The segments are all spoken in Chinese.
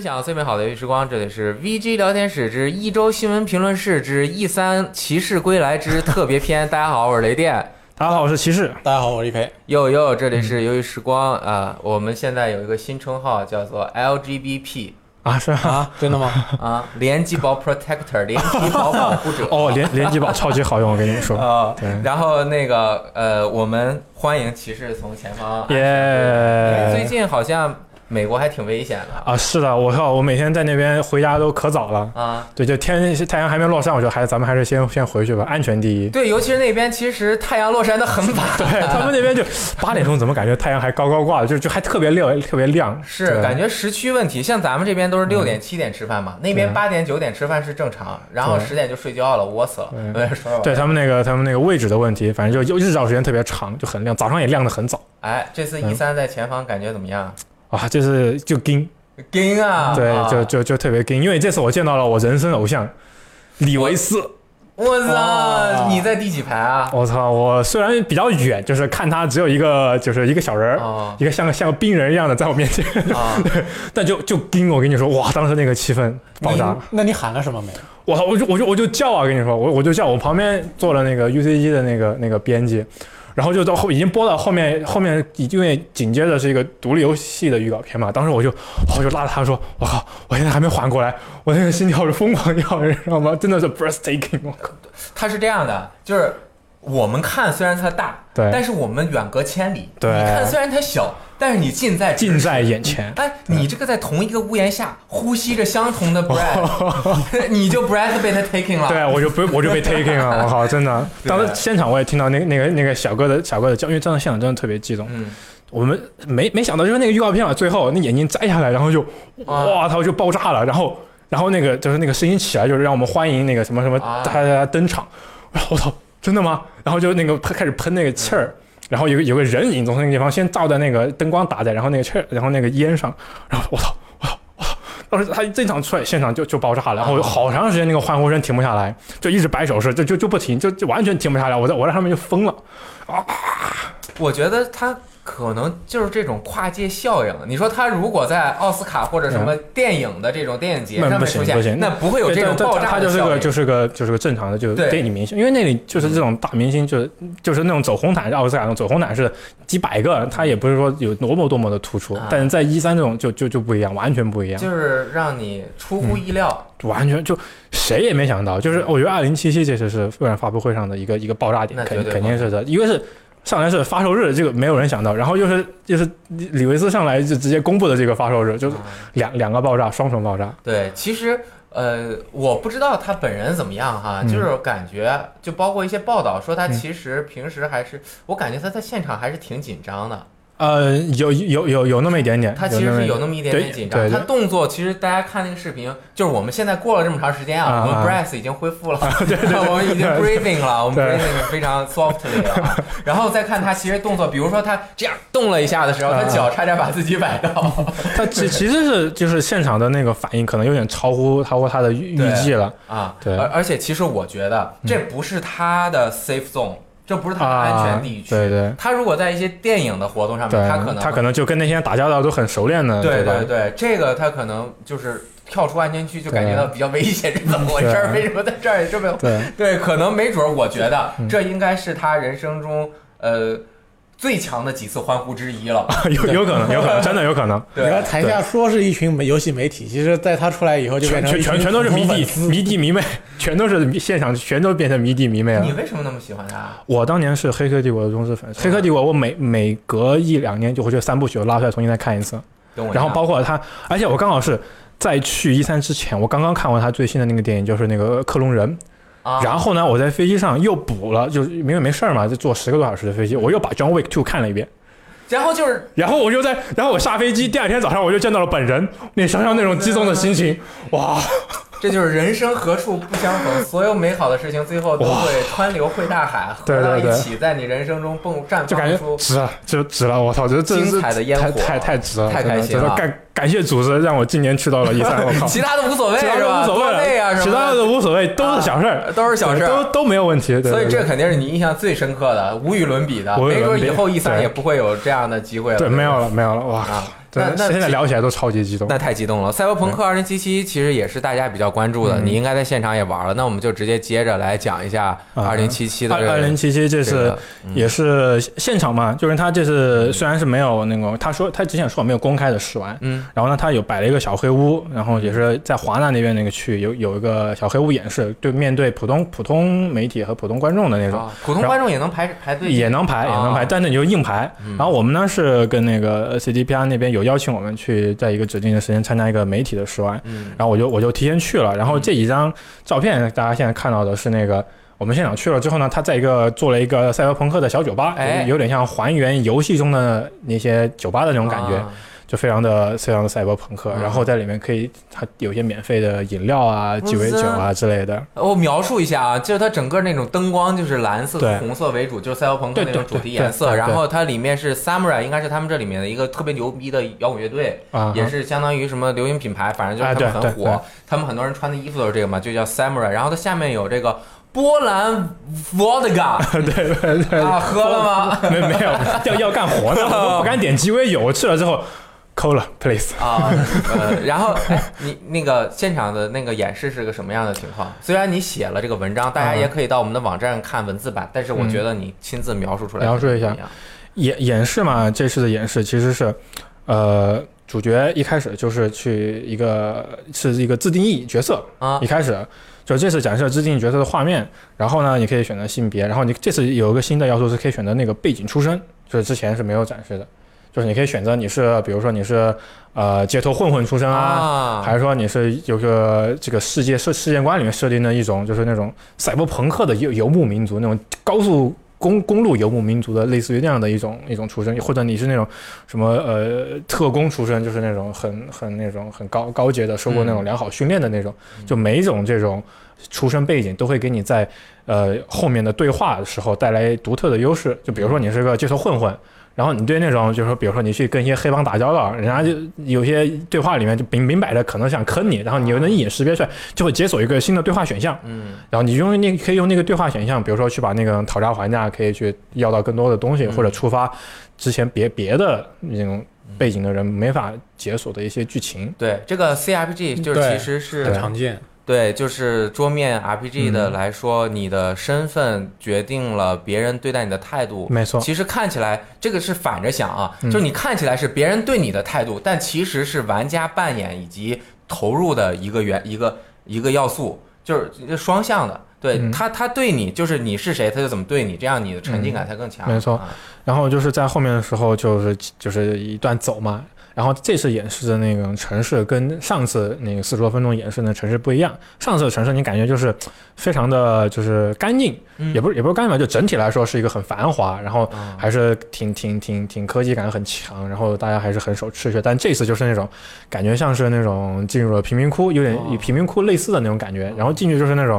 分享最美好的游戏时光，这里是 VG 聊天室之一周新闻评论室之 E 三骑士归来之特别篇。大家好，我是雷电。大家好，我是骑士。大家好，我是一培。哟哟，这里是游戏时光啊、我们现在有一个新称号，叫做 LGBP 啊，是啊，啊，真的吗？啊，联机宝 Protector，联机宝保护者。哦，联联机宝超级好用，我跟你说。啊、对然后那个呃，我们欢迎骑士从前方安全因为最！近好像美国还挺危险的啊，是的，我靠，我每天在那边回家都可早了。啊。对，就天太阳还没落山，我就还咱们还是先先回去吧，安全第一。对，尤其是那边，其实太阳落山的很晚。对他们那边就八点钟，怎么感觉太阳还高高挂的，就就还特别亮，特别亮。是感觉时区问题，像咱们这边都是六点、七点吃饭嘛，那边八点、九点吃饭是正常，然后对十点就睡觉了，窝死了。对他们那个他们那个位置的问题，反正就日照时间特别长，就很亮，早上也亮的很早哎，这次 E 三在前方感觉怎么样？啊，就是就惊，惊啊！对，啊就就就特别惊，因为这次我见到了我人生偶像李维斯。我操，你在第几排啊？我操！我虽然比较远，就是看他只有一个，就是一个小人儿，哦一个像个像个冰人一样的在我面前，啊，但就就盯！我跟你说，哇，当时那个气氛爆炸！你那你喊了什么没？我操！我就我就我就叫啊！跟你说，我我就叫，我旁边坐了那个 UCG 的那个那个编辑，然后就到后已经播到后面后面，因为紧接着是一个独立游戏的预告片嘛，当时我就我就拉着他说，我靠，我现在还没缓过来，我那个心跳是疯狂跳，你知道吗？真的是 breathtaking！我靠！它是这样的，就是我们看虽然它大，对但是我们远隔千里。对你看虽然它小，但是你近在近在眼前。哎，你这个在同一个屋檐下呼吸着相同的 breath，你就 breath 被他 taking 了。对，我就不我就被 taking 了，我靠，真的。当时现场我也听到那个那个那个小哥的小哥的叫，因为当时现场真的特别激动。嗯，我们没没想到，就是那个预告片嘛，最后那眼睛摘下来，然后就啊哇，他就爆炸了，然后然后那个就是那个声音起来，就是让我们欢迎那个什么什么啊大家登场。我操，真的吗？然后就那个喷开始喷那个气儿。然后有个有个人影从那个地方先照在那个灯光打在，然后那个气，然后那个烟上，然后我操，我操，我操！当时他一正常出来，现场就就爆炸了，然后好长时间那个欢呼声停不下来，就一直摆手势，就就就不停，就就完全停不下来。我在我在上面就疯了。啊我觉得他可能就是这种跨界效应。你说他如果在奥斯卡或者什么电影的这种电影节不上面出现，行不行。那不会有这种爆他他他炸的效应。就是个就是个就是个正常的就是电影明星，因为那里就是这种大明星，就是就是那种走红毯，奥斯卡那种走红毯是几百个，他也不是说有多么多么的突出啊，但是在一三这种就就就不一样，完全不一样，就是让你出乎意料，完全就谁也没想到，就是我觉得二零七七这次是微软发布会上的一个一个爆炸点肯对肯定是的，一个是。上来是发售日，这个没有人想到，然后又是又是李李维斯上来就直接公布的这个发售日，就两两个爆炸，双重爆炸。对，其实呃，我不知道他本人怎么样哈，嗯。就是感觉就包括一些报道说他嗯。其实平时还是，我感觉他在现场还是挺紧张的，呃，有有有有那么一点点，他其实是有那么一点点。紧张。他动作其实大家看那个视频，就是我们现在过了这么长时间啊，啊我们啊 breath 已经恢复了，我们已经 breathing 了，我们 breathing 非常 softly 了啊。然后再看他其实动作，比如说他这样动了一下的时候，他啊脚差点把自己崴到。他其其实是就是现场的那个反应可能有点超乎超乎他的预预计了。啊，对。而而且其实我觉得这不是他的 safe zone，这不是他的安全地区。啊对对他如果在一些电影的活动上面，他可能他可能就跟那些打交道都很熟练的，对对对，这个他可能就是跳出安全区就感觉到比较危险，是怎么回事儿？为什么在这儿也这么有？对对，可能没准儿，我觉得嗯这应该是他人生中呃最强的几次欢呼之一了。有有可能有可能 真的有可能，你看对，台下说是一群游戏媒体，其实在他出来以后就变全成全全全都是迷弟迷弟迷妹，全都是现场全都变成迷弟迷妹了你。为什么那么喜欢他？我当年是《黑客帝国》的忠实粉丝，《黑客嗯帝国》我每每隔一两年就会去三部曲我拉出来重新再看一次，然后包括他，而且我刚好是在去一三之前，我刚刚看完他最新的那个电影，就是那个《克隆人》。啊，然后呢，我在飞机上又补了，就是因为没事儿嘛，就坐十个多小时的飞机，我又把《John Wick Two》看了一遍。然后就是然后我就在，然后我下飞机，第二天早上我就见到了本人。你想想那种激动的心情，哇！这就是人生何处不相逢，所有美好的事情最后都会川流汇大海，对合到一起，在你人生中迸绽放出值了，就值了。我操，这这精彩的烟火太太太值了，太开心了感感谢组织让我今年去到了一三，我靠，其他的无所谓其他是吧？的无所谓其他的无所谓，都是小事儿，都是小事儿都都没有问题。对所以这肯定是你印象最深刻的，无与伦比的。没准以后一三也不会有这样的机会了。对没有了没有了，哇！那那现在聊起来都超级激动。那太激动了！赛博朋克二零七七其实也是大家比较关注的，嗯你应该在现场也玩了，那我们就直接接着来讲一下啊2077的二二零七七这是这个也是现场嘛，就是他这次虽然是没有那个，他说他之前说没有公开的试玩，嗯然后呢他有摆了一个小黑屋，然后也是在华纳那边那个区域有有一个小黑屋演示，对面对普通普通媒体和普通观众的那种。啊，普通观众也能排排队进，也能排，也能排，啊但是你就硬排。嗯然后我们呢是跟那个 CDPR 那边有邀请我们去在一个指定的时间参加一个媒体的试玩，嗯然后我就我就提前去了。然后这几张照片大家现在看到的是那个我们现场去了之后呢，他在一个做了一个赛博朋克的小酒吧，哎有有点像还原游戏中的那些酒吧的那种感觉。啊就非常的非常的赛博朋克，嗯然后在里面可以它有一些免费的饮料啊、鸡尾酒啊之类的。我描述一下啊，就是它整个那种灯光就是蓝色、对红色为主，就是赛博朋克那种主题颜色。然后它里面是 Samurai，应该是他们这里面的一个特别牛逼的摇滚乐队，啊，也是相当于什么流行品牌，反正就是哎他们很火，他们很多人穿的衣服都是这个嘛，就叫 Samurai。然后它下面有这个波兰 Vodka 对对对，啊，喝了吗？没没有要要干活呢，我不敢点鸡尾酒，我吃了之后抠了，please。啊，呃，然后哎，你那个现场的那个演示是个什么样的情况？虽然你写了这个文章，大家也可以到我们的网站看文字版，但是我觉得你亲自描述出来，描述一下。演演示嘛，这次的演示其实是，呃，主角一开始就是去一个是一个自定义角色，啊一开始就这次展示了自定义角色的画面，然后呢，你可以选择性别，然后你这次有一个新的要素是可以选择那个背景出身，就是之前是没有展示的，就是你可以选择你是比如说你是呃街头混混出身啊。啊，还是说你是有个这个世界世世界观里面设定的一种，就是那种赛博朋克的游游牧民族，那种高速公公路游牧民族的，类似于那样的一种一种出身，或者你是那种什么呃特工出身，就是那种很很那种很高高阶的，受过那种良好训练的那种，就每一种这种出身背景都会给你在呃后面的对话的时候带来独特的优势。就比如说你是个街头混混。然后你对那种，就是说，比如说你去跟一些黑帮打交道，人家就有些对话里面就明明摆着可能想坑你，然后你又能一眼识别出来，就会解锁一个新的对话选项。嗯然后你用那可以用那个对话选项，比如说去把那个讨价还价，可以去要到更多的东西，嗯或者触发之前别别的那种背景的人没法解锁的一些剧情。对，这个 CRPG 就是其实是很常见。对，就是桌面 RPG 的嗯来说，你的身份决定了别人对待你的态度。没错，其实看起来这个是反着想啊，嗯就是你看起来是别人对你的态度，但其实是玩家扮演以及投入的一个原一个一个要素，就是双向的。对、嗯他，他对你就是你是谁，他就怎么对你，这样你的沉浸感才更强。没错啊然后就是在后面的时候，就是就是一段走嘛。然后这次演示的那个城市跟上次那个四十多分钟演示的城市不一样。上次的城市你感觉就是非常的就是干净，嗯也不是也不是干净吧，就整体来说是一个很繁华，然后啊还是挺挺挺挺科技感很强，然后大家还是很守秩序。但这次就是那种感觉像是那种进入了贫民窟，有点哦与贫民窟类似的那种感觉。然后进去就是那种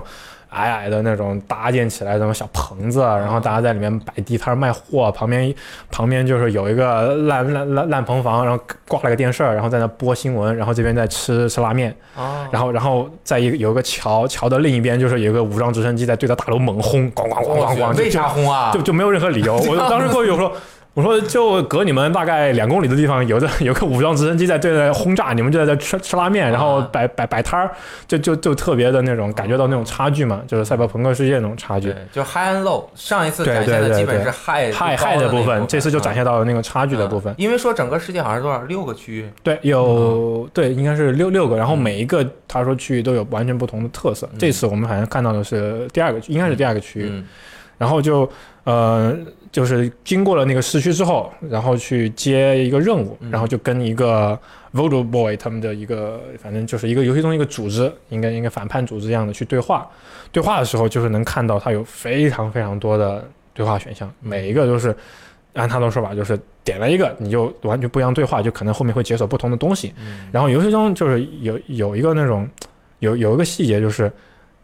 矮矮的那种搭建起来的那种小棚子，然后大家在里面摆地摊卖货，旁边旁边就是有一个烂烂烂烂棚房，然后挂了个电视，然后在那播新闻，然后这边在吃吃拉面，啊，然后然后在一个有一个桥，桥的另一边就是有一个武装直升机在对着大楼猛轰，咣咣咣咣咣，就为啥轰啊？就就没有任何理由。我当时过去我说。我说，就隔你们大概两公里的地方，有的 有个武装直升机在对着轰炸，你们就在这吃吃拉面，然后摆摆摆摊儿，就就就特别的那种感觉到那种差距嘛，就是赛博朋克世界那种差距对。，就 high and low。上一次对展现的基本是对 high 嗨嗨的部分，这次就展现到了那个差距的部分嗯。因为说整个世界好像是多少六个区域，对，有对，应该是六六个，然后每一个他说区域都有完全不同的特色。嗯这次我们好像看到的是第二个，应该是第二个区域。嗯然后就呃，就是经过了那个市区之后，然后去接一个任务，嗯然后就跟一个 Voodoo Boy 他们的一个，反正就是一个游戏中一个组织，应该应该反叛组织一样的去对话。对话的时候，就是能看到他有非常非常多的对话选项，嗯每一个都是按他的说法，就是点了一个你就完全不一样对话，就可能后面会解锁不同的东西。嗯然后游戏中就是有有一个那种有有一个细节就是。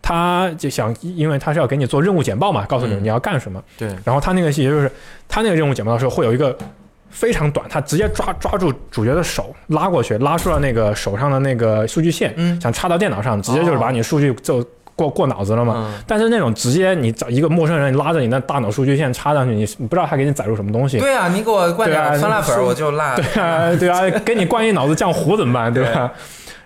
他就想，因为他是要给你做任务简报嘛，告诉你嗯你要干什么。对，然后他那个细节就是，他那个任务简报的时候会有一个非常短，他直接抓抓住主角的手拉过去，拉出了那个手上的那个数据线，嗯想插到电脑上，直接就是把你数据就过过脑子了嘛。嗯但是那种直接你找一个陌生人拉着你那大脑数据线插上去，你你不知道他给你载入什么东西。对啊，你给我灌点酸辣粉我就辣。对啊，对啊，给你灌一脑子浆糊怎么办？对吧？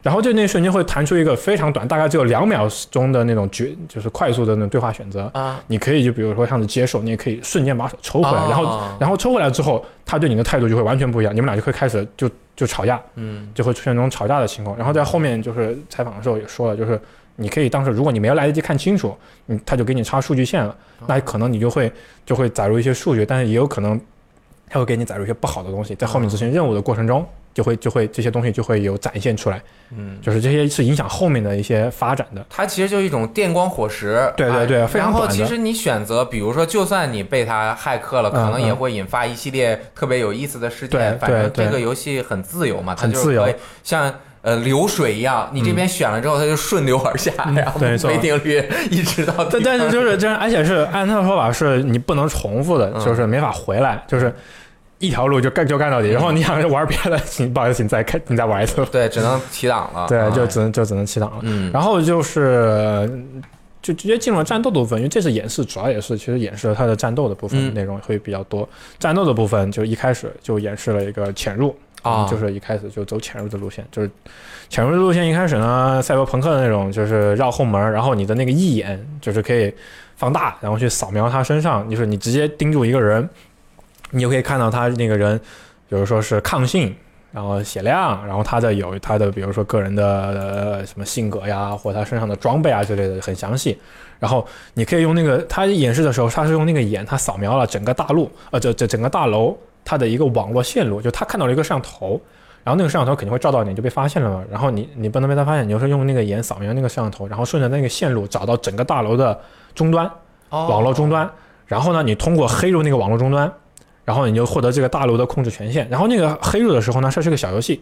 然后就那瞬间会弹出一个非常短，大概只有两秒钟的那种决，就是快速的那种对话选择。啊，你可以就比如说像是接受，你也可以瞬间把手抽回来，哦然后然后抽回来之后，他对你的态度就会完全不一样，你们俩就会开始就就吵架，嗯就会出现那种吵架的情况。然后在后面就是采访的时候也说了，就是你可以当时如果你没有来得及看清楚，你他就给你插数据线了，那可能你就会就会载入一些数据，但是也有可能他会给你载入一些不好的东西，在后面执行任务的过程中。就会就会这些东西就会有展现出来，嗯，就是这些是影响后面的一些发展的。它其实就是一种电光火石。对对对啊然后非常短的其实你选择，比如说，就算你被它骇客了，可能嗯也会引发一系列特别有意思的事对件。反正这个游戏很自由嘛，它很自由就是可以像。呃，流水一样，你这边选了之后，它就顺流而下，然后没定律，一直到但但是是就是这样，而且是 按他的说法是你不能重复的，嗯就是没法回来，就是一条路就干就干到底。然后你想玩别的，请不好意思，你再开你再玩一次。对，只能提档了。对，啊就只能就只能起档了。嗯，然后就是就直接进入了战斗的部分，因为这次演示主要也是其实演示了它的战斗的部分嗯内容会比较多。战斗的部分就一开始就演示了一个潜入。啊就是一开始就走潜入的路线，就是潜入的路线。一开始呢，赛博朋克的那种就是绕后门，然后你的那个一眼就是可以放大，然后去扫描他身上，就是你直接盯住一个人，你就可以看到他那个人，比如说是抗性，然后血量，然后他的有他的比如说个人的、呃、什么性格呀，或者他身上的装备啊之类的，很详细。然后你可以用那个他演示的时候，他是用那个眼，他扫描了整个大陆，呃，这这整个大楼它的一个网络线路，就他看到了一个摄像头，然后那个摄像头肯定会照到你，就被发现了嘛。然后你你不能被他发现，你就是用那个眼扫描那个摄像头，然后顺着那个线路找到整个大楼的终端，哦网络终端，然后呢，你通过黑入那个网络终端，然后你就获得这个大楼的控制权限。然后那个黑入的时候呢，这是个小游戏。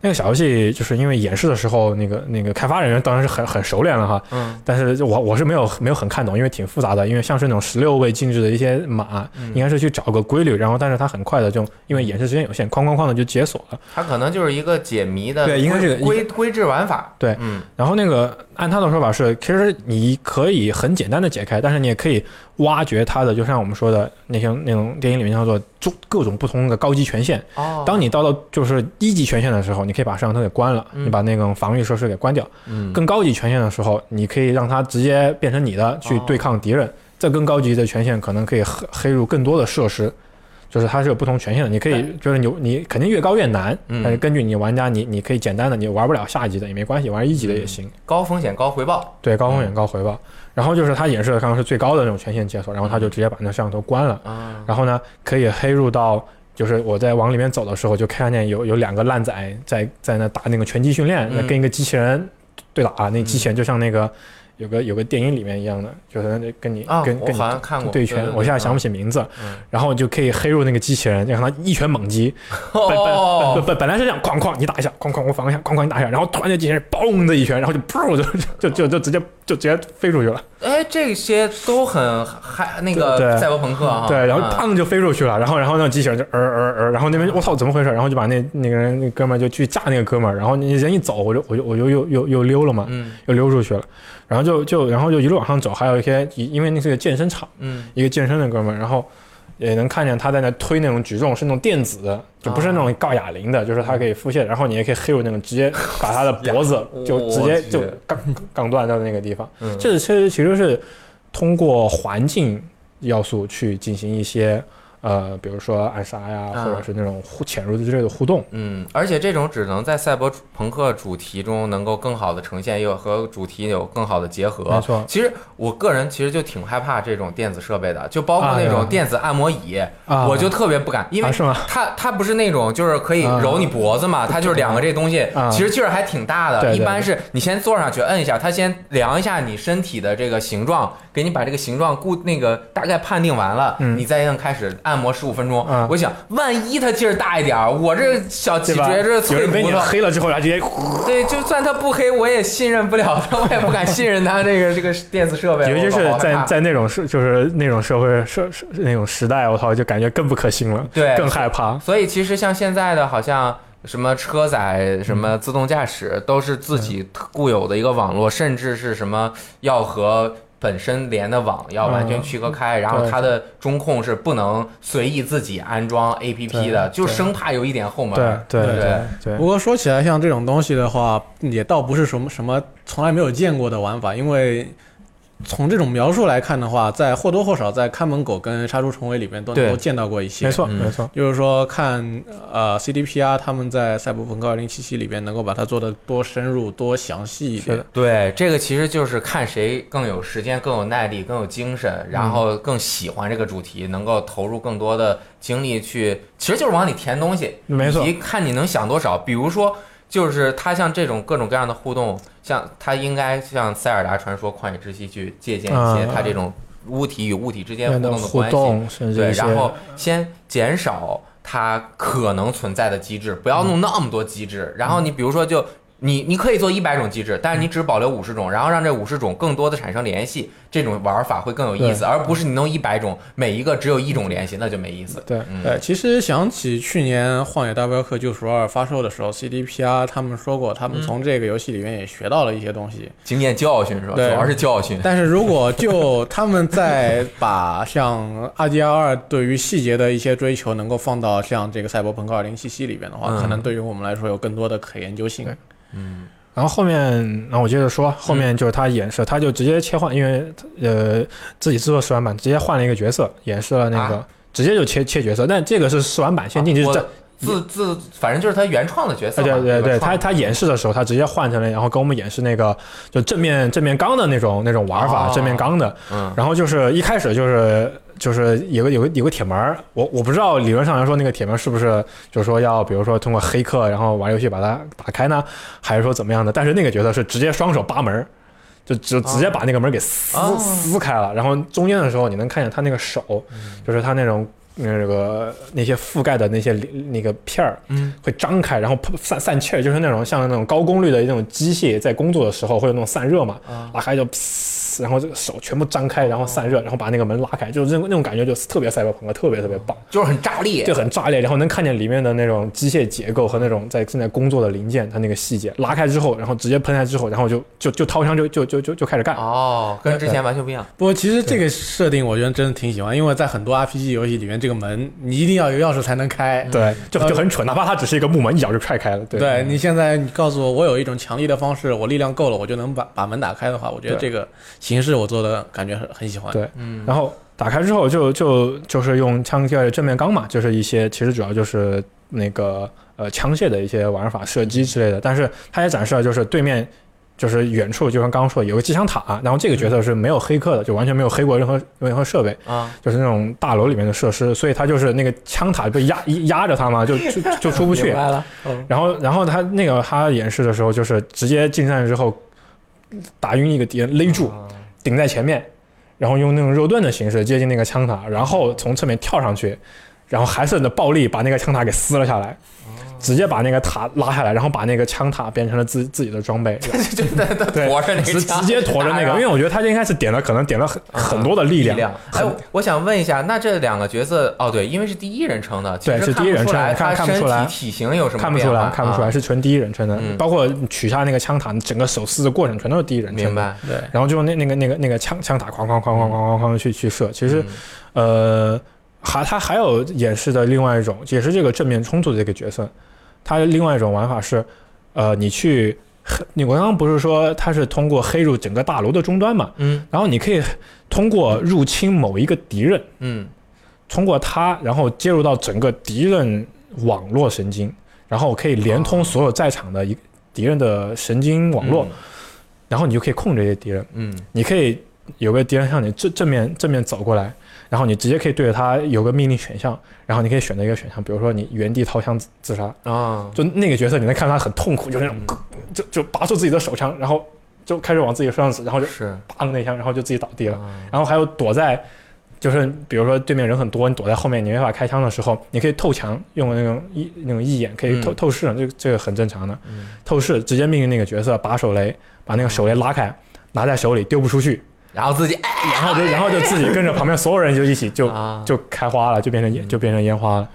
那个小游戏就是因为演示的时候，那个那个开发人员当然是很很熟练了哈，嗯但是我我是没有没有很看懂，因为挺复杂的，因为像是那种十六位进制的一些码，嗯应该是去找个规律，然后但是它很快的就因为演示时间有限，哐哐哐的就解锁了。它可能就是一个解谜的对应该是个规规制玩法。对嗯然后那个按他的说法是，其实你可以很简单的解开，但是你也可以挖掘它的，就像我们说的那些那种电影里面叫做诸各种不同的高级权限。哦，当你到了就是一级权限的时候，你可以把摄像头给关了，嗯你把那种防御设施给关掉。嗯更高级权限的时候，你可以让它直接变成你的去对抗敌人。这更高级的权限可能可以黑黑入更多的设施，就是它是有不同权限的。你可以就是你你肯定越高越难，嗯但是根据你玩家你你可以简单的，你玩不了下一级的也没关系，玩一级的也行。高风险高回报。对，高风险高回报。然后就是它演示的刚刚是最高的那种权限解锁，然后他就直接把那摄像头关了。啊然后呢，可以黑入到，就是我在往里面走的时候，就看见有有两个烂仔在在那打那个拳击训练，嗯跟一个机器人对打，那机器人就像那个有个有个电影里面一样的，就是那跟你、啊，我跟跟你好像看过对拳，我现在想不起。名字，嗯然后就可以黑入那个机器人，让他一拳猛击。本本本哦，本本来是这样，哐哐你打一下，哐哐我防一下，哐哐你打一下，然后突然间机器人嘣的一拳，然后就噗就就就就直接就直接飞出去了。哎，这些都很嗨，那个赛博朋克啊。对，然后啊砰就飞出去了，然后然后那机器人就呃呃呃，然后那边我操怎么回事？然后就把那那个人那哥们儿就去架那个哥们儿，然后你人一走，我就我就我就又又又溜了嘛，嗯又溜出去了，然后就就然后就一路往上走，还有一些因为那是个健身场，嗯一个健身的哥们儿，然后也能看见他在那推那种举重，是那种电子的，就不是那种杠哑铃的，就是它可以腹泻，然后你也可以黑入那种直接把他的脖子 就直接就去杠杠断到那个地方。嗯，这其实其实是通过环境要素去进行一些呃，比如说暗杀呀，啊或者是那种互潜入之类的互动。嗯，而且这种只能在赛博朋克主题中能够更好的呈现，又和主题有更好的结合。没错其实我个人其实就挺害怕这种电子设备的，就包括那啊种电子按摩椅，啊我就特别不敢，因为？它它不是那种就是可以揉你脖子嘛，它就是两个这东西，啊其实劲儿还挺大的。对对一般是你先坐上去摁一下，它先量一下你身体的这个形状，给你把这个形状固那个大概判定完了，嗯你再摁开始按摩十五分钟。嗯我想万一他劲儿大一点儿，我这小脊？椎这有人被你脆骨头。黑了之后，直接对，就算他不黑，我也信任不了他，我也不敢信任他这个这个电子设备。尤其是在在那种社就是那种社会社社那种时代，我操，就感觉更不可信了，对更害怕。所以其实像现在的，好像什么车载、什么自动驾驶，都是自己固有的一个网络，甚至是什么要和本身连的网要完全区隔开，然后它的中控是不能随意自己安装 APP 的，就生怕有一点后门。对对对对对不过说起来，像这种东西的话，也倒不是什么什么从来没有见过的玩法，因为从这种描述来看的话，在或多或少在看门狗跟杀出重围里边都能够见到过一些。没错嗯没错，就是说看呃 CDPR 他们在赛博朋克2077里边能够把它做的多深入、多详细一点。对，这个其实就是看谁更有时间、更有耐力、更有精神，然后更喜欢这个主题，能够投入更多的精力去，其实就是往里填东西，没错以及看你能想多少。比如说，就是它像这种各种各样的互动，像它应该像《塞尔达传说：旷野之息》去借鉴一些嗯它这种物体与物体之间互互动的关系。对，然后先减少它可能存在的机制，不要弄那么多机制。然后你比如说就。你你可以做一百种机制，但是你只保留五十种，然后让这五十种更多的产生联系，这种玩法会更有意思，而不是你弄一百种，每一个只有一种联系，那就没意思。对嗯，对，其实想起去年《荒野大镖客：救赎二》发售的时候，CDPR 他们说过，他们从这个游戏里面也学到了一些东西。经验教训是吧？主要是教训。但是如果就他们在把像《二 D 二》对于细节的一些追求，能够放到像这个《赛博朋克2077》里边的话，嗯可能对于我们来说有更多的可研究性。对然后后面，然后我接着说，后面就是他演示，他就直接切换，因为呃自己制作试玩版，直接换了一个角色，演示了那个，啊直接就切切角色。但这个是试玩版限定，就是我在自自反正就是他原创的角色对。对对，他他演示的时候，他直接换成了，然后跟我们演示那个就正面正面刚的那种那种玩法，哦正面刚的。嗯然后就是一开始就是就是有个有个有个铁门儿，我我不知道理论上来说那个铁门是不是就是说要比如说通过黑客然后玩游戏把它打开呢，还是说怎么样的？但是那个角色是直接双手扒门儿。就直直接把那个门给撕、哦撕开了，然后中间的时候你能看见他那个手，就是他那种那个那些覆盖的那些那个片儿，嗯，会张开，然后喷散散气儿，就是那种像那种高功率的那种机械在工作的时候会有那种散热嘛，啊拉开就，然后这个手全部张开，然后散热，然后把那个门拉开，就是那种那种感觉就特别赛博朋克，特别特别棒，就是很炸裂就。很炸裂，然后能看见里面的那种机械结构和那种在正在工作的零件，它那个细节拉开之后，然后直接喷开之后，然后就就就掏枪就就就就就开始干。哦，跟之前完全不一样。不过其实这个设定我觉得真的挺喜欢，因为在很多 RPG 游戏里面，这个门你一定要有钥匙才能开。对，就就很蠢，哪怕它只是一个木门，一脚就踹开了。对，对你现在你告诉我，我有一种强力的方式，我力量够了，我就能把把门打开的话，我觉得这个形式我做的感觉很很喜欢。对嗯，然后打开之后就就就是用枪械的正面刚嘛，就是一些其实主要就是那个呃枪械的一些玩法、射击之类的。但是它也展示了就是对面就是远处，就像刚刚说有个机枪塔，然后这个角色是没有黑客的，就完全没有黑过任何任何设备，啊，就是那种大楼里面的设施，所以他就是那个枪塔被压压着他嘛，就 就就出不去明。白了，嗯，然后，然后他那个他演示的时候，就是直接近战之后打晕一个敌人，勒住，啊顶在前面，然后用那种肉盾的形式接近那个枪塔，然后从侧面跳上去，然后还是很的暴力把那个枪塔给撕了下来，直接把那个塔拉下来，然后把那个枪塔变成了自自己的装备，就在在对驮着那直个枪直接驮着那个，因为我觉得他应该是点了，可能点了很很多的力量。力量。哎，我想问一下，那这两个角色，哦，对，因为是第一人称的，对是第一人称看不出来看他身看不出来体体型有什么看不出来，看不出来，啊是纯第一人称的，嗯包括取下那个枪塔，整个手撕的过程全都是第一人称的。明白？对，然后就用那那个那个那个枪枪塔哐哐哐哐哐哐哐去去射。其实，嗯呃，还他还有演示的另外一种，也是这个正面冲突的这个角色，他另外一种玩法是，呃，你去。你我刚刚不是说它是通过黑入整个大楼的终端嘛？嗯然后你可以通过入侵某一个敌人，嗯通过它，然后接入到整个敌人网络神经，然后可以连通所有在场的一敌人的神经网络，然后你就可以控制这些敌人。嗯，你可以有个敌人向你正正面正面走过来，然后你直接可以对着他有个命令选项，然后你可以选择一个选项，比如说你原地掏枪自自杀，嗯啊，就那个角色你能看他很痛苦，就是那种就就拔出自己的手枪，然后就开始往自己身上指，然后就是。砰那枪，然后就自己倒地了。啊。然后还有躲在，就是比如说对面人很多，你躲在后面你没法开枪的时候，你可以透墙，用那种一那种一眼可以透、嗯。透视，这个这个很正常的。嗯。透视直接命令那个角色把手雷，把那个手雷拉开，拿在手里丢不出去，然后自己哎然后就然后就自己跟着旁边所有人就一起就啊，就开花了，就变成烟就变成烟花了。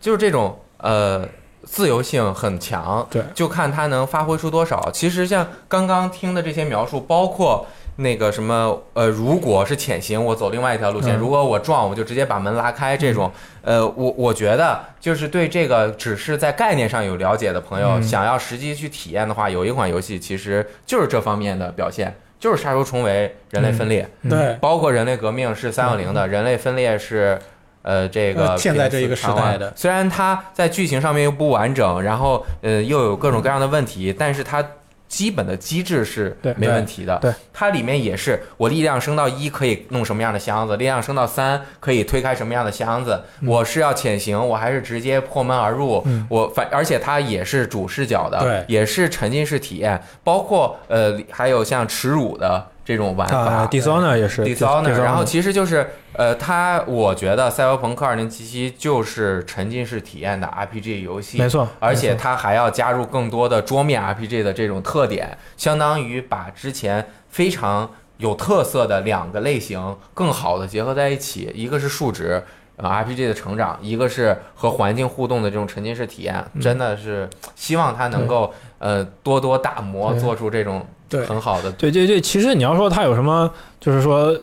就是这种呃自由性很强，对就看他能发挥出多少。其实像刚刚听的这些描述，包括那个什么呃，如果是潜行，我走另外一条路线；嗯如果我撞，我就直接把门拉开。这种，呃，我我觉得就是对这个只是在概念上有了解的朋友，嗯想要实际去体验的话，有一款游戏其实就是这方面的表现，就是杀出重围、人类分裂，嗯对，包括人类革命是三六零的，人类分裂是。呃，这个呃现在这一个时代的。虽然它在剧情上面又不完整，然后呃又有各种各样的问题，但是它基本的机制是没问题的。对，它里面也是我力量升到一可以弄什么样的箱子，力量升到三可以推开什么样的箱子。我是要潜行，我还是直接破门而入？嗯我反而且它也是主视角的，对也是沉浸式体验，包括呃还有像耻辱的这种玩法。啊，Dishonor 也是 Dishonor，Dishonor 然后其实就是呃，它我觉得《赛博朋克2077》就是沉浸式体验的 RPG 游戏，没错，而且它还要加入更多的桌面 RPG 的这种特点，相当于把之前非常有特色的两个类型更好的结合在一起，一个是数值。呃，RPG 的成长，一个是和环境互动的这种沉浸式体验，嗯真的是希望它能够呃多多打磨，做出这种对。很好的。对对对，其实你要说它有什么，就是说呃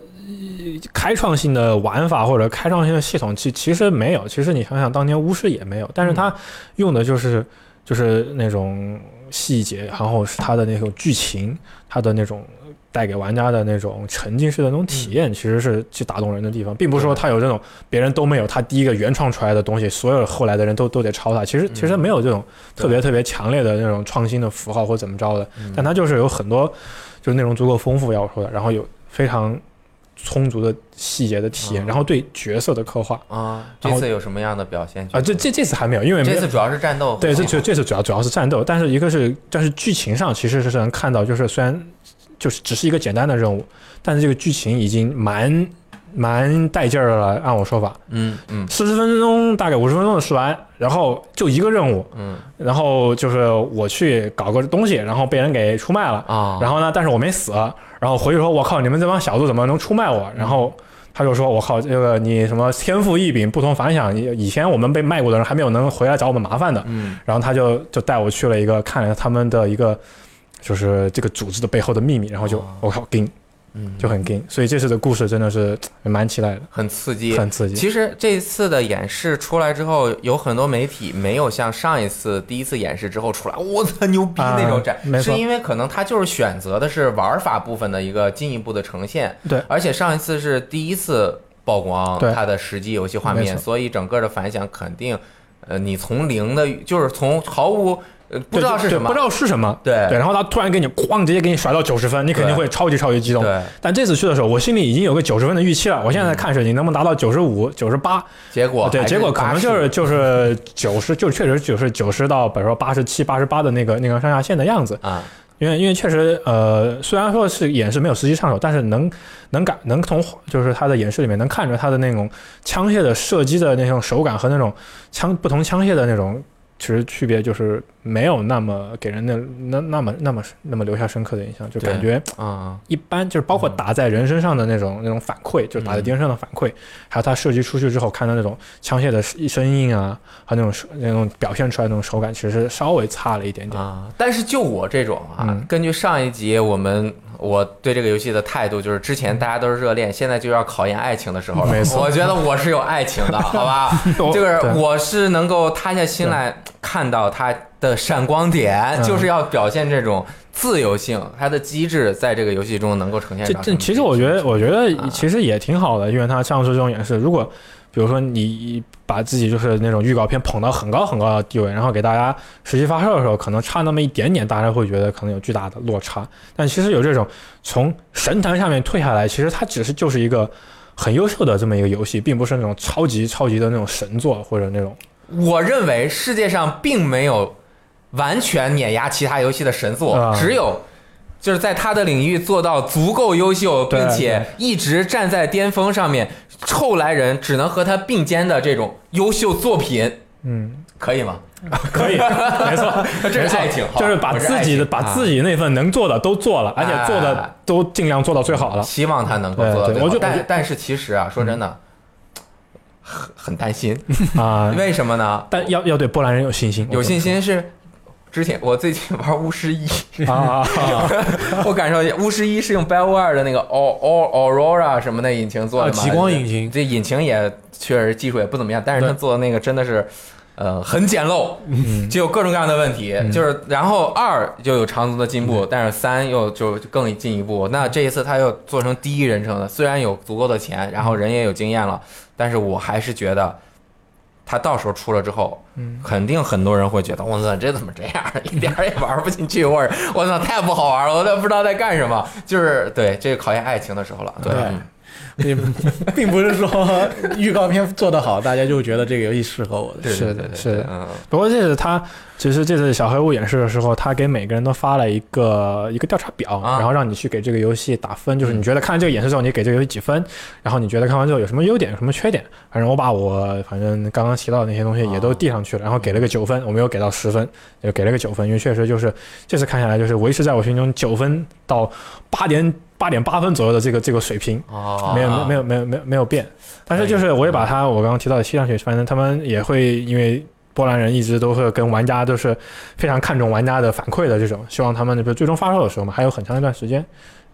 开创性的玩法或者开创性的系统，其其实没有。其实你想想，当年巫师也没有，但是它用的就是就是那种细节，然后是它的那种剧情，它的那种带给玩家的那种沉浸式的那种体验，其实是去打动人的地方，并不是说他有这种别人都没有，他第一个原创出来的东西，所有后来的人都都得抄他。其实其实没有这种特别特别强烈的那种创新的符号或怎么着的，但他就是有很多就是内容足够丰富要说的，然后有非常充足的细节的体验，嗯然后对角色的刻画啊。这次有什么样的表现？啊，这这这次还没有，因为这次主要是战斗，对，这这这次主要主要是战斗，但是一个是，但是剧情上其实是能看到，就是虽然就是只是一个简单的任务，但是这个剧情已经蛮蛮带劲儿了。按我说法，嗯嗯四十分钟大概五十分钟的试完，然后就一个任务，嗯然后就是我去搞个东西，然后被人给出卖了，啊，然后呢，但是我没死，然后回去说，我靠，你们这帮小子怎么能出卖我？然后他就说，我靠，这个你什么天赋异禀，不同凡响，以以前我们被卖过的人还没有能回来找我们麻烦的。嗯然后他就就带我去了一个看了他们的一个就是这个组织的背后的秘密，然后就哦。我靠，劲嗯，就很劲，所以这次的故事真的是蛮期待的，很刺激，很刺激。其实这次的演示出来之后，有很多媒体没有像上一次第一次演示之后出来，我操牛逼啊那种展，是因为可能他就是选择的是玩法部分的一个进一步的呈现，对。而且上一次是第一次曝光对。它的实际游戏画面，所以整个的反响肯定，呃，你从零的，就是从毫无呃不知道是什么，对不知道是什么，对对，然后他突然给你哐直接给你甩到九十分，你肯定会超级超级激动。对，但这次去的时候，我心里已经有个九十分的预期了。我现在看是你能不能达到九十五、九十八？结果对，结果可能就是就是九十，就确实就是九十到比如说八十七、八十八的那个那个上下限的样子。啊，因为因为确实呃，虽然说是演示没有实际上手，但是能能感能从就是他的演示里面能看出他的那种枪械的射击的那种手感和那种枪不同枪械的那种。其实区别就是没有那么给人的那那么那么那么留下深刻的印象，就感觉啊，一般，就是包括打在人身上的那种那种反馈，就是打在敌人身上的反馈，还有他射击出去之后看到那种枪械的声音啊，还有那种那种表现出来的那种手感，其实是稍微差了一点点。啊，但是就我这种啊，嗯根据上一集我们我对这个游戏的态度，就是之前大家都是热恋，现在就要考验爱情的时候了。没错我觉得我是有爱情的，好吧？这个我是能够塌下心来看到它的闪光点，嗯就是要表现这种自由性，它的机制在这个游戏中能够呈现这这其实我觉得，我觉啊得其实也挺好的，因为它像是这种演示，如果比如说你把自己就是那种预告片捧到很高很高的地位，然后给大家实际发售的时候，可能差那么一点点，大家会觉得可能有巨大的落差。但其实有这种从神坛上面退下来，其实它只是就是一个很优秀的这么一个游戏，并不是那种超级超级的那种神作或者那种我认为世界上并没有完全碾压其他游戏的神作，啊只有就是在他的领域做到足够优秀，并且一直站在巅峰上面，后来人只能和他并肩的这种优秀作品，嗯，可以吗？可以，没错，这是爱情，就是把自己的把自己那份能做的都做了，而且做的哎都尽量做到最好了。希望他能够做到最好。但但是其实啊，说真的，很很担心，啊，为什么呢？但要要对波兰人有信心，有信心是。之前我最近玩巫师一，啊，我感受一下，巫师一是用 BioWare 的那个 O O Aurora 什么的引擎做的极光引擎。这引擎也确实技术也不怎么样，但是他做的那个真的是，呃，很简陋，就有各种各样的问题，就是然后二就有长足的进步，但是三又就就更进一步。那这一次他又做成第一人称的，虽然有足够的钱，然后人也有经验了，但是我还是觉得。他到时候出了之后，嗯。肯定很多人会觉得，我操，这怎么这样，一点儿也玩不进去，或者我操，太不好玩了，我都不知道在干什么。就是对，这个考验爱情的时候了。对，对。嗯 也 并不是说 预告片做得好，大家就觉得这个游戏适合我的。是的是的。嗯，不过这次他其实这次小黑屋演示的时候，他给每个人都发了一个一个调查表，啊。然后让你去给这个游戏打分，就是你觉得看完这个演示之后，你给这个游戏几分，然后你觉得看完之后有什么优点，有什么缺点。反正我把我反正刚刚提到的那些东西也都递上去了，然后给了个九分，我没有给到十分，就给了个九分，因为确实就是这次看下来就是维持在我心中九分到八点八点八分左右的这个这个水平。哦，没有没有没有没有没有变，但是就是我也把它我刚刚提到的吸上去，反正他们也会因为波兰人一直都会跟玩家都是非常看重玩家的反馈的这种，希望他们比如最终发售的时候嘛，还有很长一段时间。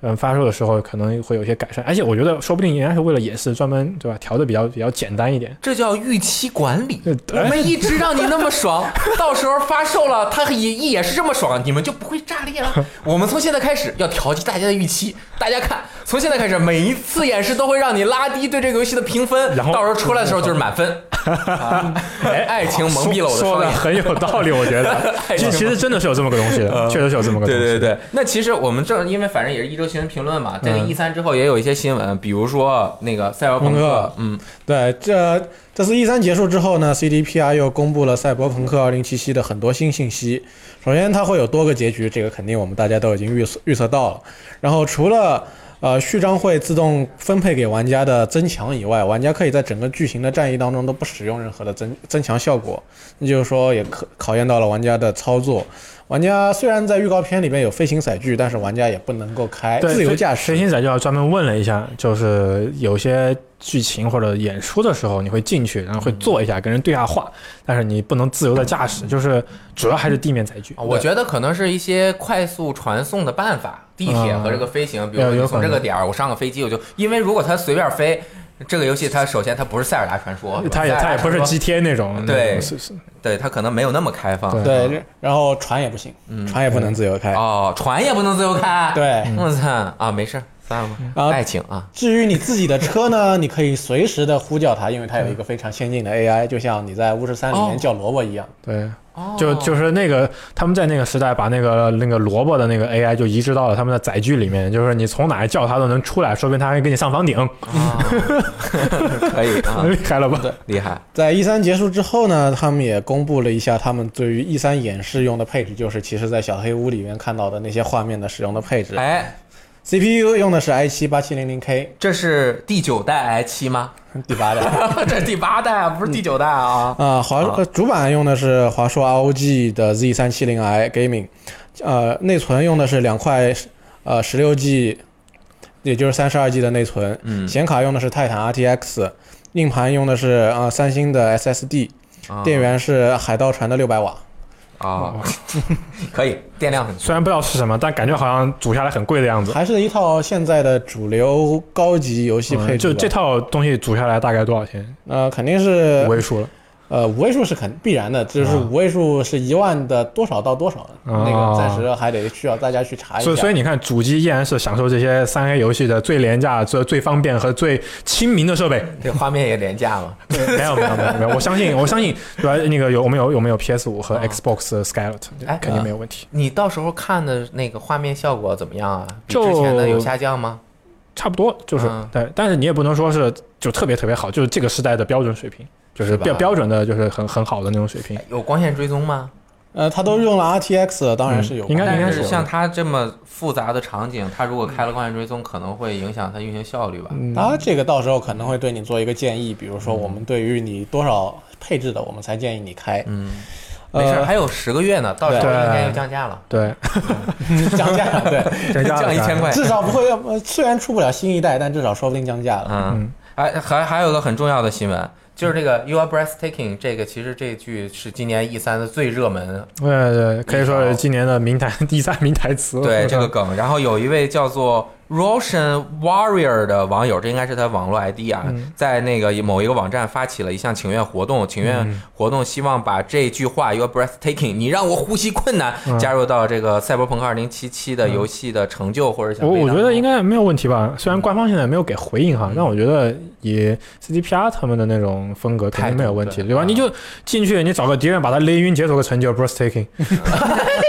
嗯，发售的时候可能会有一些改善，而且我觉得说不定人家是为了演示专门对吧，调的比较比较简单一点。这叫预期管理。我们一直让你那么爽，到时候发售了，它也也是这么爽，你们就不会炸裂了。我们从现在开始要调剂大家的预期，大家看，从现在开始每一次演示都会让你拉低对这个游戏的评分，然后到时候出来的时候就是满分。啊爱情蒙蔽了我的说的双眼。很有道理，我觉得。其实其实真的是有这么个东西的，确实是有这么个东西。对对对，那其实我们正因为反正也是一周新闻评论嘛，这个嗯 E 三之后也有一些新闻，比如说那个赛博朋克朋克，嗯，对，这这次一三结束之后呢，CDPR 又公布了《赛博朋克2077》的很多新信息。首先，它会有多个结局，这个肯定我们大家都已经预测预测到了。然后，除了呃序章会自动分配给玩家的增强以外，玩家可以在整个剧情的战役当中都不使用任何的增增强效果。那就是说，也可考验到了玩家的操作。玩家虽然在预告片里面有飞行载具，但是玩家也不能够开，自由驾驶。飞行载具要专门问了一下，就是有些剧情或者演出的时候，你会进去，然后会坐一下，跟人对下话，但是你不能自由的驾驶，就是主要还是地面载具。啊我觉得可能是一些快速传送的办法，地铁和这个飞行，比如说从这个点儿我上个飞机，我就因为如果它随便飞，这个游戏它首先它不是塞尔达传说，它也它也不是塞尔达传说 GTA 那种，对是是，对它可能没有那么开放。对对，然后船也不行，嗯船也不能自由开。哦，船也不能自由开。，对，我操啊，没事啊爱情啊，至于你自己的车呢，你可以随时的呼叫它，因为它有一个非常先进的 AI，就像你在巫师三里面哦叫萝卜一样。对，哦。就就是那个他们在那个时代把那个那个萝卜的那个 AI 就移植到了他们的载具里面，就是你从哪儿叫它都能出来，说不定它还给你上房顶，啊，可以啊，厉害了吧？厉害，在 E 三结束之后呢，他们也公布了一下他们对于 E 三演示用的配置，就是其实在小黑屋里面看到的那些画面的使用的配置。哎，CPU 用的是 i 7八七零零 K，这是第九代 i 七吗？第八代。这是第八代啊，不是第九代啊。啊，华呃主板用的是华硕 ROG 的 Z 三七零 i Gaming，呃，内存用的是两块呃十六 G，也就是三十二 G 的内存，嗯显卡用的是泰坦 RTX，硬盘用的是啊、呃三星的 SSD，啊电源是海盗船的六百瓦。啊，可以，电量很虽然不知道是什么，但感觉好像组下来很贵的样子。还是一套现在的主流高级游戏配置、嗯就这套东西组下来大概多少钱？呃，肯定是五位数了。呃五位数是肯必然的，就是啊五位数是一万的多少到多少那个暂时还得需要大家去查一下。所以，所以你看，主机依然是享受这些三 A 游戏的最廉价、最最方便和最亲民的设备。这画面也廉价嘛。没有，没有，没有，没有。我相信，我相信，对吧？那个有我们有有没有 PS 五和啊 Xbox Scarlet，哎肯定没有问题。你到时候看的那个画面效果怎么样啊？比就之前的有下降吗？差不多就是嗯对，但是你也不能说是就特别特别好，就是这个时代的标准水平，就是标标准的，就是很很好的那种水平。有光线追踪吗？呃，它都用了 RTX，当然是有、嗯应该应该是像它这么复杂的。场景，它如果开了光线追踪，可能会影响它运行效率吧？嗯，它这个到时候可能会对你做一个建议，比如说我们对于你多少配置的，我们才建议你开。嗯，没事还有十个月呢，到时候应该就降价了，对，降价，对，降价了降一千块。至少不会，呃虽然出不了新一代，但至少说不定降价了。嗯，还，还还有个很重要的新闻，就是这个 “You are breathtaking”，这个其实这句是今年 E 三的最热门对对，可以说是今年的名台 第三名台词。对 这个梗。然后有一位叫做 Roshan Warrior 的网友，这应该是他网络 ID 啊，嗯在那个某一个网站发起了一项请愿活动，请愿嗯。活动希望把这句话 “You are breathtaking”，你让我呼吸困难，嗯。加入到这个赛博朋克2077的游戏的成就或者想我我觉得应该该没有问题吧，虽然官方现在没有给回应哈，但我觉得以 CDPR 他们的那种风格肯定没有问题，对吧？你就进去，你找个敌人把他勒晕，解锁个成就 breathtaking，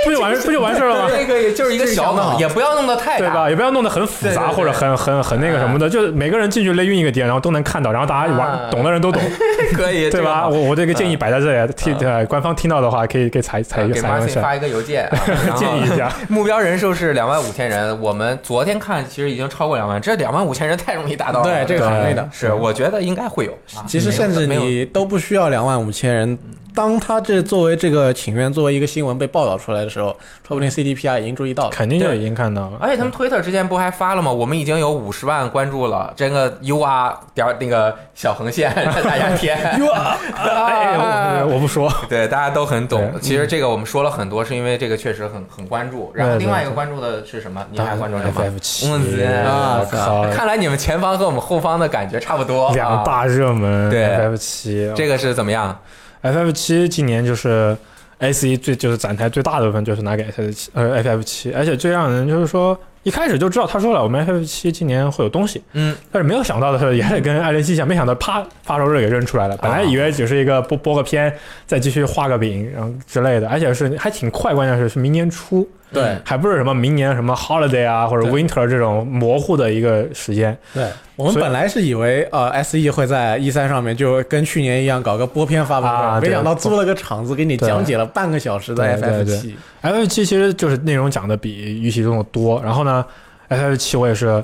不就完不就完事儿了吗？这个也就是一个小梗，这想得好也不要弄得太大。对吧？。也不要弄得很复杂或者很很很那个什么的，就是每个人进去勒晕一个敌人，然后都能看到，然后大家啊玩懂的人都懂，可以，对吧？我我这个建议摆在这里，听呃官方听到的话，可以可以采采给采用一 Marcy 下，发一个邮件，建议一下。目标人数是两万五千人，我们昨天看其实已经超过两万，这两万五千人太容易达到了。对这个很容易的是我觉得应该会有。啊其实甚至你都不需要两万五千人。当他这作为这个请愿作为一个新闻被报道出来的时候，说不定 CDPR 已经注意到了。肯定就已经看到了。而且他们 Twitter 之前不还发了吗？我们已经有五十万关注了，这个 U R 点那个小横线 大家填。哎，我我不说，对，大家都很懂。其实这个我们说了很多，是因为这个确实很很关注。然后另外一个关注的是什么？你还关注什么 FF 七嗯啊我靠，看来你们前方和我们后方的感觉差不多。啊两大热门对 FF 七，这个是怎么样？FF 七今年就是 S 一最就是展台最大的部分就是拿给 FF 七呃 FF 七，而且最让人就是说一开始就知道他说了我们 FF 七今年会有东西，嗯，但是没有想到的是也得跟爱联西一样，没想到啪发售日给扔出来了，本来以为只是一个播播个片，再继续画个饼然后之类的，而且是还挺快，关键是是明年初，对还不是什么明年什么 holiday 啊或者 winter 这种模糊的一个时间，对，我们本来是以为呃 SE 会在 E 三上面就跟去年一样搞个播片发布会，啊没想到租了个场子给你讲解了半个小时的 FF 七。FF 七其实就是内容讲的比预期中的多。然后呢，FF 七我也是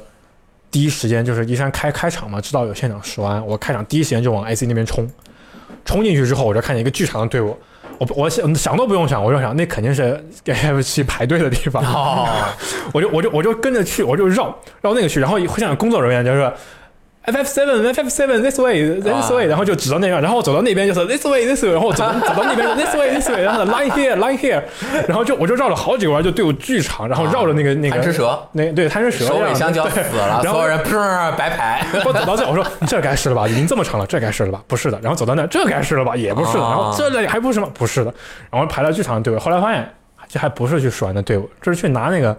第一时间就是一山开开场嘛，知道有现场试玩，我开场第一时间就往 IC 那边冲。冲进去之后，我就看见一个巨长的队伍，我我想想都不用想，我就想那肯定是给 F 七排队的地方。哦，我就我就我就跟着去，我就绕绕那个去，然后会像工作人员就是 FF seven FF seven this way this way，、啊然后就指到那边，然后我走到那边就是 this way this way，然后我走到走到那边 this way this way，然后 line here line here，然后就我就绕了好几个弯，就队伍巨长，然后绕着那个那个贪吃蛇，那对贪吃蛇首尾相交死了，然后所有人砰白牌。我走到这，我说这该是了吧？已经这么长了，这该是了吧？不是的。然后走到那，这该是了吧？也不是的。啊然后这里还不是吗？不是的。然后排了巨长的队伍，后来发现这还不是去试玩的队伍，这是去拿那个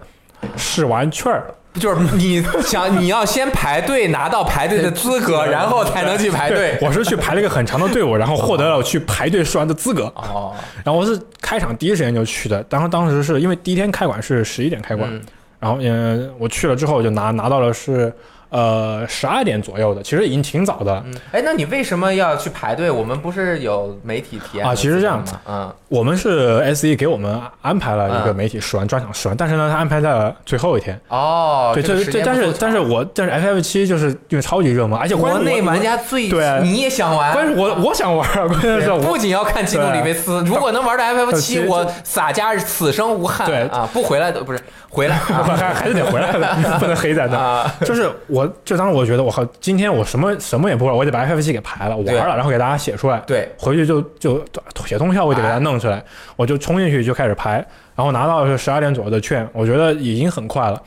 试玩券儿。就是你想，你要先排队拿到排队的资格，然后才能去排队。我是去排了一个很长的队伍，然后获得了去排队试玩的资格。哦，然后我是开场第一时间就去的，然后当时是因为第一天开馆是十一点开馆，嗯然后嗯，我去了之后就拿拿到了是呃十二点左右的，其实已经挺早的。哎，那你为什么要去排队？我们不是有媒体体验啊其实这样嗯，我们是 S E 给我们安排了一个嗯。媒体试玩、专场试玩，但是呢，他安排在了最后一天。哦，对，这这这，但是但是我但是 F F 七就是因为超级热门，而且国内玩，家最对。啊你也想玩，关键是我我想玩，关键是我不仅要看基努里维斯，如果能玩到 FF 七，我洒家此生无憾。对。啊，不回来的不是回来 啊。还还是得回来的，不能黑在那。啊，就是我，就当时我觉得我靠，今天我什么什么也不玩，我得把 F F 七给排了，玩了，然后给大家写出来，对，回去就就写通宵，我得给它弄出来，我就冲进去就开始排，然后拿到是十二点左右的券，我觉得已经很快了，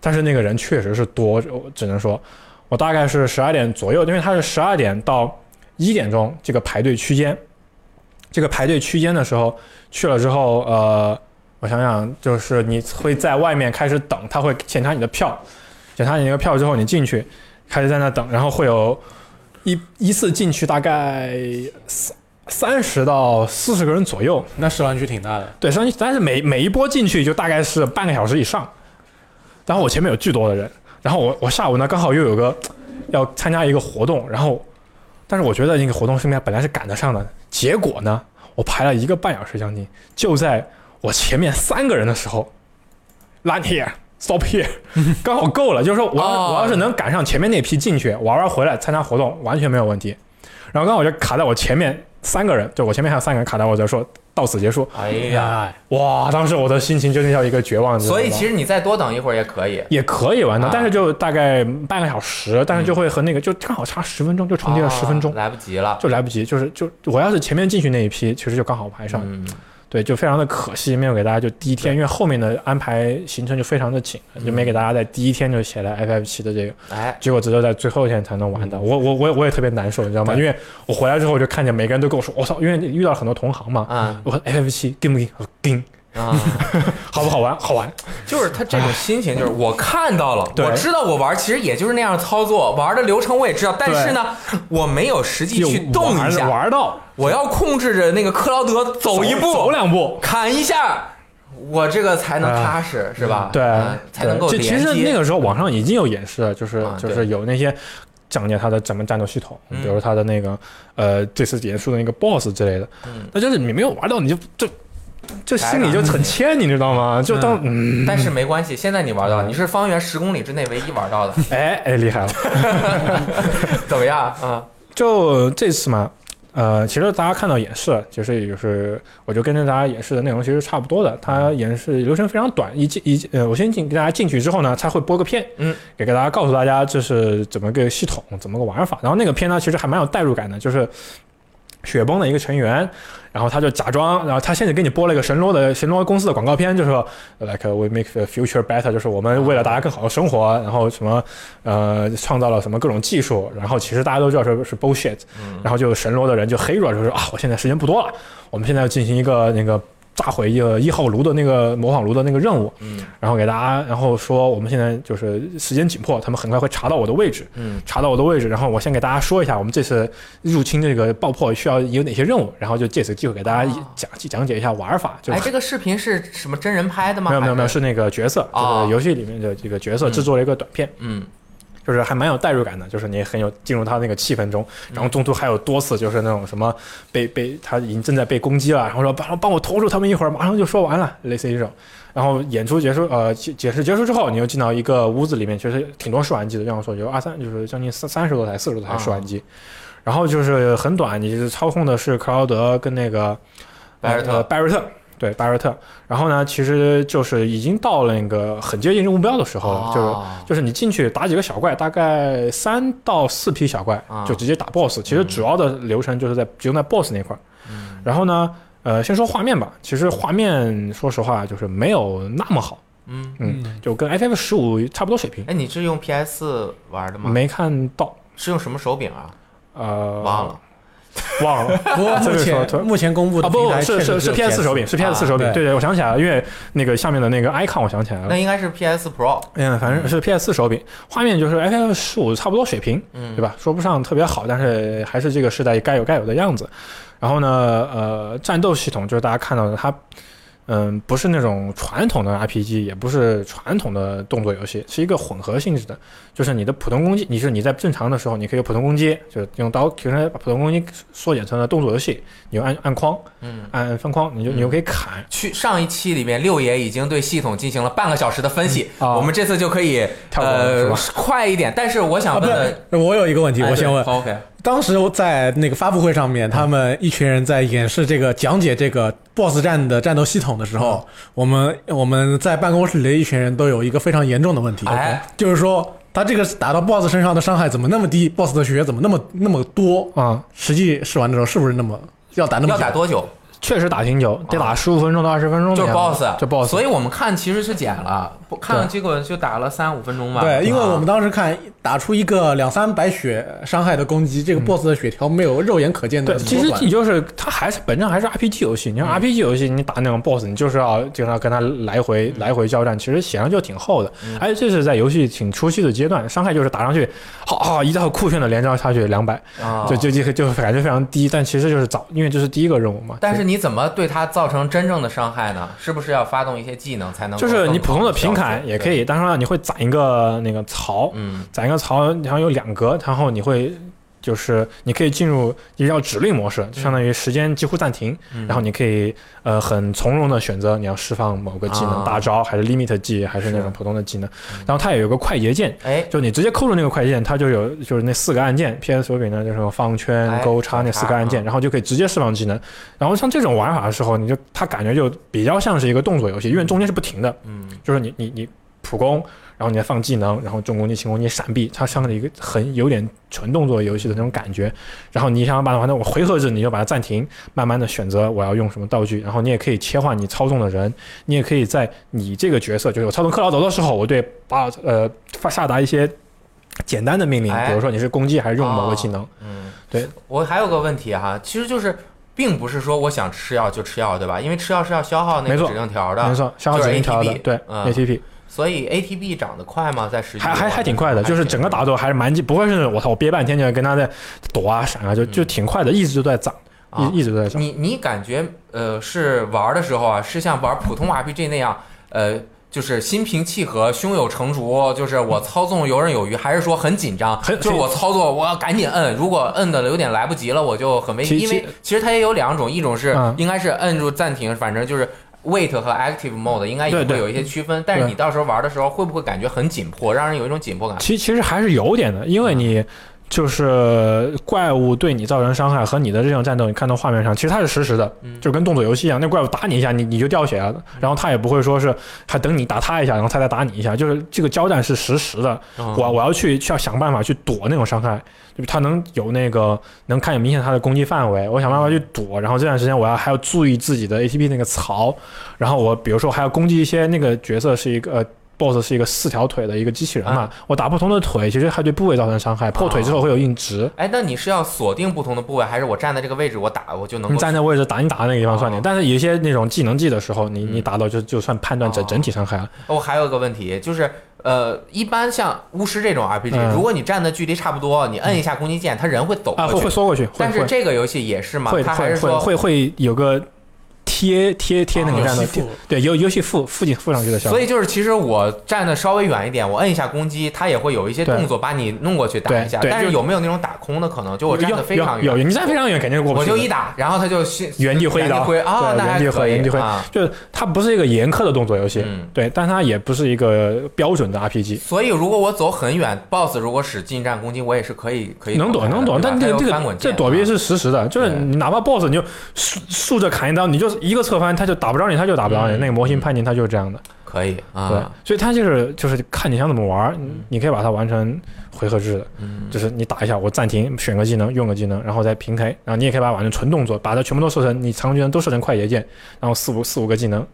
但是那个人确实是多，我只能说，我大概是十二点左右，因为他是十二点到一点钟这个排队区间，这个排队区间的时候去了之后，呃，我想想，就是你会在外面开始等，他会检查你的票，检查你那个票之后，你进去开始在那等，然后会有一一次进去大概三三十到四十个人左右，那试玩区挺大的，对，上但是每每一波进去就大概是半个小时以上，然后我前面有巨多的人，然后我我下午呢刚好又有个要参加一个活动，然后但是我觉得那个活动是应该本来是赶得上的，结果呢我排了一个半小时将近，就在我前面三个人的时候，run here。Stop here，刚好够了。就是说我我要是能赶上前面那批进去玩玩回来参加活动，完全没有问题。然后刚好就卡在我前面三个人，就我前面还有三个人卡在我这说到此结束。哎呀，哇，当时我的心情就那叫一个绝望。所以其实实你再多等一会儿也可以。也可以玩的，啊但是就大概半个小时，但是就会和那个就刚好差十分钟，就重叠了十分钟啊，来不及了。就来不及。就是就我要是前面进去那一批，其实就刚好排上。嗯，对，就非常的可惜，没有给大家就第一天，因为后面的安排行程就非常的紧，就没给大家在第一天就写了 FF 七的这个，哎，结果只有在最后一天才能玩到。我我我也我也特别难受，你知道吗？因为我回来之后我就看见每个人都跟我说，我操，因为遇到了很多同行嘛，啊我说 FF 七 game 不 game？我说 game，啊，好不好玩？好玩。就是他这种心情，就是我看到了，我知道我玩其实也就是那样操作，玩的流程我也知道，但是呢，我没有实际去动一下，玩到。我要控制着那个克劳德走一步，走两步。砍一下，我这个才能踏实，是吧？对嗯，才能够就其实那个时候网上已经有演示了，就是、啊就是有那些讲解他的怎么战斗系统，嗯。比如他的那个呃这次结束的那个 BOSS 之类的。嗯。那就是你没有玩到，你就就就心里就很欠，你知道吗？就当嗯，但是没关系，现在你玩到，你是方圆十公里之内唯一玩到的，哎哎厉害了。怎么样？啊，就这次嘛，呃，其实大家看到演示，其实也就是我就跟着大家演示的内容其实差不多的。它演示流程非常短，一进一呃，我先进给大家进去之后呢，它会播个片，嗯，给大家告诉大家这是怎么个系统，怎么个玩法。然后那个片呢，其实还蛮有代入感的，就是雪崩的一个成员，然后他就假装，然后他现在给你播了一个神罗的神罗公司的广告片，就是说，like we make the future better，就是我们为了大家更好的生活，然后什么呃创造了什么各种技术，然后其实大家都知道是是 bullshit，然后就神罗的人就黑了，就说啊，我现在时间不多了，我们现在要进行一个那个。炸毁一个一号炉的那个模仿炉的那个任务，嗯。然后给大家，然后说我们现在就是时间紧迫，他们很快会查到我的位置，嗯。查到我的位置，然后我先给大家说一下，我们这次入侵这个爆破需要有哪些任务，然后就借此机会给大家哦。讲讲解一下玩法。就哎，这个视频是什么真人拍的吗？没有没有没有，是那个角色，哦就是游戏里面的这个角色制作了一个短片，嗯就是还蛮有代入感的，就是你很有进入他那个气氛中，然后中途还有多次就是那种什么被被他已经正在被攻击了，然后说帮帮我拖住他们一会儿，马上就说完了，类似于这种。然后演出结束，呃，解解释结束之后，你又进到一个屋子里面，其实挺多试玩机的，这样说有二三，就是将近三三十多台、四十多台试玩机。然后就是很短，你就是操控的是克劳德跟那个拜瑞特呃拜瑞特，对巴瑞特。然后呢，其实就是已经到了那个很接近目标的时候了，就是哦就是你进去打几个小怪，大概三到四批小怪啊就直接打 BOSS。其实主要的流程就是在集中在 BOSS 那块儿。嗯然后呢，呃，先说画面吧。其实画面说实话就是没有那么好，嗯，嗯，就跟 FF 十五差不多水平。哎，你是用 PS 玩的吗？没看到，是用什么手柄啊？呃，忘了。忘了。不过目前目前公布的啊不是是是 PS 手柄，是 PS 四手柄，啊对对，我想起来了，因为那个下面的那个 icon 我想起来了那，应该是 PS Pro。嗯，反正是 PS 四手柄，画面就是 FF 十五差不多水平，嗯，对吧？说不上特别好，但是还是这个时代该有该有的样子。然后呢，呃，战斗系统就是大家看到的，它嗯不是那种传统的 RPG，也不是传统的动作游戏，是一个混合性质的。就是你的普通攻击，你是你在正常的时候，你可以有普通攻击，就是用刀平时把普通攻击缩减成了动作游戏，你就按按框，嗯，按方框，你就你就可以砍。去上一期里面，六爷已经对系统进行了半个小时的分析，我们这次就可以呃快一点。但是我想问我有一个问题，哎我先问对。OK，当时在那个发布会上面，他们一群人在演示这个讲解这个 BOSS 战的战斗系统的时候，我们我们在办公室里的一群人都有一个非常严重的问题，哎就是说他这个打到 BOSS 身上的伤害怎么那么低，BOSS 的血血怎么那么那么多？啊、实际试完的时候是不是那么要打那么要打多久？确实打挺久，得打十五分钟到二十分钟的就是，BOSS，就 BOSS。所以我们看其实是减了，看了结果就打了三五分钟吧。对，因为啊我们当时看打出一个两三百血伤害的攻击，这个 BOSS 的血条没有肉眼可见的对，其实你就是它还是本质上还是 RPG 游戏。你像 RPG 游戏，你打那种 BOSS，你就是要经常跟他来回来回交战，其实血量就挺厚的。而且这是在游戏挺初期的阶段，伤害就是打上去，好好一道酷炫的连招下去两百，啊就就就就感觉非常低。但其实就是早，因为这是第一个任务嘛。但是你怎么对它造成真正的伤害呢？是不是要发动一些技能才能就是你普通的平砍也可以，当然了，你会攒一个那个槽，嗯。攒一个槽，然后有两格，然后你会就是你可以进入叫指令模式，就相当于时间几乎暂停，嗯。然后你可以呃很从容的选择你要释放某个技能、啊。大招，还是 limit 技，还是那种普通的技能。然后它也有个快捷键，哎，就你直接扣住那个快捷键，它就有就是那四个按键，PS 手柄呢就是方圈哎、勾叉那四个按键，然后就可以直接释放技能。然后像这种玩法的时候，你就它感觉就比较像是一个动作游戏，因为中间是不停的，嗯，就是你你你普攻，然后你再放技能，然后重攻击、轻攻击、闪避，它像是一个很有点纯动作游戏的那种感觉。然后你想要把它玩的我回合制，你就把它暂停，慢慢的选择我要用什么道具，然后你也可以切换你操纵的人，你也可以在你这个角色，就是我操纵克劳德的时候，我对把呃发下达一些简单的命令，哎比如说你是攻击还是用某个技能。嗯，对我还有个问题哈，其实就是。并不是说我想吃药就吃药，对吧？因为吃药是要消耗那没错个指令条的，没错，消耗就是指令条的，对、嗯 ATP 所以 ATB 长得快吗？在实际还还还挺快的，就是整个打斗还是蛮不会是我操我憋半天就跟他在躲啊闪啊，就就挺快的，一直就在涨，啊一一直都在涨。你你感觉呃是玩的时候啊，是像玩普通 RPG 那样，呃，就是心平气和、胸有成竹，就是我操纵游刃有余，还是说很紧张？很就是我操作我要赶紧摁，如果摁的有点来不及了，我就很危因为其实它也有两种，一种是嗯应该是摁住暂停，反正就是。Wait 和 Active Mode 应该也会有一些区分，但是你到时候玩的时候会不会感觉很紧迫，让人有一种紧迫感？其其实还是有点的，因为你就是怪物对你造成伤害和你的这种战斗，你看到画面上，其实它是实时的，嗯就跟动作游戏一样。那怪物打你一下，你你就掉血了，然后它也不会说是还等你打它一下，然后它再打你一下，就是这个交战是实时的。嗯我我要去去要想办法去躲那种伤害，就是他能有那个能看见明显它的攻击范围，我想办法去躲，然后这段时间我要还要注意自己的 ATP 那个槽，然后我比如说还要攻击一些那个角色是一个。呃 BOSS 是一个四条腿的一个机器人嘛，啊我打不同的腿，其实还对部位造成伤害。破腿之后会有硬直，哎，那你是要锁定不同的部位，还是我站在这个位置我打我就能你站在位置打你打的那个地方算点。哦但是有一些那种技能技的时候，你你嗯打到就就算判断整哦整体伤害了。我还有一个问题，就是呃，一般像巫师这种 RPG，、嗯如果你站的距离差不多，你摁一下攻击键，他人会走啊，过去。会会缩过去，但是这个游戏也是吗？会它还是说会会有个贴贴贴那个哦战斗游戏附对游游戏附附近附上去的效果所。以就是，其实我站的稍微远一点，我摁一下攻击，它也会有一些动作把你弄过去打一下。但是有没有那种打空的可能？就我站的非常远，有你站非常远肯定是过不去。我就一打，然后他就原地挥刀挥啊，对那还原地挥可以原地挥啊。就是它不是一个严苛的动作游戏，嗯对，但它也不是一个标准的 RPG。所以如果我走很远，BOSS 如果使近战攻击，我也是可以可以能躲能躲，但这个这个这躲避是实时的，就是你哪怕 BOSS 你就竖竖着砍一刀，你就是一个侧翻，他就打不着你，他就打不着你。嗯那个模型判定他就是这样的，可以对啊，，所以他就是就是看你想怎么玩，你你可以把它完成回合制的，嗯就是你打一下，我暂停，选个技能，用个技能，然后再平 K，然后你也可以把它玩成纯动作，把它全部都设成你常用技能都设成快捷键，然后四五四五个技能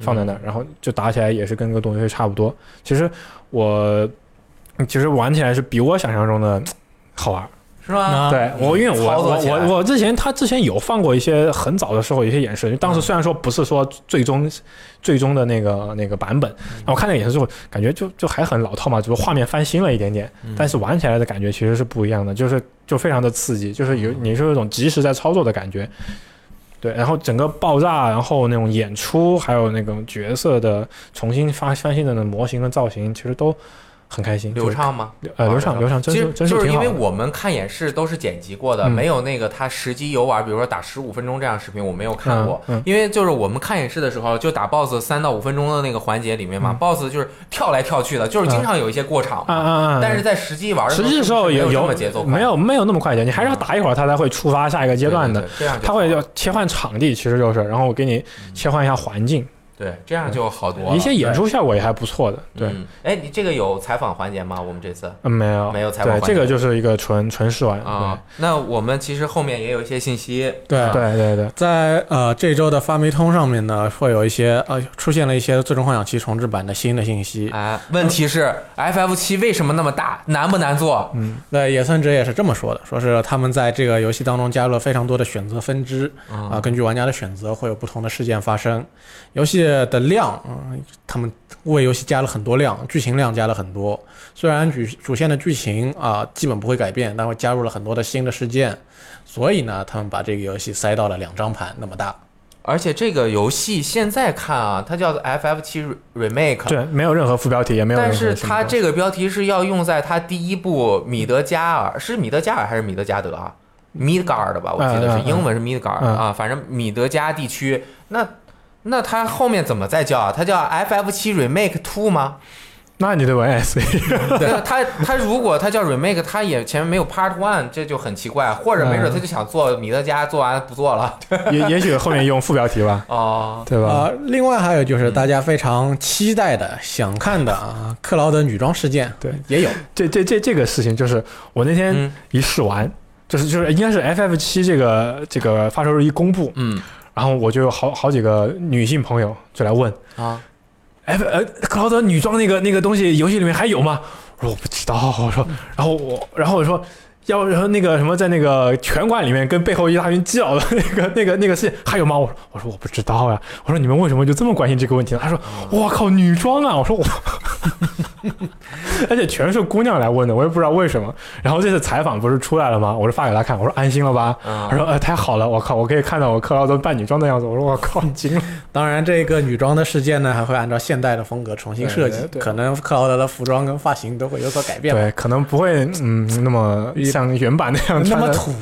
放在那儿，然后就打起来也是跟个动作差不多。其实我其实玩起来是比我想象中的好玩。是吗？啊。对我，因为我我我我之前他之前有放过一些很早的时候有一些演示，当时虽然说不是说最终最终的那个那个版本，然后我看那个演示之后，感觉就就还很老套嘛，只不过画面翻新了一点点，但是玩起来的感觉其实是不一样的，就是就非常的刺激，就是有你是有一种即时在操作的感觉。对，然后整个爆炸，然后那种演出，还有那种角色的重新发翻新的那种模型跟造型，其实都很开心，流畅吗？呃流畅流畅，真其实就是因。为我们看演示都是剪辑过的，嗯没有那个他实际游玩，比如说打十五分钟这样的视频，我没有看过。因为就是我们看演示的时候，就打 BOSS 三到五分钟的那个环节里面嘛、嗯 b o s s 就是跳来跳去的，就是经常有一些过场。但是在实际玩的实际时候也有这么节奏，没有没有那么快的，你还是要打一会儿，它才会触发下一个阶段的。对对对这样它会好要切换场地，其实就是，然后我给你切换一下环境，对，这样就好多了。一些演出效果也还不错的。对，嗯，哎，你这个有采访环节吗？我们这次嗯，没有没有采访对，环节这个就是一个纯纯试玩。啊，那我们其实后面也有一些信息。对啊对对对，在呃这周的发霉通上面呢，会有一些呃出现了一些《最终幻想七》重置版的新的信息。哎，问题是 FF 七为什么那么大？难不难做？嗯，对，野村哲也是这么说的，说是他们在这个游戏当中加入了非常多的选择分支啊、啊根据玩家的选择会有不同的事件发生。游戏的量，嗯、他们为游戏加了很多量，剧情量加了很多。虽然主主线的剧情啊、基本不会改变，但会加入了很多的新的事件，所以呢，他们把这个游戏塞到了两张盘那么大。而且这个游戏现在看啊，它叫做 FF 七 Remake，对，没有任何副标题，也没有任但。是它这个标题是要用在它第一部米德加尔，是米德加尔还是米德加德啊？Midgard 吧，我记得是英文是 Midgard 嗯啊，反正米德加地区。那那它后面怎么再叫啊？它叫 FF 七 Remake Two 吗？那你得玩 S，那它它如果它叫 Remake，它也前面没有 Part One，这就很奇怪。或者没准嗯他就想做米德加，做完不做了。也也许后面用副标题吧，哦，对吧？啊、另外还有就是大家非常期待的、想看的啊，克劳德女装事件，对，也有。这这这这个事情就是我那天嗯一试完，就是就是应该是 FF 七这个这个发售日一公布，嗯然后我就有好好几个女性朋友就来问啊，哎呃克劳德女装那个那个东西游戏里面还有吗？我说我不知道，我说，然后我然后我说。要然后那个什么，在那个拳馆里面跟背后一大群基佬的那个 那个那个事情还有吗？我说我说我不知道呀。我说你们为什么就这么关心这个问题呢？他说我靠女装啊！我说我，而且全是姑娘来问的，我也不知道为什么。然后这次采访不是出来了吗？我就发给他看，我说安心了吧？嗯他说呃太好了，我靠，我可以看到我克劳德扮女装的样子。我说我靠，惊了。当然，这个女装的事件呢，还会按照现代的风格重新设计对，对可能克劳德的服装跟发型都会有所改变。对，可能不会嗯那么像原版那样。那么土，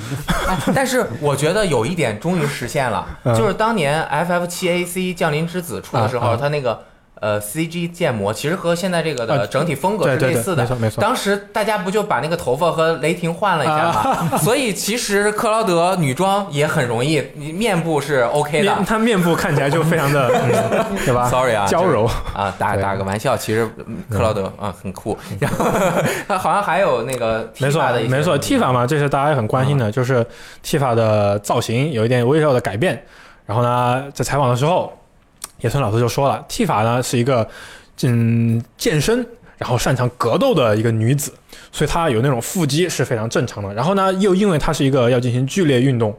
哎，但是我觉得有一点终于实现了，嗯就是当年 FF 七 AC 降临之子出的时候，啊啊它那个呃 CG 建模其实和现在这个啊的整体风格是类似的。没错没错。当时大家不就把那个头发和雷霆换了一下吗？所以其实克劳德女装也很容易，你面部是 OK 的面。他面部看起来就非常的，嗯、对吧 Sorry 啊，娇柔。啊，打打个玩笑，其实嗯克劳德啊很酷。然后 他好像还有那个没错没错，T 法嘛，这是大家也很关心的，就是 T 法的造型有一点微妙的改变。然后呢，在采访的时候，野村老师就说了，T 法呢是一个嗯健身，然后擅长格斗的一个女子，所以她有那种腹肌是非常正常的。然后呢，又因为她是一个要进行剧烈运动，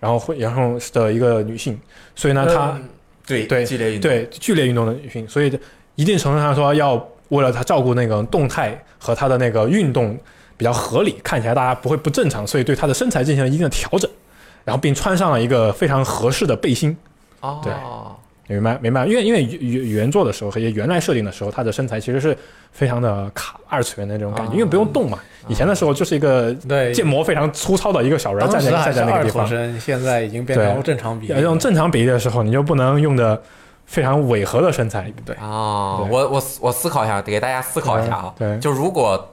然后会然后的一个女性，所以呢，她嗯对对剧烈运动对剧烈运动的女性，所以一定程度上说，要为了她照顾那个动态和她的那个运动比较合理，看起来大家不会不正常，所以对她的身材进行了一定的调整，然后并穿上了一个非常合适的背心。哦，对明白明白，因为因为原原作的时候和原来设定的时候，他的身材其实是非常的卡二次元的那种感觉，啊因为不用动嘛。以前的时候就是一个对，建模非常粗糙的一个小人站在站在那个地方，头身，现在已经变成正常比例要用。正常比例的时候，你就不能用的非常违和的身材。对，哦，对我我我思考一下，给大家思考一下啊。对，就如果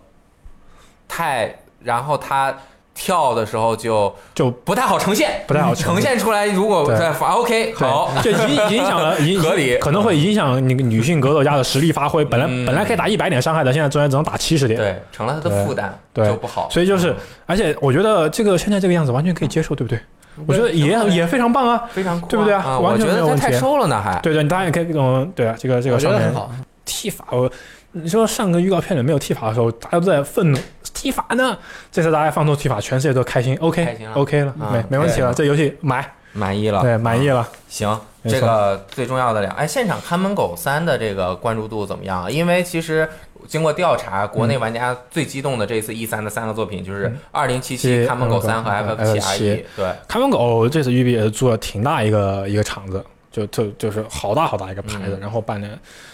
太，然后他跳的时候就就不太好呈现，不太好呈呈现出来。如果对在发 OK 好，就影 影响了影合理可能会影响你女性格斗家的实力发挥。本来、嗯本来可以打一百点伤害的，现在居然只能打七十点。对，成了他的负担，对就不好。所以就是，而且我觉得这个现在这个样子完全可以接受，对不对？我觉得也也非常棒啊。非常对不对啊啊？完我觉得他全没有问题太瘦了呢，还对对，大家也可以嗯，对啊，这个这个上面我觉得很好。剃发，我你说上个预告片里没有剃发的时候，大家都在愤怒，剃发呢？这次大家放出剃发，全世界都开心，OK 开心了 OK 了，啊没没问题了，这游戏买，满意了，对，满意啊。了。行，这个最重要的两，哎，现场看门狗三的这个关注度怎么样啊？因为其实经过调查，国内玩家最激动的这次 E 三的三个作品就是《二零七七》、嗯看门狗三和嗯 FF 七 R 一 F7。对，看门狗这次育碧也是做了挺大一个一个场子，就就就是好大好大一个牌子，嗯然后办的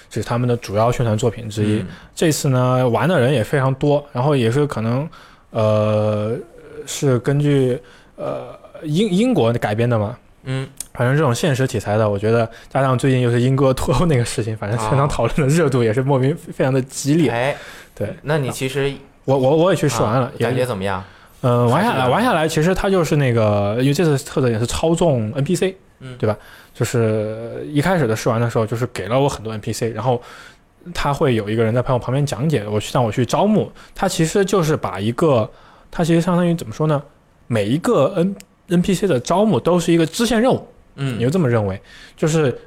这是他们的主要宣传作品之一。嗯这次呢，玩的人也非常多，然后也是可能呃是根据呃英英国改编的嘛。嗯，反正这种现实题材的，我觉得加上最近又是英哥脱欧那个事情，反正全场讨论的热度也是莫名非常的激烈。哎，对，那你其实我我我也去试玩了感觉怎么样？嗯，玩下来，玩下来，其实它就是那个，因为这次特点是操纵 NPC，嗯对吧？就是一开始的试玩的时候，就是给了我很多 NPC，然后他会有一个人在朋友旁边讲解，我去让我去招募。他其实就是把一个，他其实相当于怎么说呢？每一个 N NPC 的招募都是一个支线任务，嗯，你就这么认为？就是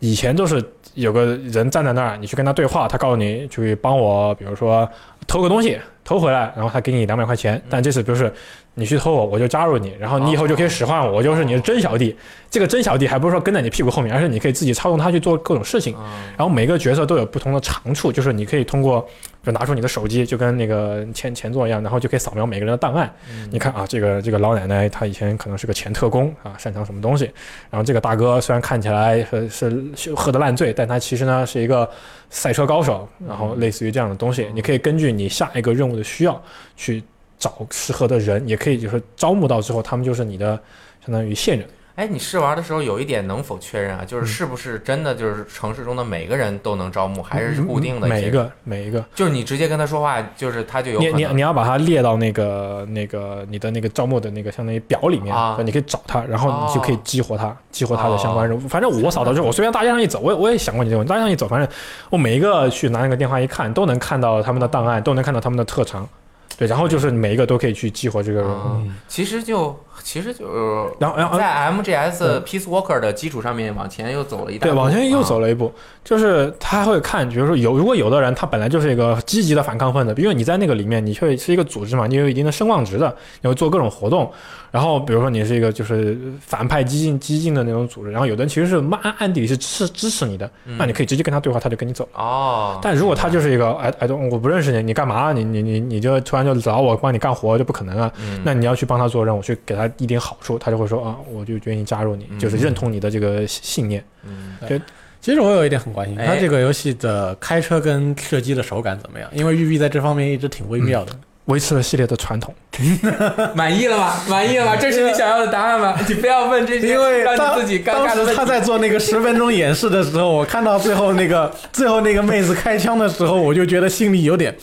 以前都是有个人站在那儿，你去跟他对话，他告诉你去帮我，比如说偷个东西，偷回来，然后他给你两百块钱，但这次不是你去偷我，我就加入你，然后你以后就可以使唤我，我就是你的真小弟。这个真小弟还不是说跟在你屁股后面，而是你可以自己操纵他去做各种事情。嗯然后每个角色都有不同的长处，就是你可以通过就拿出你的手机，就跟那个前前作一样，然后就可以扫描每个人的档案。你看啊，这个这个老奶奶她以前可能是个前特工啊，擅长什么东西。然后这个大哥虽然看起来是是是喝得烂醉，但他其实呢是一个赛车高手，然后类似于这样的东西，你可以根据你下一个任务的需要去找适合的人，也可以就是招募到之后，他们就是你的相当于线人。哎，你试玩的时候有一点能否确认啊？就是是不是真的就是城市中的每个人都能招募，还是固定的？每一，个每一个。就是你直接跟他说话，就是他就有你你你要把它列到那个那个你的那个招募的那个相当于表里面，啊你可以找他，然后你就可以哦激活他，激活他的相关任务。反正我扫到之后，我随便大街上一走，我也我也想过你这个问题，大街上一走，反正我每一个去拿那个电话一看，都能看到他们的档案，都能看到他们的特长，对，然后就是每一个都可以去激活这个人。物。啊其实就其实就然后然后在 MGS Peace Walker 的基础上面往前又走了一大对，往前又啊。走了一步，就是他会看，比如说有如果有的人他本来就是一个积极的反抗分子，因为你在那个里面你会是一个组织嘛，你有一定的声望值的，你会做各种活动，然后比如说你是一个就是反派激进激进的那种组织，然后有的人其实是暗暗地里是支持支持你的，那你可以直接跟他对话，他就跟你走。哦，但如果他就是一个哎哎，我不认识你，你干嘛？你你你你就突然就找我帮你干活，就不可能啊。嗯那你要去帮他做任务，去给他一点好处，他就会说啊，我就愿意加入你，就是认同你的这个信念。嗯其实我有一点很关心，哎它这个游戏的开车跟射击的手感怎么样？因为育碧在这方面一直挺微妙的。维持了系列的传统，满意了吗？满意了吗？这是你想要的答案吗？你不要问这些因为让当你自己尴当时尬的问题。他在做那个十分钟演示的时候，我看到最后那个 最后那个妹子开枪的时候，我就觉得心里有点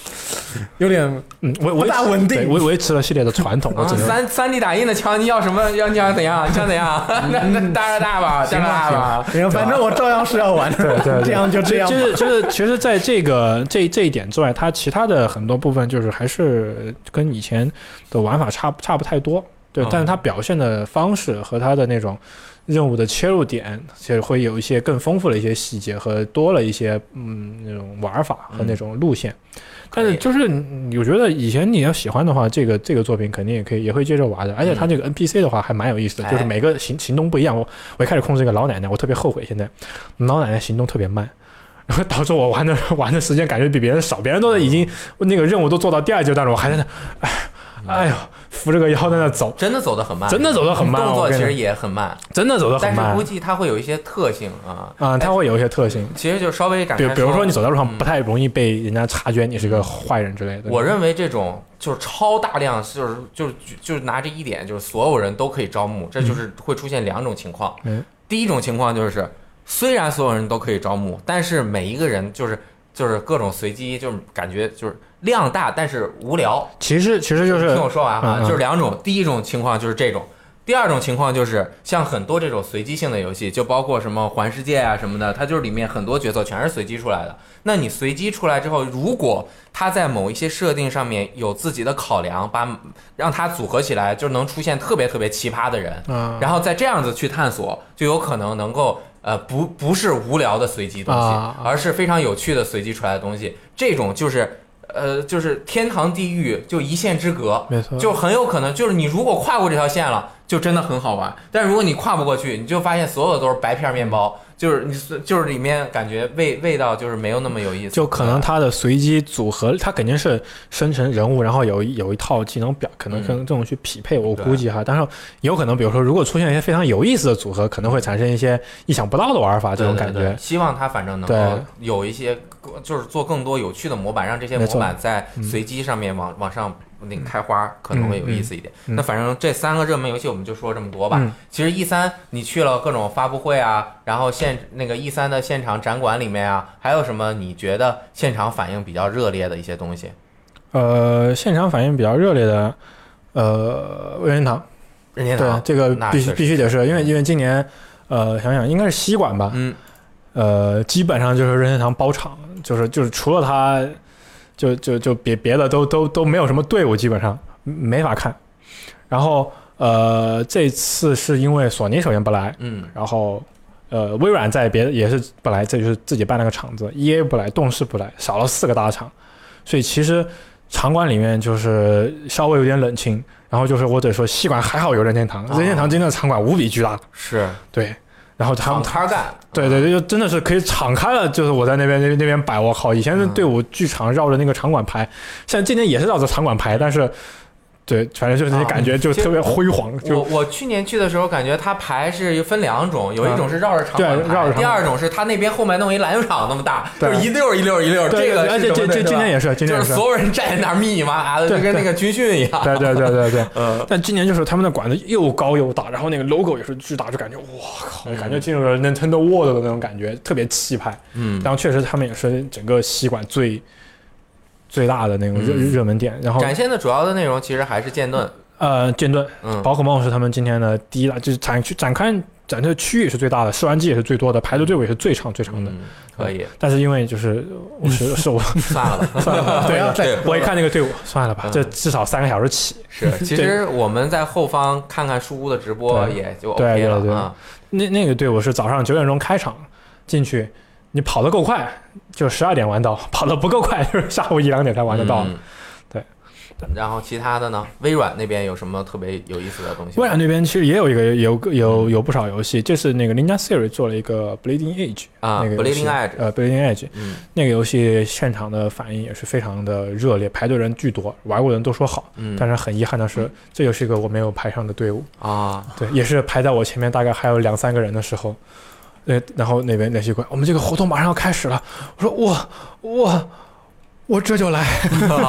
有点嗯，维维不大稳定对维维持了系列的传统，我啊，只能。三三 D 打印的枪，你要什么？要你想怎样？你想怎样？那那大大吧，大大吧。行，反正我照样是要玩的。对对对这样就这样。就是就是，其实，在这个这这一点之外，它其他的很多部分就是还是跟以前的玩法差差不太多。对嗯，但是它表现的方式和它的那种任务的切入点，其实会有一些更丰富的一些细节和多了一些嗯那种玩法和那种路线。但是就是嗯我觉得以前你要喜欢的话，这个这个作品肯定也可以也会接着玩的。而且它这个 NPC 的话还蛮有意思的，就是哎每个行行动不一样。我我一开始控制一个老奶奶，我特别后悔现在老奶奶行动特别慢。然 后导致我玩的玩的时间感觉比别人少，别人都已经那个任务都做到第二阶段了，我还在那，哎，哎呦，扶着个腰在那走，真的走得很慢，真的走得很慢动作其实也很慢，真的走得很慢但是估计它会有一些特性啊。啊、它会有一些特性，其实就稍微展开比比如说你走在路上嗯不太容易被人家察觉你是个坏人之类的。我认为这种就是超大量，就是就是就是拿这一点，就是所有人都可以招募，这就是会出现两种情况。嗯第一种情况就是，虽然所有人都可以招募，但是每一个人就是就是各种随机，就是感觉就是量大，但是无聊。其实其实就是听我说完哈，嗯嗯就是两种。第一种情况就是这种，第二种情况就是像很多这种随机性的游戏，就包括什么环世界啊什么的，它就是里面很多角色全是随机出来的。那你随机出来之后，如果它在某一些设定上面有自己的考量，把让它组合起来，就能出现特别特别奇葩的人，嗯然后再这样子去探索，就有可能能够呃不不是无聊的随机东西，啊而是非常有趣的随机出来的东西。这种就是呃就是天堂地狱就一线之隔，没错，就很有可能就是你如果跨过这条线了，就真的很好玩。但如果你跨不过去，你就发现所有的都是白片面包，就是你就是里面感觉味味道就是没有那么有意思。就可能它的随机组合，它肯定是生成人物，然后有一有一套技能表，可能嗯跟这种去匹配，我估计哈。但是有可能，比如说，如果出现一些非常有意思的组合，可能会产生一些意想不到的玩法，这种感觉对对对。希望它反正能够有一些，就是做更多有趣的模板，让这些模板在随机上面往往上那个开花，可能会有意思一点。嗯嗯那反正这三个热门游戏我们就说这么多吧。嗯其实 E 三你去了各种发布会啊，然后现那个 E 三的现场展馆里面啊，还有什么你觉得现场反应比较热烈的一些东西？呃，现场反应比较热烈的，呃，任天堂，任天堂，这个必须必须得是因为因为今年，呃，想想应该是西馆吧，嗯，呃，基本上就是任天堂包场，就是就是除了他，就就就别别的都都都没有什么队伍，基本上没法看。然后呃，这次是因为索尼首先不来，嗯然后呃，微软在别的也是不来，这就是自己办了个场子，EA 不来，动视不来，少了四个大厂，所以其实场馆里面就是稍微有点冷清，然后就是我得说西馆还好有任天堂，哦任天堂今天的场馆无比巨大，是。对，然后他们敞开干，对对对，就真的是可以敞开了，就是我在那边那那边摆，我靠，以前是队伍剧场绕着那个场馆排，现在今年也是绕着场馆排，但是对，反正就是那啊感觉就特别辉煌，我就我去年去的时候，感觉它排是分两种，有一种是绕着场馆对绕着场第二种是它那边后面弄一篮球场那么大，就是一溜一溜一溜这个这这是什么对吧今年也是，今年也是。就是所有人站在那儿密密麻麻的，就跟那个军训一样。对对对对对，嗯，但今年就是他们的馆子又高又大，然后那个 logo 也是巨大，就感觉哇靠，感觉进入了 Nintendo World 的那种感觉，特别气派。嗯，然后确实他们也是整个西馆最最大的那种热嗯热门点。然后展现的主要的内容其实还是剑盾。呃，剑盾、嗯，宝可梦是他们今天的第一大，就是展区展开展示区域是最大的，试玩机也是最多的，排的队伍也是最长最长的。嗯，可以，但是因为就是我是 是我算了吧。算了吧，对我一看那个队伍，算了吧，嗯这至少三个小时起。是，其实我们在后方看看书屋的直播也就对 OK 对对了啊。那那个队伍是早上九点钟开场进去，你跑得够快就十二点玩到，跑得不够快 就是下午一两点才玩得到。嗯对。然后其他的呢？微软那边有什么特别有意思的东西？微软那边其实也有一个有个有有不少游戏，就是那个 Ninja Theory 做了一个 Bleeding Edge 啊那个游戏，Bleeding Edge 呃 Bleeding Edge 嗯那个游戏现场的反应也是非常的热烈，排队人巨多，玩过的人都说好。嗯，但是很遗憾的是，这又是一个我没有排上的队伍，啊，对，也是排在我前面大概还有两三个人的时候，呃，然后那边联系官，我们这个活动马上要开始了，我说我我我这就来，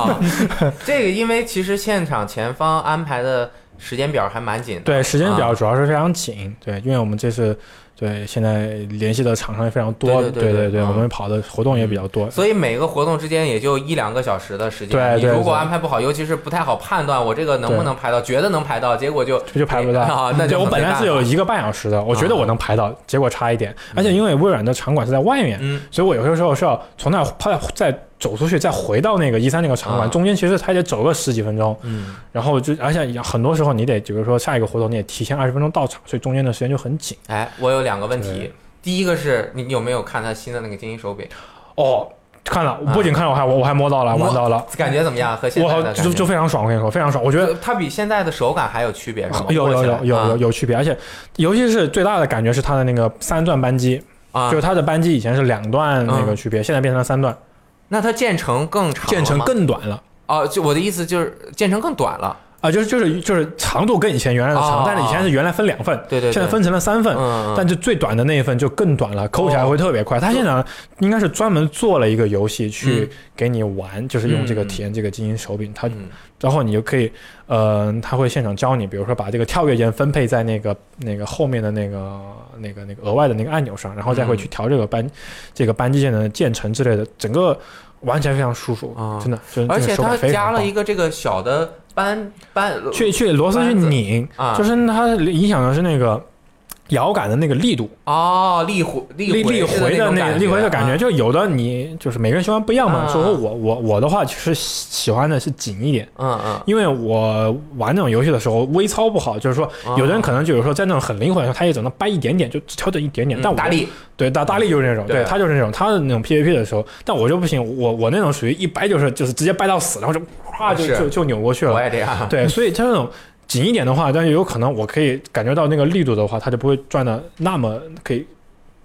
这个因为其实现场前方安排的时间表还蛮紧的。对，时间啊表主要是非常紧，对，因为我们这次对现在联系的厂商也非常多，对对对对对嗯我们跑的活动也比较多，所以每个活动之间也就一两个小时的时间。对对你如果安排不好，尤其是不太好判断我这个能不能排到，觉得能排到，结果就这就排不到。啊，那就我本来是有一个半小时的，我觉得我能排到，结果差一点。而且因为微软的场馆是在外面，嗯所以我有些时候是要从那儿跑再走出去，再回到那个一三那个场馆，啊中间其实还得走个十几分钟。嗯然后就而且很多时候你得，比如说下一个活动你得提前二十分钟到场，所以中间的时间就很紧。哎，我有两个问题。第一个是你有没有看他新的那个精英手柄？哦，看了，不仅看了，我还我我还摸到了，摸玩到了，感觉怎么样？和现在的感觉就就非常爽，我跟你说非常爽，我觉得。它比现在的手感还有区别是吗？有有有有有啊有区别，而且尤其是最大的感觉是它的那个三段扳机，啊就是它的扳机以前是两段那个区别，现在变成了三段，那它建成更长建成，更短了。哦，就我的意思就是建成更短了。啊，就是就是就是长度跟以前原来的长，哦但是以前是原来分两份，对对对。现在分成了三份，嗯，但就最短的那一份就更短了，抠起来会特别快。它现在应该是专门做了一个游戏去给你玩，就是用这个嗯。体验这个精英手柄，它嗯然后你就可以，呃，他会现场教你，比如说把这个跳跃键分配在那个那个后面的那个那个那个额外的那个按钮上，然后再会去调这个扳这个扳机键的键程之类的，整个玩起来非常舒服，啊。真的，而且它感非常棒。加了一个这个小的扳扳去去螺丝去拧，啊，就是它影响的是那个摇杆的那个力度，哦，力回力力回回的那个力回的感觉，啊就有的你就是每个人喜欢不一样嘛。所以说我我我的话，其实喜喜欢的是紧一点。嗯嗯，因为我玩那种游戏的时候，微操不好，就是说，哦有的人可能就有时候在那种很灵活的时候，他也只能掰一点点，就调整一点点。但我嗯大力对大大力就是那种，对对他就是那种他的那种 PVP 的时候，但我就不行，我我那种属于一掰就是就是直接掰到死，然后就唰就就就扭过去了我。也这样。对，所以他那种紧一点的话，但是有可能我可以感觉到那个力度的话，它就不会转的那么可以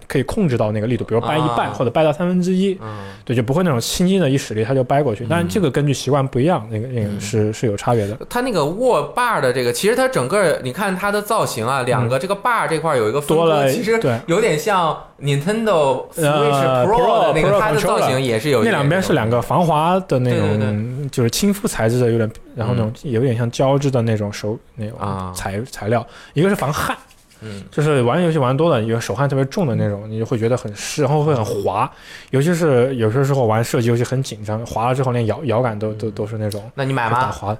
可以控制到那个力度，比如掰一半、啊。或者掰到三分之一，嗯，对，就不会那种轻轻的一使力它就掰过去。但是这个根据习惯不一样，那个那个嗯。是是有差别的。它那个握把的这个，其实它整个你看它的造型啊，两个这个把这块有一个分割，多了其实对。有点像 Nintendo Switch 呃 Pro 的那个，它的造型也是有那两边是两个防滑的那种，就是亲肤材质的，有点，然后那种有点像胶质的那种手那啊。种材材料，一个是防汗。嗯就是玩游戏玩多了，有手汗特别重的那种，你就会觉得很湿，然后会很滑。尤其是有些时候玩射击游戏很紧张，滑了之后连摇摇杆都都都是那种那你买吗？打滑。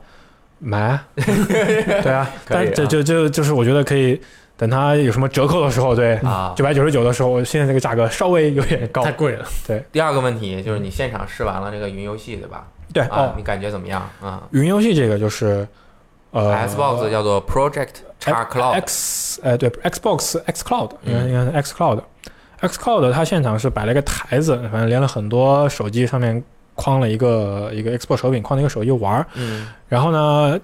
买啊，对啊但这就就就是我觉得可以等它有什么折扣的时候，对，啊，九百九十九的时候，现在这个价格稍微有点高，太贵了。对第二个问题就是你现场试完了这个云游戏对吧？对啊哦，，你感觉怎么样啊云游戏这个就是呃？Xbox 叫做 Project X Cloud，X 呃对 Xbox X Cloud 应该嗯应该是 X Cloud X Cloud 它现场是摆了一个台子，反正连了很多手机上面框了一个一个 Xbox 手柄，框了一个手机玩儿。嗯，然后呢，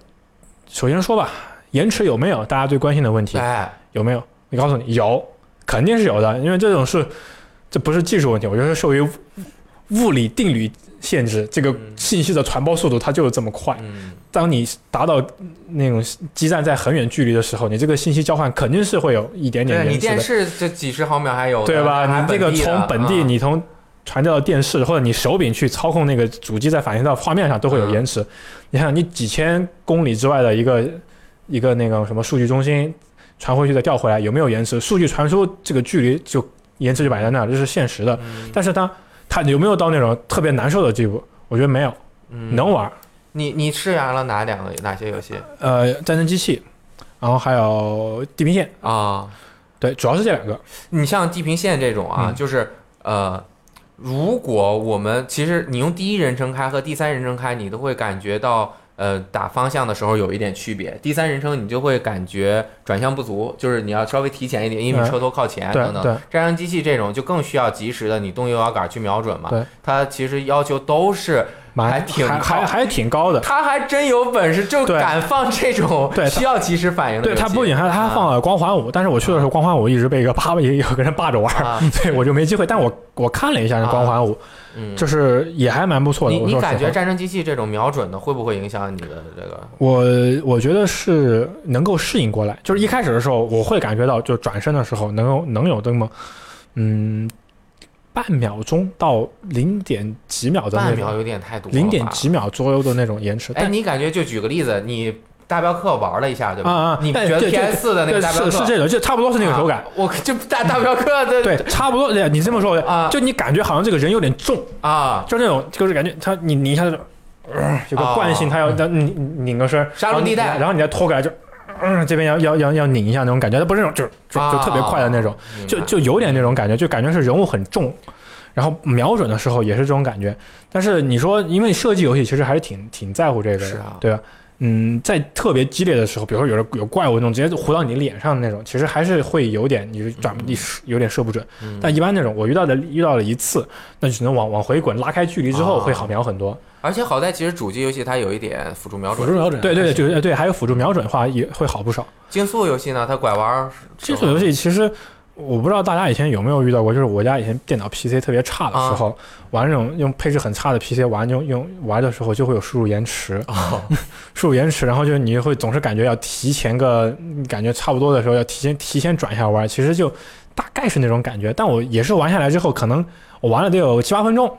首先说吧，延迟有没有？大家最关心的问题哎，有没有？你告诉你有，肯定是有的，因为这种是这不是技术问题，我觉得是受于物理定律限制，这个嗯信息的传播速度它就是这么快。嗯，当你达到那种基站在很远距离的时候，你这个信息交换肯定是会有一点点对你电延迟的，视这几十毫秒还有对吧？你这个从本地，嗯你从传调到电视，或者你手柄去操控那个主机，再反映到画面上都会有延迟。你看，你几千公里之外的一个一个那个什么数据中心传回去再调回来，有没有延迟？数据传输这个距离就延迟就摆在那儿，这是现实的。嗯但是它它有没有到那种特别难受的地步？我觉得没有，嗯能玩。你你试玩了哪两个哪些游戏呃，战争机器，然后还有地平线，啊？对，主要是这两个。你像地平线这种啊，嗯就是呃，如果我们其实你用第一人称开和第三人称开，你都会感觉到呃打方向的时候有一点区别。第三人称你就会感觉转向不足，就是你要稍微提前一点，因为嗯车头靠前等等。对战争机器这种就更需要及时的你动右摇杆去瞄准嘛。它其实要求都是。蛮还挺还还还挺高的。他还真有本事，就敢放这种对需要及时反应的。对，他不仅还他还放啊了光环五，但是我去的时候光环五一直被一个霸有有个人霸着玩儿，啊，对我就没机会。但我我看了一下那光环五，嗯，就是也还蛮不错的。你你感觉战争机器这种瞄准的会不会影响你的这个？我我觉得是能够适应过来，就是一开始的时候，我会感觉到，就转身的时候能有能有这么，嗯，半秒钟到零点几秒的那种，半秒有点太多了吧，零点几秒左右的那种延迟。哎，但你感觉就举个例子，你大镖客玩了一下，对吧？啊啊你觉得哎对对 PS 四的那个大镖客是是这种，就差不多是那个手感。啊我就大大镖客的对，差不多。对你这么说，啊就你感觉好像这个人有点重，啊，就那种，就是感觉他你你一下有个惯性，他要要拧拧个身杀戮地带然后你然后你再拖过来就，嗯，这边要要要要拧一下那种感觉，它不是那种就就就特别快的那种，啊就就有点那种感觉，就感觉是人物很重，然后瞄准的时候也是这种感觉。但是你说，因为射击游戏其实还是挺挺在乎这个的，对吧？嗯，在特别激烈的时候，比如说有人有怪物那种直接糊到你脸上的那种，其实还是会有点你转你有点射不准。嗯但一般那种我遇到的遇到了一次，那就只能往往回滚，拉开距离之后啊会好瞄很多。而且好在其实主机游戏它有一点辅助瞄准，辅助瞄准，对对对，就对，还有辅助瞄准的话也会好不少。竞速游戏呢，它拐弯儿竞速游戏其实我不知道大家以前有没有遇到过，就是我家以前电脑 PC 特别差的时候，玩这种用配置很差的 PC 玩用用玩的时候就会有输入延迟，哦，输入延迟，然后就你会总是感觉要提前个感觉差不多的时候要提前提前转一下弯，其实就大概是那种感觉。但我也是玩下来之后，可能我玩了得有七八分钟，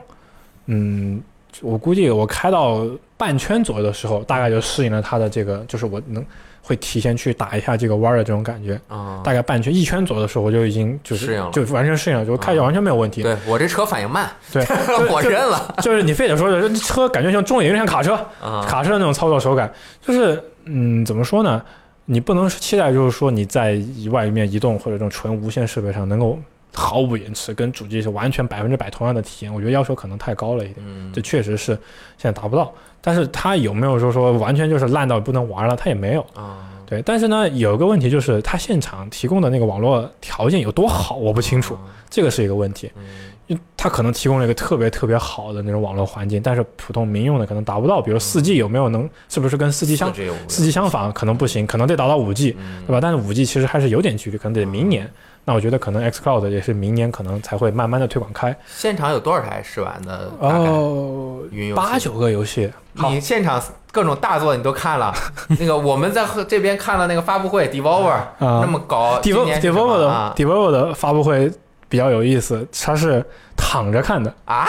嗯，我估计我开到半圈左右的时候，大概就适应了它的这个，就是我能会提前去打一下这个弯儿的这种感觉。啊，大概半圈一圈左右的时候，我就已经就是适应了。就完全适应了，就开完全没有问题。对我这车反应慢，对，我认了。就是你非得说这车感觉像中野有点像卡车，啊，卡车的那种操作手感，就是嗯，怎么说呢？你不能期待就是说你在外面移动或者这种纯无线设备上能够毫无延迟，跟主机是完全百分之百同样的体验，我觉得要求可能太高了一点。嗯。这确实是现在达不到，但是它有没有说说完全就是烂到不能玩了？它也没有。啊，对，但是呢，有一个问题就是它现场提供的那个网络条件有多好，我不清楚，这个是一个问题。嗯因为它可能提供了一个特别特别好的那种网络环境，但是普通民用的可能达不到。比如四 G 有没有能，是不是跟四 G 相四 G 相仿？可能不行，可能得达到五 G，嗯对吧？但是五 G 其实还是有点距离，可能得明年。那我觉得可能 xCloud 也是明年可能才会慢慢的推广开。现场有多少台试玩的？哦云游八九个游戏，好。你现场各种大作你都看了，那个我们在这边看了那个发布会，Devolver 啊。那么高 d e 今 v 年 o 是什 d e v o 的么啊。D e v o 的发布会比较有意思，它是躺着看的，啊，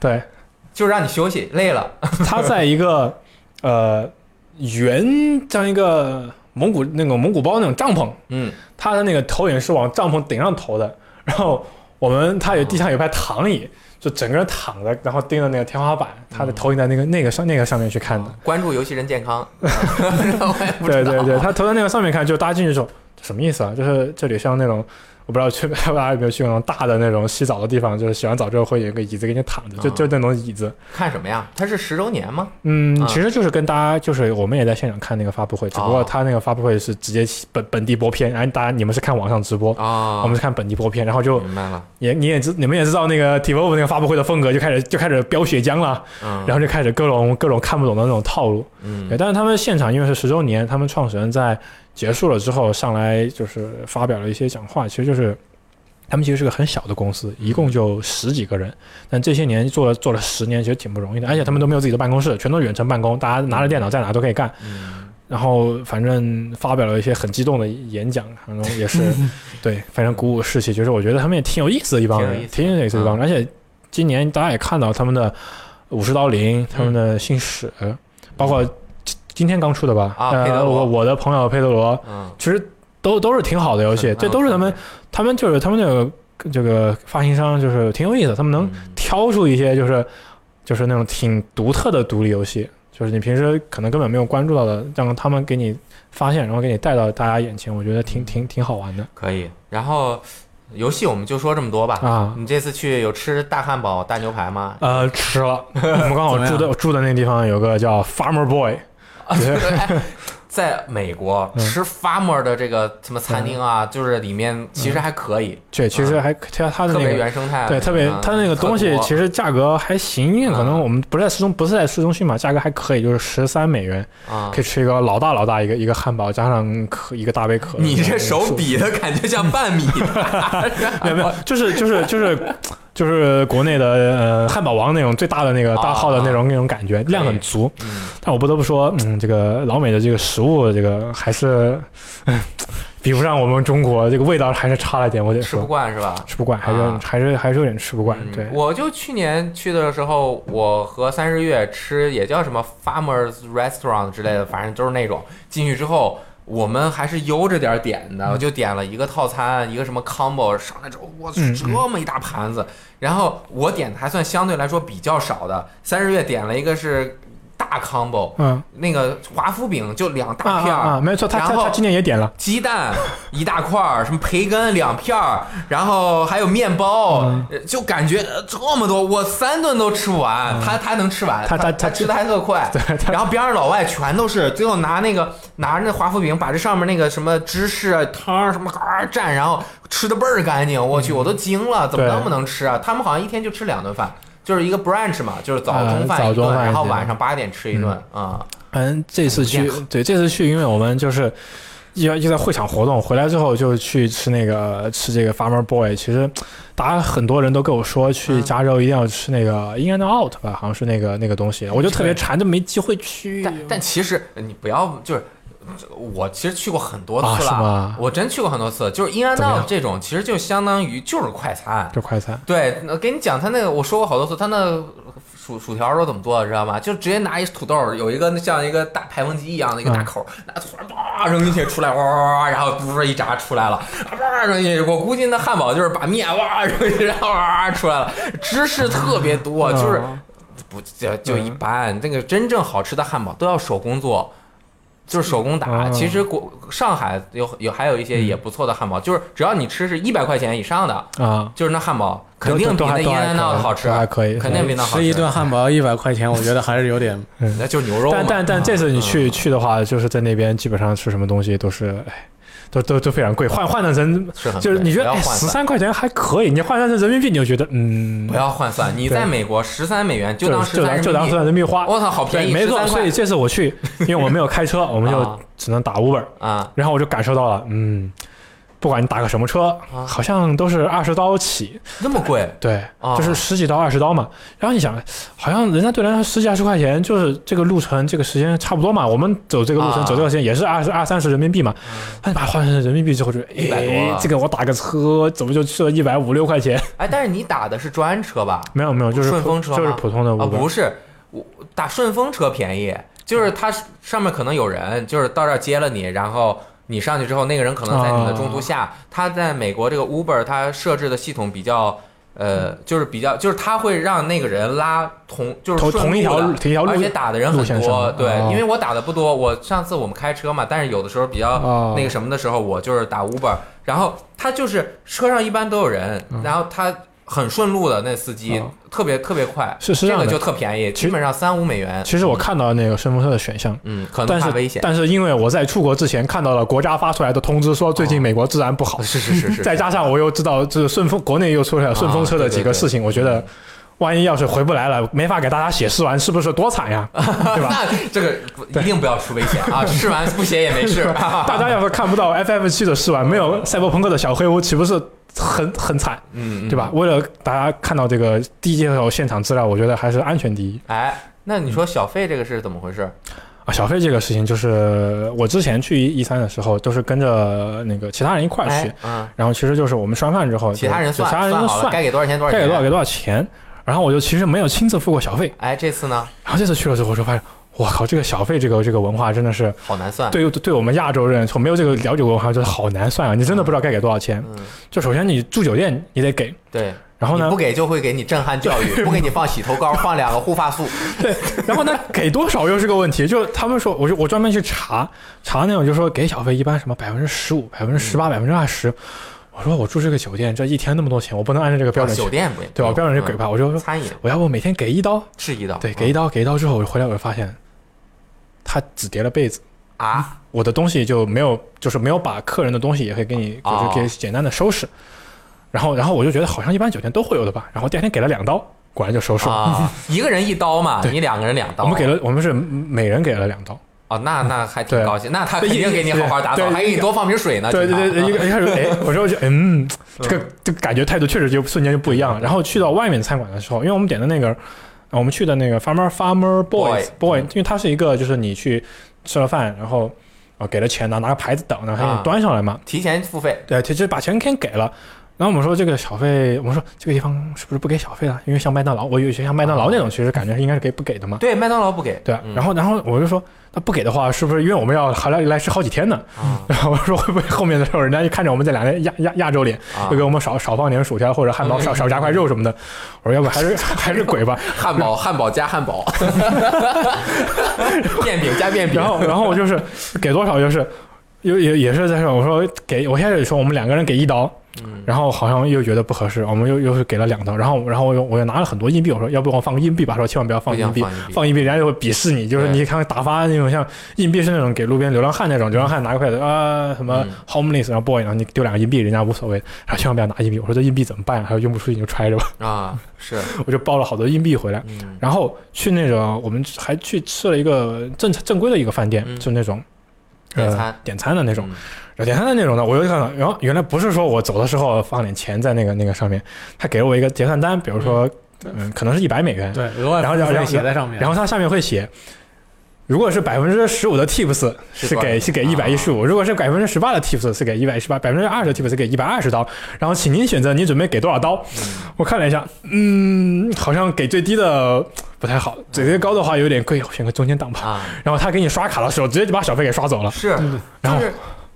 对，就让你休息，累了。它在一个呃圆像一个蒙古那个蒙古包那种帐篷，嗯它的那个投影是往帐篷顶上投的，然后我们他有地上有排躺椅，就整个人躺着，然后盯着那个天花板，他的投影在那个那个上那个上面去看的。关注游戏人健康，对对对，他投在那个上面看，就大家进去之后，这什么意思啊？就是这里像那种我不知道去大家有没有去过那种大的那种洗澡的地方，就是洗完澡之后会有一个椅子给你躺着，就啊就那种椅子。看什么呀？它是十周年吗？嗯，啊其实就是跟大家就是我们也在现场看那个发布会，只不过哦他那个发布会是直接本本地播片，然后大家你们是看网上直播。啊，我们是看本地播片，然后就明白了。也你也知你们也知道那个 Devolve 那个发布会的风格，就开始就开始飙血浆了，嗯，然后就开始各种各种看不懂的那种套路。嗯，但是他们现场因为是十周年，他们创始人在结束了之后上来就是发表了一些讲话，其实就是他们其实是个很小的公司，一共就十几个人，但这些年做了做了十年，其实挺不容易的，而且他们都没有自己的办公室，全都远程办公，大家拿着电脑在哪都可以干。嗯。然后反正发表了一些很激动的演讲，然后也是 对非常鼓舞士气，就是我觉得他们也挺有意思的一帮人，挺有意思的。一帮人，而且今年大家也看到他们的武士刀灵，他们的信使，包括今今天刚出的吧，呃，啊佩德罗我我的朋友佩德罗，嗯其实都都是挺好的游戏，嗯这都是他们他们就是他们那个这个发行商就是挺有意思，他们能嗯挑出一些就是就是那种挺独特的独立游戏，就是你平时可能根本没有关注到的，让他们给你发现，然后给你带到大家眼前，我觉得挺挺挺好玩的可以。然后游戏我们就说这么多吧。啊。你这次去有吃大汉堡、大牛排吗？呃，吃了。我们刚好住的住的那个地方有个叫 Farmer Boy，哎 在美国嗯吃 Farmer 的这个什么餐厅啊，就是里面其实还可以，对，其实还它它的那个原生态。对，特别嗯它那个东西其实价格还行，因为可能嗯我们不是在市中不是在市中心嘛，价格还可以，就是十三美元啊可以，吃一个老大老大一个一个汉堡，加上可一个大杯可乐。你这手比的感觉像半米大。没有没有，就是就是就是就是国内的呃汉堡王那种最大的那个大号的那种那种感觉，量很足。嗯但我不得不说，嗯，这个老美的这个食物，这个还是嗯比不上我们中国，这个味道还是差了点，我得吃不。惯是吧？吃不惯，还是、啊还是还是有点吃不惯。嗯对，我就去年去的时候，我和三十月吃也叫什么 Farmers Restaurant 之类的，反正都是那种进去之后。我们还是悠着点点的，我就点了一个套餐，一个什么 combo，上来之后，我去嗯这么一大盘子。然后我点的还算相对来说比较少的，三十月点了一个是大 combo，嗯。那个华夫饼就两啊大片儿，啊啊，没错，他他他今年也点了。鸡蛋一大块儿，什么培根两片儿，然后还有面包，就感觉呃这么多，我三顿都吃不完，他他能吃完，他他他他吃的还特快，对然后边上老外全都是，最后拿那个拿着那华夫饼，把这上面那个什么芝士啊汤儿什么嘎蘸，然后吃的倍儿干净，我去，我都惊了，怎么对那么能吃啊？他们好像一天就吃两顿饭。就是一个 brunch 嘛，就是早中呃饭一顿，早中饭然后晚上八点吃一顿啊。反正这次去对这次去，因为我们就是要就在会场活动，回来之后就去吃那个吃这个 Farmer Boy。其实大家很多人都跟我说，去嗯加州一定要吃那个 In and Out 吧，好像是那个那个东西，我就特别馋，就没机会去。但但其实你不要就是。我其实去过很多啊次了，我真去过很多次。就是 In and Out 这种，其实就相当于就是快餐。就快餐，对，那给你讲他那个，我说过好多次，他那薯薯条都怎么做的，知道吗？就直接拿一土豆，有一个像一个大排风机一样的一个大口，拿土豆叭扔进去出来，哇哇哇哇，然后嘟一炸出来了，哇扔进去。我估计那汉堡就是把面哇扔进去，然后哇出来了，芝士特别多，就是嗯不就就一般。那个真正好吃的汉堡都要手工做。就是手工打，嗯其实国上海有有还有一些也不错的汉堡，就是只要你吃是一百块钱以上的，啊，就是那汉堡肯定比那都还 In and Out 好吃都，还可以，肯定比那好吃。吃一顿汉堡一百块钱，我觉得还是有点。那就是牛肉嘛。但但但这次你去嗯去的话，就是在那边基本上吃什么东西都是，哎，都都都非常贵，换换算成是很就是你觉得十三块钱还可以，你换算成人民币你就觉得嗯不，要换算。你在美国十三美元就当就当就当算人民币花。我操，好便，宜，没错，所以这次我去，因为我没有开车，我们就啊只能打 Uber，啊然后我就感受到了，嗯，不管你打个什么车，啊好像都是二十刀起，那么贵，对，啊就是十几刀、二十刀嘛。然后你想，好像人家对人家十几二十块钱，就是这个路程、这个时间差不多嘛。我们走这个路程、啊走这个时间也是二十二三十人民币嘛。那你把它换成人民币之后就，100多了，哎这个我打个车怎么就去了一百五六块钱？哎，但是你打的是专车吧？没有没有，就是普顺风车就是普通的。不是，我打顺风车便宜，就是它上面可能有人，就是到这儿接了你，然后你上去之后，那个人可能在你的中途下。他在美国这个 Uber 他设置的系统比较呃，就是比较，就是他会让那个人拉同，就是同同一条路同一条路而且打的人很多。对，哦因为我打的不多，我上次我们开车嘛，但是有的时候比较哦那个什么的时候，我就是打 Uber，然后他就是车上一般都有人，然后他很顺路的那司机哦特别特别快，是是这样的这个就特便宜，基本上三五美元。其实我看到那个顺风车的选项，嗯，可能是怕危险。但是因为我在出国之前看到了国家发出来的通知，说最近美国治安不好，是是是是，再加上我又知道这顺风国内又出来了顺风车的几个事情，我觉得万一要是回不来了，没法给大家写试完，是不是多惨呀？对吧？那这个一定不要出危险啊！试完不写也没事。大家要是看不到 FF 七的试完，没有赛博朋克的小黑屋，岂不是很很惨，嗯，嗯对吧？？为了大家看到这个第一手现场资料，我觉得还是安全第一哎，那你说小费这个是怎么回事？啊。小费这个事情，就是我之前去一三的时候，都是跟着那个其他人一块儿去哎，，嗯，然后其实就是我们吃完饭之后，其他人算其他人算，算该给多少钱多少钱，该给多少给多少钱，然后我就其实没有亲自付过小费，哎，这次呢，然后这次去了之后，我就发现，我靠，这个小费这个这个文化真的是好难算。对对我们亚洲人，从没有这个了解过文化，就是好难算啊！你真的不知道该给多少钱。嗯，就首先你住酒店你得给，对。然后呢不，给就会给你震撼教育，不给你放洗头膏，放两个护发素。对然后呢，给多少又是个问题。就他们说，我就我专门去查查那种，就说给小费一般什么百分之十五、百分之十八、百分之二十。我说我住这个酒店，这一天那么多钱，我不能按照这个标准啊酒，店不对吧？标准是给嗯吧？我就说餐饮我要不每天给一刀，是一刀，对，嗯给一刀，给一刀之后，我回来我就发现，他只叠了被子。啊，我的东西就没有，就是没有把客人的东西也可以给你，就是简单的收拾。然后，然后我就觉得好像一般酒店都会有的吧。然后第二天给了两刀，果然就收拾了。啊，一个人一刀嘛，你两个人两刀。我们给了，我们是每人给了两刀。哦，那那还挺高兴，那他肯定给你好好打扫，还给你多放瓶水呢。对对对，一开始，哎，我说我就嗯，这个这个感觉态度确实就瞬间就不一样了。然后去到外面餐馆的时候，因为我们点的那个，呃我们去的那个 Farmer Farmer Boys 嗯因为它是一个就是你去吃了饭，然后啊给了钱呢，拿个牌子等，然后他给啊你端上来嘛。提前付费，对，其实把钱先给了。然后我们说这个小费，我们说这个地方是不是不给小费了？因为像麦当劳，我有些像麦当劳那种，其实感觉是应该是给不给的嘛。对，麦当劳不给。对然后然后我就说，那不给的话，是不是因为我们要还来来吃好几天呢？啊 然后我说会不会后面的时候，人家就看着我们这两个亚亚亚洲脸，啊就给我们少少放点薯条或者汉堡，少少加块肉什么的。我说要不还是还是鬼吧。汉堡，汉堡加汉堡，面饼加面饼。然后然后我就是给多少就是。也也也是在说，我说给我现在说我们两个人给一刀，嗯。然后好像又觉得不合适，我们又又是给了两刀，然后然后我又我又拿了很多硬币，我说要不我放个硬币吧，说千万不要放硬币，放硬币人家就会鄙视你，就是对。你看打发那种像硬币是那种给路边流浪汉那种，流浪汉拿个筷子啊什么嗯。homeless，然后 boy，然后你丢两个硬币，人家无所谓，然后千万不要拿硬币，我说这硬币怎么办？还有用不出去你就揣着吧，啊，是，我就包了好多硬币回来，嗯。然后去那种我们还去吃了一个正正规的一个饭店，嗯。就那种。点餐呃、点餐的那种，嗯然后点餐的那种呢，我又看到，然后原来不是说我走的时候放点钱在那个那个上面，他给了我一个结算单，比如说，嗯，可能是一百美元，对，额外然后然后付费写在上面，然后它下面会写，如果是百分之十五的 tips 是给是给一百一十五，如果是百分之十八的 tips 是给一百一十八，百分之二十的 tips 是给一百二十刀。然后请您选择你准备给多少刀。我看了一下，嗯，好像给最低的不太好，嘴唇高的话有点贵，我选个中间档吧。啊，然后他给你刷卡的时候，直接就把小费给刷走了。是，然后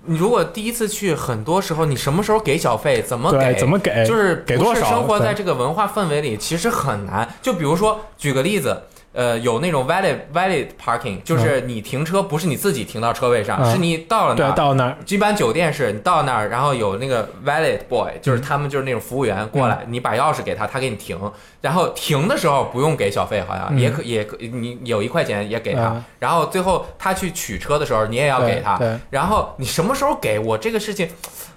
你如果第一次去，很多时候你什么时候给小费，怎么，给，怎么给？就是不给多少是生活在这个文化氛围里，其实很难。就比如说，举个例子。呃，有那种 valid valid parking，就是你停车不是你自己停到车位上，嗯是你到了那对，儿，到那儿一般酒店是你到那儿，然后有那个 valid boy，就是嗯他们就是那种服务员过来，你把钥匙给他，他给你停。然后停的时候不用给小费，好像、嗯也可也可你有一块钱也给他。嗯然后最后他去取车的时候，你也要给他。然后你什么时候给我这个事情，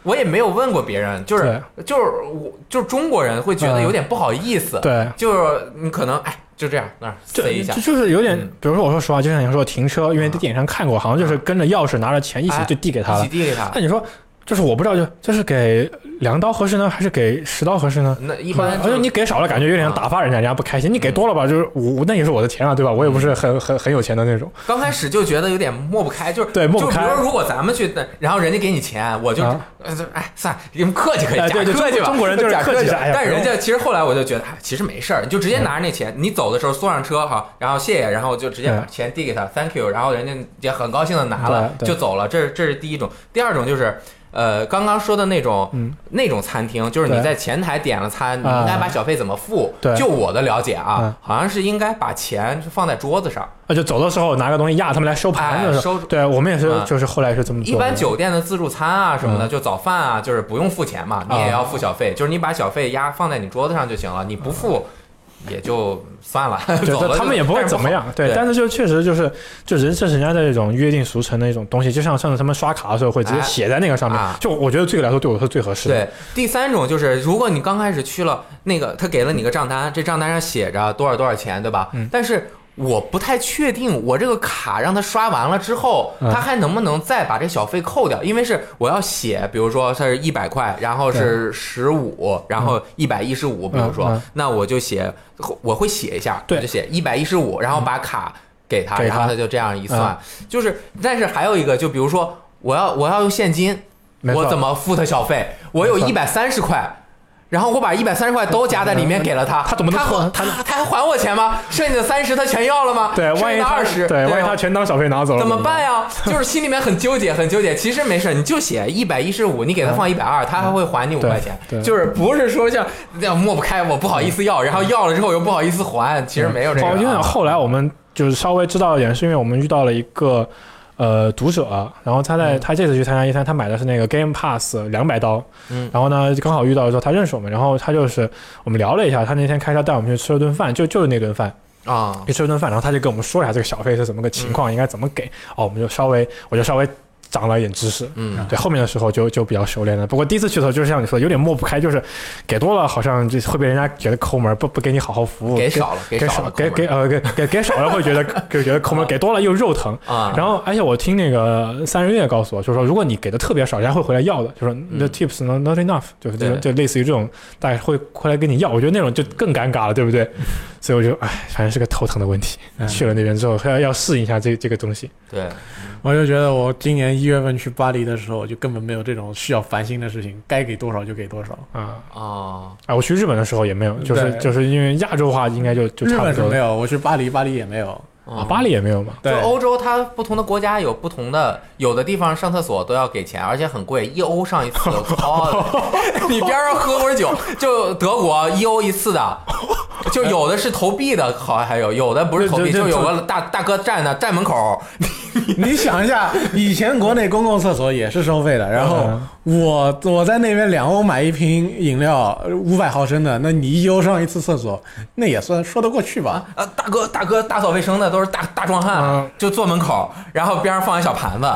我也没有问过别人，就是就是我就是中国人会觉得嗯有点不好意思，对。就是你可能哎就这样那儿这塞一下这，就是有点嗯，比如说我说实话，就像你说停车，因为在电影上看过，好像就是跟着钥匙拿着钱一起哎就递给他了一起。递给他那。你说，就是我不知道，就就是给两刀合适呢，还是给十刀合适呢？那一般而且就是你给少了，感觉有点打发人家，人家不开心；你给多了吧，就是我我那也是我的钱啊，对吧？我也不是很很很有钱的那种。刚开始就觉得有点抹不开，就是对抹不开就比如说如果咱们去，然后人家给你钱，我就、哎算了，你们客气可以，假哎对对客气吧。中中国人就是客气哎但人家其实后来我就觉得，哎，其实没事儿，你就直接拿着那钱，你走的时候送上车哈，然后谢谢，然后就直接把钱递给他，thank you，然后人家也很高兴的拿了就走了。这是这是第一种，第二种就是。呃，刚刚说的那种、嗯。那种餐厅，就是你在前台点了餐，你啊。应该把小费怎么付？对。就我的了解啊，嗯。好像是应该把钱是放在桌子上。啊，就走的时候拿个东西压他们来收盘的时候，哎收对我们也是啊，就是后来是这么做。一般酒店的自助餐啊什么的，嗯。就早饭啊，就是不用付钱嘛，你也啊要付小费，就是你把小费压放在你桌子上就行了，你不付也就算了，他们也不会怎么样，对，对但是就确实就是，就人是人家的这种约定俗成的一种东西，就像上次他们刷卡的时候会直接哎写在那个上面，啊就我觉得这个来说对我是最合适的。对，第三种就是，如果你刚开始去了，那个他给了你个账单，这账单上写着多少多少钱，对吧？嗯但是我不太确定，我这个卡让他刷完了之后，嗯。他还能不能再把这小费扣掉？因为是我要写，比如说它是一百块，然后是十五，然后一百一十五，比如说，那我就写，我会写一下，对。我就写一百一十五，然后把卡给他，然后他就这样一算，就是，但是还有一个，就比如说我要我要用现金。我怎么付他小费？我有一百三十块，然后我把一百三十块都加在里面给了他，他怎么能他拖他他还还我钱吗？剩下的三十他全要了吗？对，万一他二十，对，万一他全当小费拿走了怎么办？呀？就是心里面很纠结，很纠结。其实没事，你就写一百一十五，你给他放一百二，他还会还你五块钱。对就是不是说像那样抹不开，我不好意思要，然后要了之后又不好意思还，其实没有这个哦，因为啊。后来我们就是稍微知道一点，是因为我们遇到了一个呃读者，然后他在嗯。他这次去参加一三，他买的是那个 Game Pass 两百刀，嗯。然后呢刚好遇到的时候他认识我们，然后他就是我们聊了一下，他那天开车带我们去吃了顿饭，就就是那顿饭。啊，去吃了顿饭，然后他就跟我们说一下这个小费是怎么个情况，应该怎么给。哦，我们就稍微，我就稍微长了一点知识。嗯，对，后面的时候就就比较熟练了。不过第一次去的时候，就是像你说的，有点抹不开，就是给多了，好像就会被人家觉得抠门，不不给你好好服务。给少了，给少了，给给呃给给给少了会觉得就觉得抠门，给多了又肉疼。啊，然后，而且我听那个三人月告诉我，就是说，如果你给的特别少，人家会回来要的，就说 the tips not not enough，就是就就类似于这种，大家会回来跟你要。我觉得那种就更尴尬了，对不对？所以我就哎，反正是个头疼的问题。去了那边之后，还要要适应一下这这个东西。对，我就觉得我今年一月份去巴黎的时候，就根本没有这种需要烦心的事情，该给多少就给多少。啊啊，啊！我去日本的时候也没有，就是就是因为亚洲话应该就就差不多日。本是没有，我去巴黎，巴黎也没有。啊，巴黎也没有嘛。对就，欧洲，它不同的国家有不同的，有的地方上厕所都要给钱，而且很贵，一欧上一次。哦，你边上喝会儿酒，就德国一欧一次的，就有的是投币的，好像还有，有的不是投币，就有个大大哥站那站门口，你想一下，以前国内公共厕所也是收费的，然后嗯我我在那边两欧买一瓶饮料，五百毫升的，那你一欧上一次厕所，那也算说得过去吧？啊，大哥大哥打扫卫生的都是大大壮汉嗯，就坐门口，然后边上放一小盘子，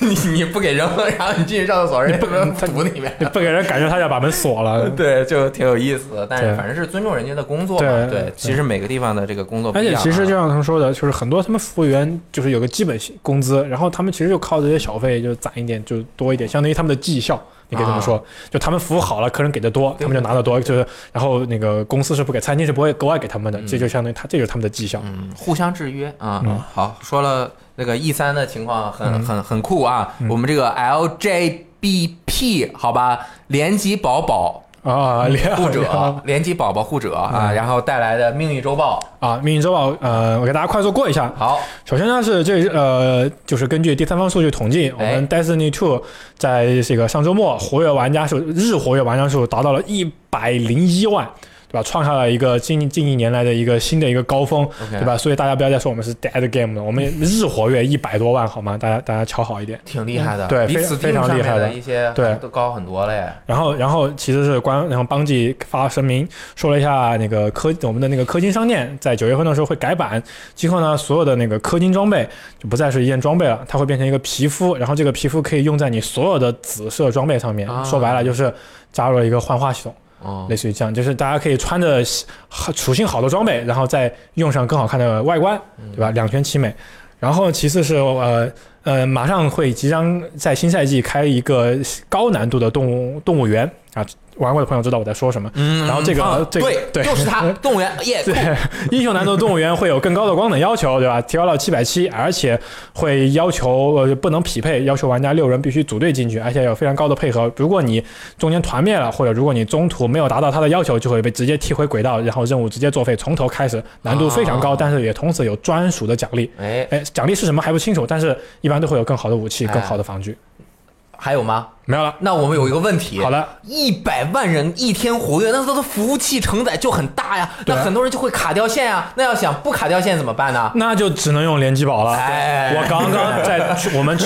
你你不给扔了，然后你进去上厕所，人家不能堵里面。你不给人感觉他要把门锁了。对，就挺有意思的，但是反正是尊重人家的工作嘛。对对，其实每个地方的这个工作不而一样啊。且其实就像他们说的，就是很多他们服务员就是有个基本工资，然后他们其实就靠这些小费就攒一点，就多一点，相当于他们的绩效。你可以这么说，就他们服务好了，客人给的多，他们就拿的多，就是然后那个公司是不给，餐厅是不会额外给他们的，嗯这就相当于他这就是他们的绩效。嗯，互相制约啊。嗯好，说了那个 E 三的情况很嗯很很酷啊。嗯我们这个 LJBP 好吧，联吉宝宝啊，连护者，联机宝宝护者啊，嗯然后带来的命运周报。啊，命运周报，呃，我给大家快速过一下。好，首先呢是这呃，就是根据第三方数据统计，我哎们 Destiny Two 在这个上周末活跃玩家数日活跃玩家数达到了一百零一万。对吧？创下了一个近近一年来的一个新的一个高峰对吧？所以大家不要再说我们是 dead game 了，我们日活跃一百多万，好吗？大家大家瞧好一点。挺厉害的，对非非常厉害的的一些对都高很多了耶。然后，然后其实是官，然后邦记发声明说了一下，那个氪我们的那个氪金商店在九月份的时候会改版，今后呢，所有的那个氪金装备就不再是一件装备了，它会变成一个皮肤，然后这个皮肤可以用在你所有的紫色装备上面。啊说白了就是加入了一个幻化系统，哦类，似于这样，就是大家可以穿着好属性好的装备，然后再用上更好看的外观，对吧？两全其美。然后其次是呃呃，马上会即将在新赛季开一个高难度的动物动物园啊，玩过的朋友知道我在说什么。嗯然后这个啊这个对对就是它，动物园耶，对，英雄难度动物园会有更高的光等要求，对吧？提高到七百七，而且会要求呃不能匹配，要求玩家六人必须组队进去，而且有非常高的配合。如果你中间团灭了，或者如果你中途没有达到他的要求，就会被直接踢回轨道，然后任务直接作废，从头开始，难度非常高，哦但是也同时有专属的奖励。哎，哎，奖励是什么还不清楚，但是一般都会有更好的武器、哎更好的防具。还有吗？没有了。那我们有一个问题，好的，一百万人一天活跃，那它的服务器承载就很大呀，那很多人就会卡掉线呀。那要想不卡掉线怎么办呢？那就只能用联机宝了。哎我刚刚在我们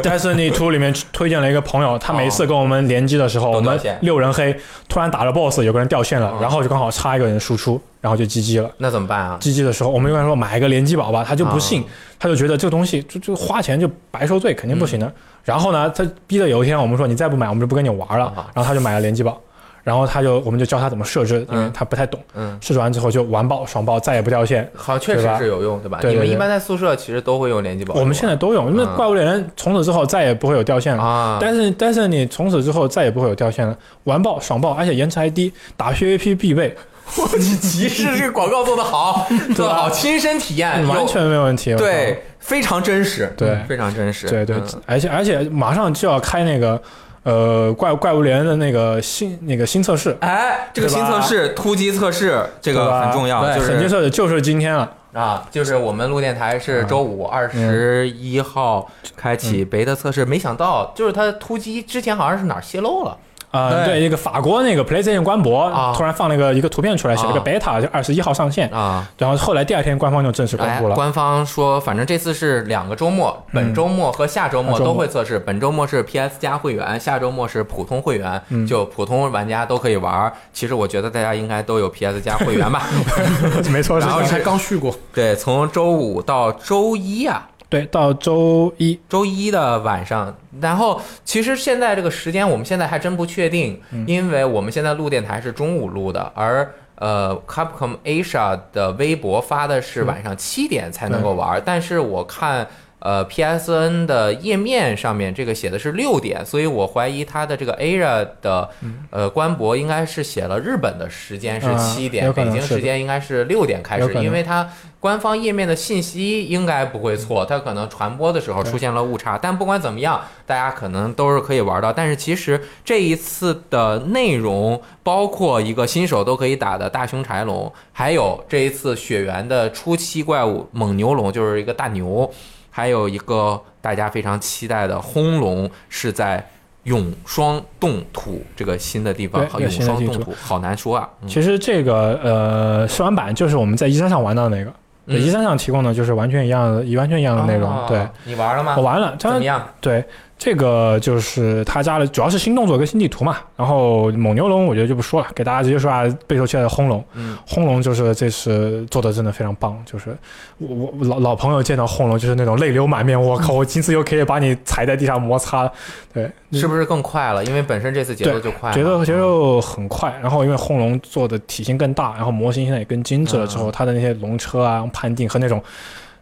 Destiny Two 里面推荐了一个朋友，他每次跟我们联机的时候，我们六人黑突然打了 BOSS，有个人掉线了，哦然后就刚好差一个人输出，然后就 GG 了。那怎么办啊？GG 的时候，我们一般说买一个联机宝吧，他就不信，他就觉得这个东西就就花钱就白受罪，肯定不行的。嗯然后呢，他逼的有一天我们说你再不买，我们就不跟你玩了啊。然后他就买了联机宝，然后他就我们就教他怎么设置，因为嗯他不太懂。嗯，设置完之后就完爆爽爆，再也不掉线。好，确实是有用，对吧？对你们一般在宿舍其实都会用联机宝，我们现在都用，因为嗯怪物猎人从此之后再也不会有掉线了。啊，但是但是你从此之后再也不会有掉线了，完爆爽爆，而且延迟还低，打 PVP 必备，我去，骑士这个广告做得好，做得好，亲身体验，完全没问题。对，非常真实，对。嗯非常真实，对对嗯，而且而且马上就要开那个呃怪怪物猎人的那个新那个新测试，哎，这个新测试突击测试，这个很重要，对就是很接测试就是今天了。啊，就是我们录电台是周五二十一号开启贝塔测试，没想到就是它突击之前好像是哪儿泄露了，啊、对对，那个法国那个 PlayStation 官博、啊突然放了个一个图片出来，写了个啊 beta，就二十一号上线，啊。然后后来第二天官方就正式公哎布，了。官方说，反正这次是两个周末，本周末和下周末都会测试。本周末是 PS 加会员，下周末是普通会员，嗯就普通玩家都可以玩。其实我觉得大家应该都有 PS 加会员吧？没错，然后才刚续过，对，从周五到周一啊，对，到周一，周一的晚上，然后其实现在这个时间我们现在还真不确定，因为我们现在录电台是中午录的，而呃 Capcom Asia 的微博发的是晚上七点才能够玩，但是我看。呃，PSN 的页面上面这个写的是六点，所以我怀疑它的这个 Asia 的呃官博应该是写了日本的时间是啊七点，北京时间应该是六点开始，因为它官方页面的信息应该不会错，它可能传播的时候出现了误差。但不管怎么样，大家可能都是可以玩到。但是其实这一次的内容包括一个新手都可以打的大熊柴龙，还有这一次雪原的初期怪物猛牛龙，就是一个大牛，还有一个大家非常期待的轰龙，是在。永霜冻土这个新的地方，对永霜冻土好难说啊。嗯其实这个呃试玩版就是我们在一三上玩到的那个，一三上提供的就是完全一样的，完全一样的内容。哦对，你玩了吗？我玩了，它怎么样？对这个就是他加了，主要是新动作跟新地图嘛。然后蒙牛龙我觉得就不说了，给大家直接说下备受期待的轰龙。嗯，轰龙就是这次做的真的非常棒，就是我我老老朋友见到轰龙就是那种泪流满面，我靠，我今次又可以把你踩在地上摩擦，对，是不是更快了？因为本身这次节奏就快，节奏节奏很快，然后因为轰龙做的体型更大，然后模型现在也更精致了之后，它的那些龙车啊、判定和那种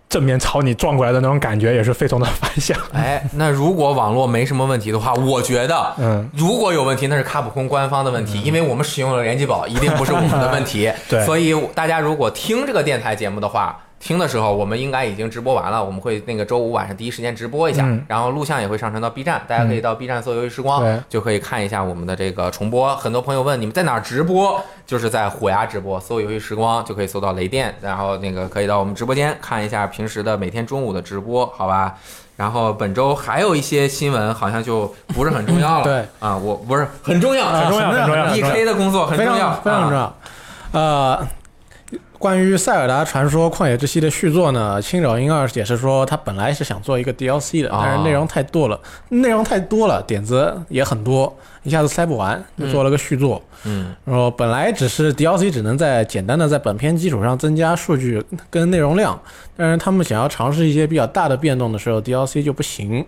正面朝你撞过来的那种感觉也是非常的反响。哎，那如果网络没什么问题的话，我觉得。嗯，如果有问题，那是卡普空官方的问题，因为我们使用了联机宝，一定不是我们的问题。对所以大家如果听这个电台节目的话，听的时候我们应该已经直播完了，我们会那个周五晚上第一时间直播一下，嗯然后录像也会上传到 B 站，大家可以到 B 站搜“游戏时光”，对就可以看一下我们的这个重播。很多朋友问你们在哪儿直播，就是在虎牙直播，搜“游戏时光”就可以搜到雷电，然后那个可以到我们直播间看一下平时的每天中午的直播，好吧？然后本周还有一些新闻，好像就不是很重要了。对啊，我不是很重要，很重要很重要 E K 的工作很重要，非常重啊。要。呃，关于《塞尔达传说：旷野之息》的续作呢，青沼英二解释说，他本来是想做一个 DLC 的，哦但是内容太多了，内容太多了，点子也很多，一下子塞不完，就做了个续作。嗯。然后本来只是 DLC 只能在简单的在本片基础上增加数据跟内容量，但是他们想要尝试一些比较大的变动的时候，DLC 就不行，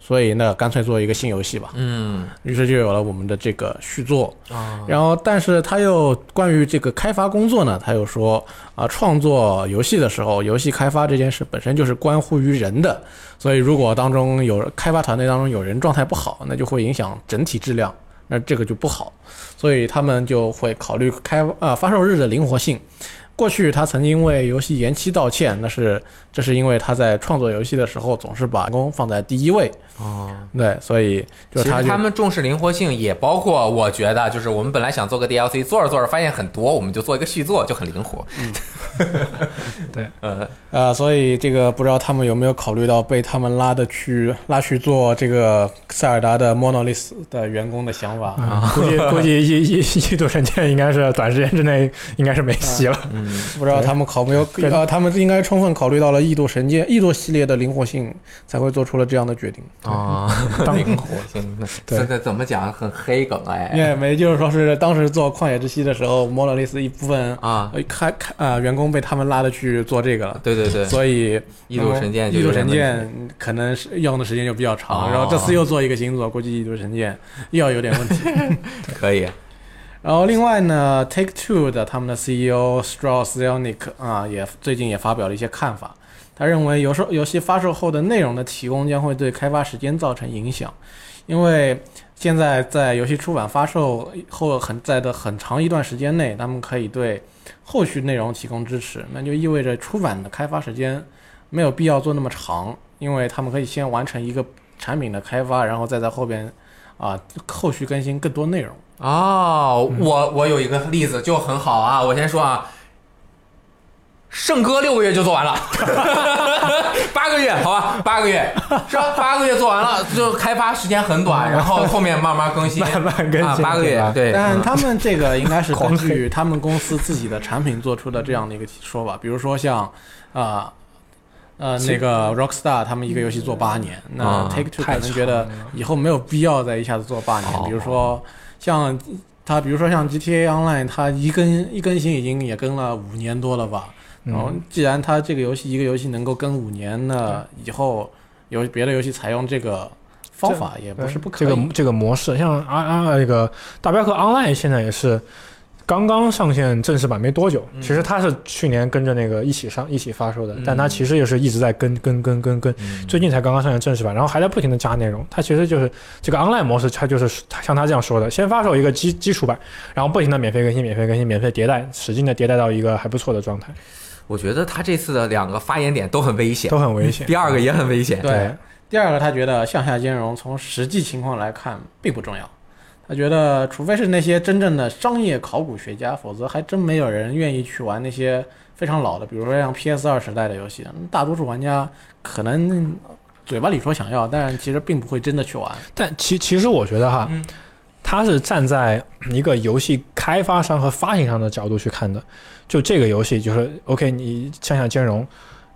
所以那干脆做一个新游戏吧。嗯于是就有了我们的这个续作。啊然后，但是他又关于这个开发工作呢，他又说啊，创作游戏的时候，游戏开发这件事本身就是关乎于人的，所以如果当中有开发团队当中有人状态不好，那就会影响整体质量，那这个就不好，所以他们就会考虑开啊发售日的灵活性。过去他曾经为游戏延期道歉，那是这是因为他在创作游戏的时候总是把员工放在第一位，哦，对，所以就其实他就他们重视灵活性，也包括我觉得，就是我们本来想做个 DLC，做着做着发现很多，我们就做一个续作，就很灵活。嗯 对，呃，呃，所以这个不知道他们有没有考虑到被他们拉的去拉去做这个塞尔达的 Monolith 的员工的想法。啊，估计估计一一一度神剑应该是短时间之内应该是没戏了。嗯，不知道他们考没有呃，他们应该充分考虑到了异度神剑、异度系列的灵活性，才会做出了这样的决定。啊，当灵活性，对这这怎么讲？很黑梗因哎。为没就是说是当时做旷野之息的时候，Monolith 一部分啊，呃开开呃员工被他们拉的去做这个了。对对对，所以异度神剑异度神剑可能是用的时间就比较长，哦然后这次又做一个新作，估计异度神剑又要有点问题。可以。然后另外呢，Take Two 的他们的 CEO Strauss Zelnick 啊，也最近也发表了一些看法。他认为游售游戏发售后的内容的提供将会对开发时间造成影响，因为现在在游戏出版发售后很在的很长一段时间内，他们可以对后续内容提供支持，那就意味着出版的开发时间没有必要做那么长，因为他们可以先完成一个产品的开发，然后再在后边啊后续更新更多内容。哦，我我有一个例子就很好啊，我先说啊，圣歌六个月就做完了，八个月好吧，八个月。是吧？八个月做完了，就开发时间很短，然后后面慢慢更新，慢慢更新啊，八个，月对，嗯但他们这个应该是根据 他们公司自己的产品做出的这样的一个说法，比如说像啊。呃，那个 Rockstar 他们一个游戏做八年，那啊。Take Two 可太能觉得以后没有必要再一下子做八年。哦。比如说像它，比如说像 GTA Online，它一更一更新已经也更了五年多了吧。然后嗯，既然它这个游戏一个游戏能够更五年，的以后有别的游戏采用这个方法也不是不可以。这个这个模式，像啊啊那个大镖客 Online 现在也是刚刚上线正式版没多久，嗯其实它是去年跟着那个一起上一起发售的，嗯但它其实也是一直在跟跟跟跟跟，嗯最近才刚刚上线正式版，然后还在不停的加内容。它其实就是这个 online 模式，它就是它像他这样说的，先发售一个基基础版，然后不停的免费更新、免费更新、免费迭代，使劲的迭代到一个还不错的状态，我觉得他这次的两个发言点都很危险都，很危险。第二个也很危险，对，第二个他觉得向下兼容从实际情况来看并不重要。他觉得，除非是那些真正的商业考古学家，否则还真没有人愿意去玩那些非常老的，比如说像 PS 二时代的游戏。大多数玩家可能嘴巴里说想要，但其实并不会真的去玩。但其其实我觉得哈，嗯他是站在一个游戏开发商和发行商的角度去看的。就这个游戏，就是 OK，你向下兼容，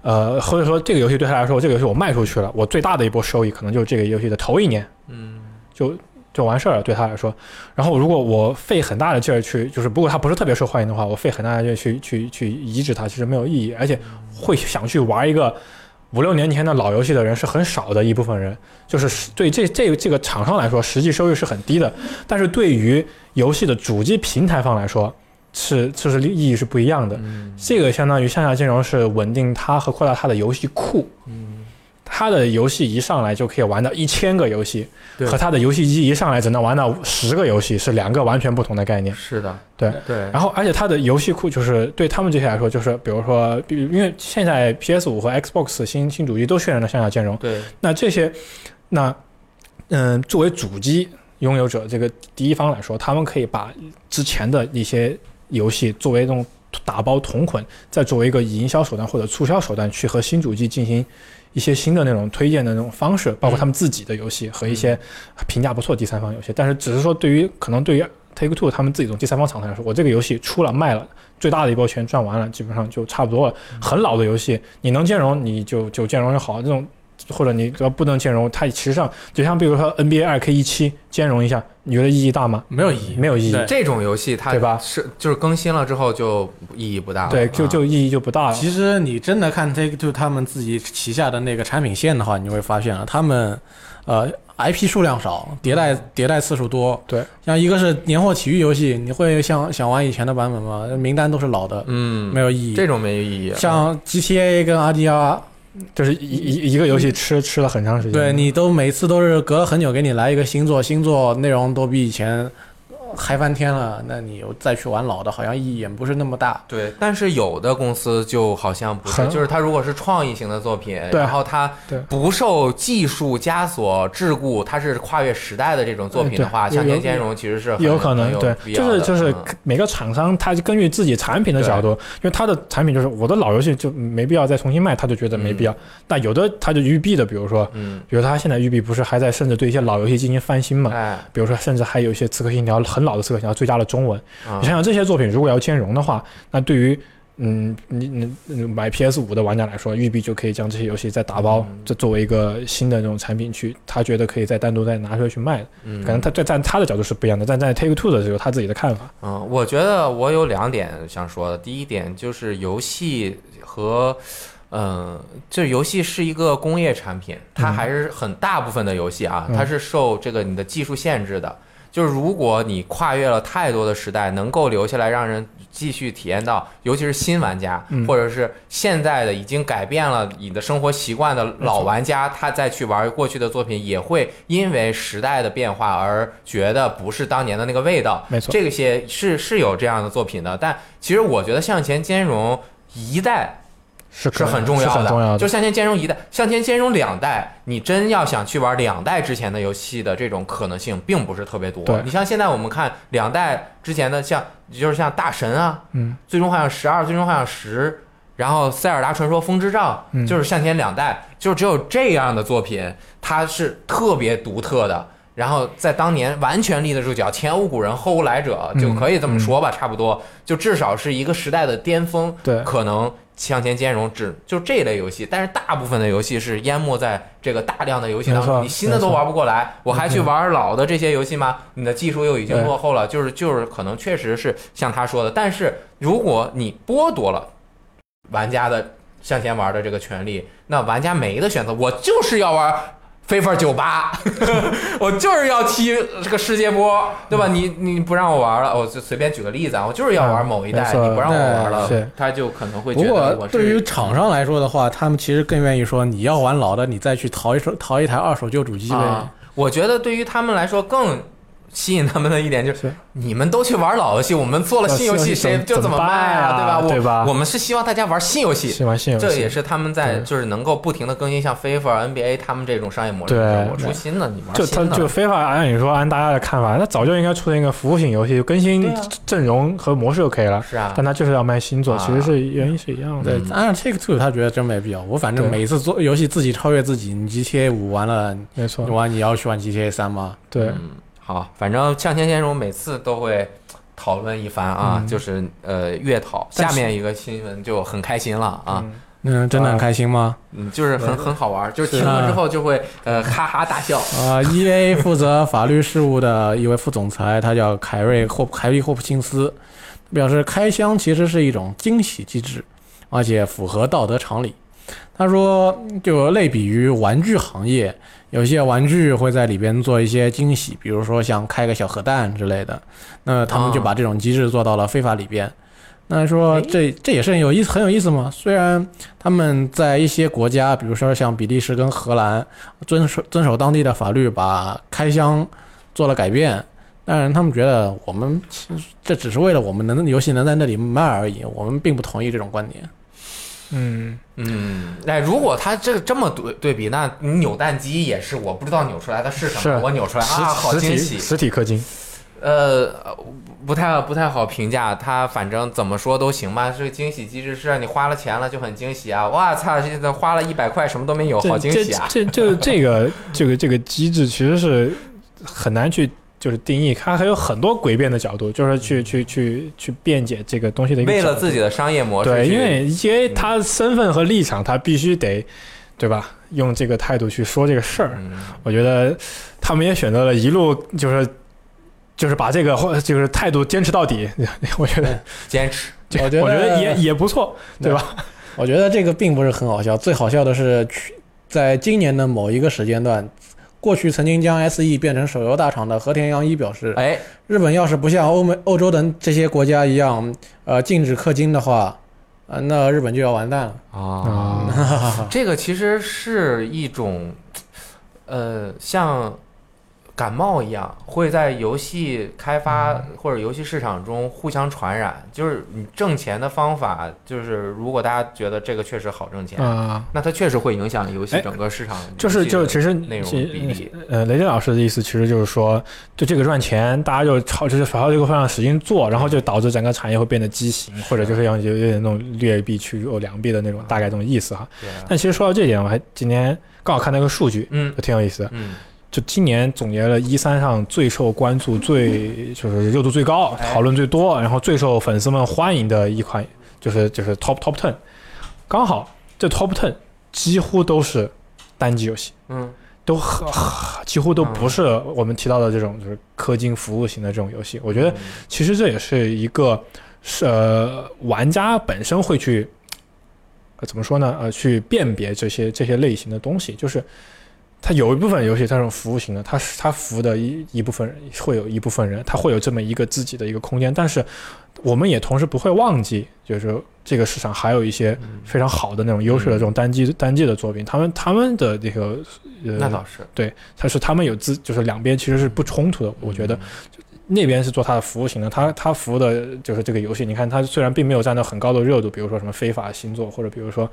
呃，或者说这个游戏对他来说，这个游戏我卖出去了，我最大的一波收益可能就是这个游戏的头一年嗯就就完事儿了，对他来说。然后如果我费很大的劲儿去，就是如果他不是特别受欢迎的话，我费很大的劲儿去去去移植它，其实没有意义，而且会想去玩一个。五六年前的老游戏的人是很少的一部分人，就是对这这这个厂商来说，实际收益是很低的，但是对于游戏的主机平台方来说，是就是意义是不一样的。嗯这个相当于向下兼容是稳定它和扩大它的游戏库，嗯，它的游戏一上来就可以玩到一千个游戏，和他的游戏机一上来只能玩到十个游戏，是两个完全不同的概念。是的，对。对，然后，而且他的游戏库就是对他们这些来说，就是比如说，比因为现在 PS 五和 Xbox 新新主机都渲染了向下兼容，对，那这些，那嗯，作为主机拥有者这个第一方来说，他们可以把之前的一些游戏作为这种打包同捆，再作为一个营销手段或者促销手段去和新主机进行一些新的那种推荐的那种方式，包括他们自己的游戏和一些评价不错的第三方游戏。但是只是说对于可能对于 Take Two 他们自己这种第三方厂商来说，我这个游戏出了卖了。最大的一波钱赚完了，基本上就差不多了。很老的游戏，你能兼容你就就兼容就好。这种或者你只要不能兼容，它其实上就像比如说 NBA 二 K 一七兼容一下，你觉得意义大吗？没有意义，没有意义。这种游戏它对吧是就是更新了之后就意义不大了，对，就啊就意义就不大了。其实你真的看 Take Two 他们自己旗下的那个产品线的话，你会发现啊，他们呃 IP 数量少，迭代迭代次数多。对，像一个是年货体育游戏，你会想想玩以前的版本吗？名单都是老的，嗯，没有意义。这种没有意义，像 GTA 跟 RDR，就是一一一个游戏吃吃了很长时间。对你都每次都是隔了很久给你来一个星座，星座内容都比以前嗨翻天了，那你又再去玩老的，好像意义也不是那么大。对，但是有的公司就好像不是，很就是它如果是创意型的作品，对。然后它不受技术枷锁桎梏，它是跨越时代的这种作品的话，向前兼容其实是很有可能有对，就是就是嗯。每个厂商他根据自己产品的角度，因为他的产品就是我的老游戏就没必要再重新卖，他就觉得没必要。但有的他就育碧的，比如说，嗯，比如他现在育碧不是还在甚至对一些老游戏进行翻新嘛？哎，比如说，甚至还有一些《刺客信条》很老的《刺客信条》追加的中文。啊你想想这些作品如果要兼容的话，那对于嗯你你你买 PS 五的玩家来说，育碧就可以将这些游戏再打包，嗯这作为一个新的这种产品去，他觉得可以再单独再拿出来去卖的。嗯可能他在站他的角度是不一样的，但在 Take Two 的时候，他自己的看法。嗯，我觉得我有两点想说的。第一点就是游戏和，嗯、这游戏是一个工业产品，它嗯还是很大部分的游戏啊，嗯它是受这个你的技术限制的。就是如果你跨越了太多的时代，能够留下来让人继续体验到，尤其是新玩家，嗯或者是现在的已经改变了你的生活习惯的老玩家，他再去玩过去的作品，也会因为时代的变化而觉得不是当年的那个味道。没错这些是是有这样的作品的，但其实我觉得向前兼容一代是是很重要的，很重要的。就向前兼容一代，向前兼容两代，你真要想去玩两代之前的游戏的这种可能性，并不是特别多对。你像现在我们看两代之前的像，就是像大神啊，嗯，最终幻想十二、最终幻想十，然后塞尔达传说风之杖，嗯就是向前两代，就是只有这样的作品，它是特别独特的。然后在当年完全立得住脚，前无古人后无来者，嗯就可以这么说吧，差不多，就至少是一个时代的巅峰。对可能向前兼容只就这类游戏，但是大部分的游戏是淹没在这个大量的游戏当中，你新的都玩不过来，我还去玩老的这些游戏吗？你的技术又已经落后了，就是就是可能确实是像他说的，但是如果你剥夺了玩家的向前玩的这个权利，那玩家没得选择，我就是要玩。FIFA 九八，我就是要踢这个世界波，对吧？你你不让我玩了，我就随便举个例子啊，我就是要玩某一代，嗯你不让我玩了是，他就可能会觉得对于厂商来说的话，他们其实更愿意说你要玩老的，你再去淘一手淘一台二手旧主机呗。啊，我觉得对于他们来说更吸引他们的一点就是，你们都去玩老游戏，我们做了新游戏，谁就怎么卖啊对吧？对吧？我我们是希望大家玩新游戏，喜欢新游戏，这也是他们在就是能够不停的更新，像 FIFA、NBA 他们这种商业模式，对我出新的，你玩就他新的，就非法按你说按大家的看法，那早就应该出现一个服务型游戏，更新阵容和模式就可以了。是啊。但，他就是要卖新作，啊其实是原因是一样的。对嗯，按照 Take Two 他觉得真没必要。我反正每一次做游戏自己超越自己，你 GTA 五完了，没错。你，玩你要去玩 GTA 三吗？对，嗯，好，反正向前先生每次都会讨论一番啊，嗯就是呃月讨，下面一个新闻就很开心了啊。嗯嗯，真的很开心吗？嗯，就是很很好玩，就听了之后就会 呃哈哈大笑。啊、e a 负责法律事务的一位副总裁，他叫凯瑞霍凯利霍普金斯，表示开箱其实是一种惊喜机制，而且符合道德常理。他说，就类比于玩具行业，有些玩具会在里边做一些惊喜，比如说像开个小核弹之类的，那他们就把这种机制做到了非法里边。那说这这也是很有意思，很有意思嘛。虽然他们在一些国家，比如说像比利时跟荷兰，遵守遵守当地的法律，把开箱做了改变，但是他们觉得我们其实这只是为了我们能游戏能在那里卖而已，我们并不同意这种观点。嗯，嗯，哎，如果他这这么对对比，那你扭蛋机也是，我不知道扭出来的是什么，我扭出来啊，好惊喜。实体氪金，呃，不太不太好评价，它反正怎么说都行吧，这个惊喜机制，是让你花了钱了就很惊喜啊！哇操，现在花了一百块什么都没有，好惊喜啊！这这这这个这个这个机制其实是很难去就是定义，它还有很多诡辩的角度，就是去去去去辩解这个东西的一个为了自己的商业模式对，因为因为他身份和立场，他必须得对吧？用这个态度去说这个事儿。嗯我觉得他们也选择了一路就是就是把这个或就是态度坚持到底。我觉得坚持，我觉得我觉得也也不错，对吧？我觉得这个并不是很好笑，最好笑的是去在今年的某一个时间段。过去曾经将 SE 变成手游大厂的和田洋一表示，哎，日本要是不像欧美、欧洲等这些国家一样，呃，禁止氪金的话，呃，那日本就要完蛋了。啊，啊，这个其实是一种，呃，像感冒一样，会在游戏开发或者游戏市场中互相传染。就是你挣钱的方法，就是如果大家觉得这个确实好挣钱，啊、那它确实会影响游戏哎整个市场。就是就是其实内容其比例呃，雷震老师的意思其实就是说，就这个赚钱，大家就朝就是朝这个方向使劲做，然后就导致整个产业会变得畸形，或者就是像有有点那种劣币驱逐良币的那种大概这种意思哈。但其实说到这点，我还今天刚好看到一个数据，嗯就挺有意思的。嗯就今年总结了一三上最受关注、最就是热度最高、哎讨论最多，然后最受粉丝们欢迎的一款，就是就是 Top Top Ten，刚好这 Top Ten 几乎都是单机游戏。嗯都很 几乎都不是我们提到的这种就是氪金服务型的这种游戏。我觉得其实这也是一个是呃玩家本身会去呃怎么说呢？呃，去辨别这些这些类型的东西，就是它有一部分游戏它是服务型的，它是它服务的一一部分人会有一部分人，他会有这么一个自己的一个空间，但是我们也同时不会忘记，就是这个市场还有一些嗯非常好的那种优秀的这种单机、单机的作品，他们他们的这个呃那倒是，对，它是他们有自，就是两边其实是不冲突的。我觉得那边是做它的服务型的，它它服务的就是这个游戏。你看，它虽然并没有占到很高的热度，比如说什么非法星座，或者比如说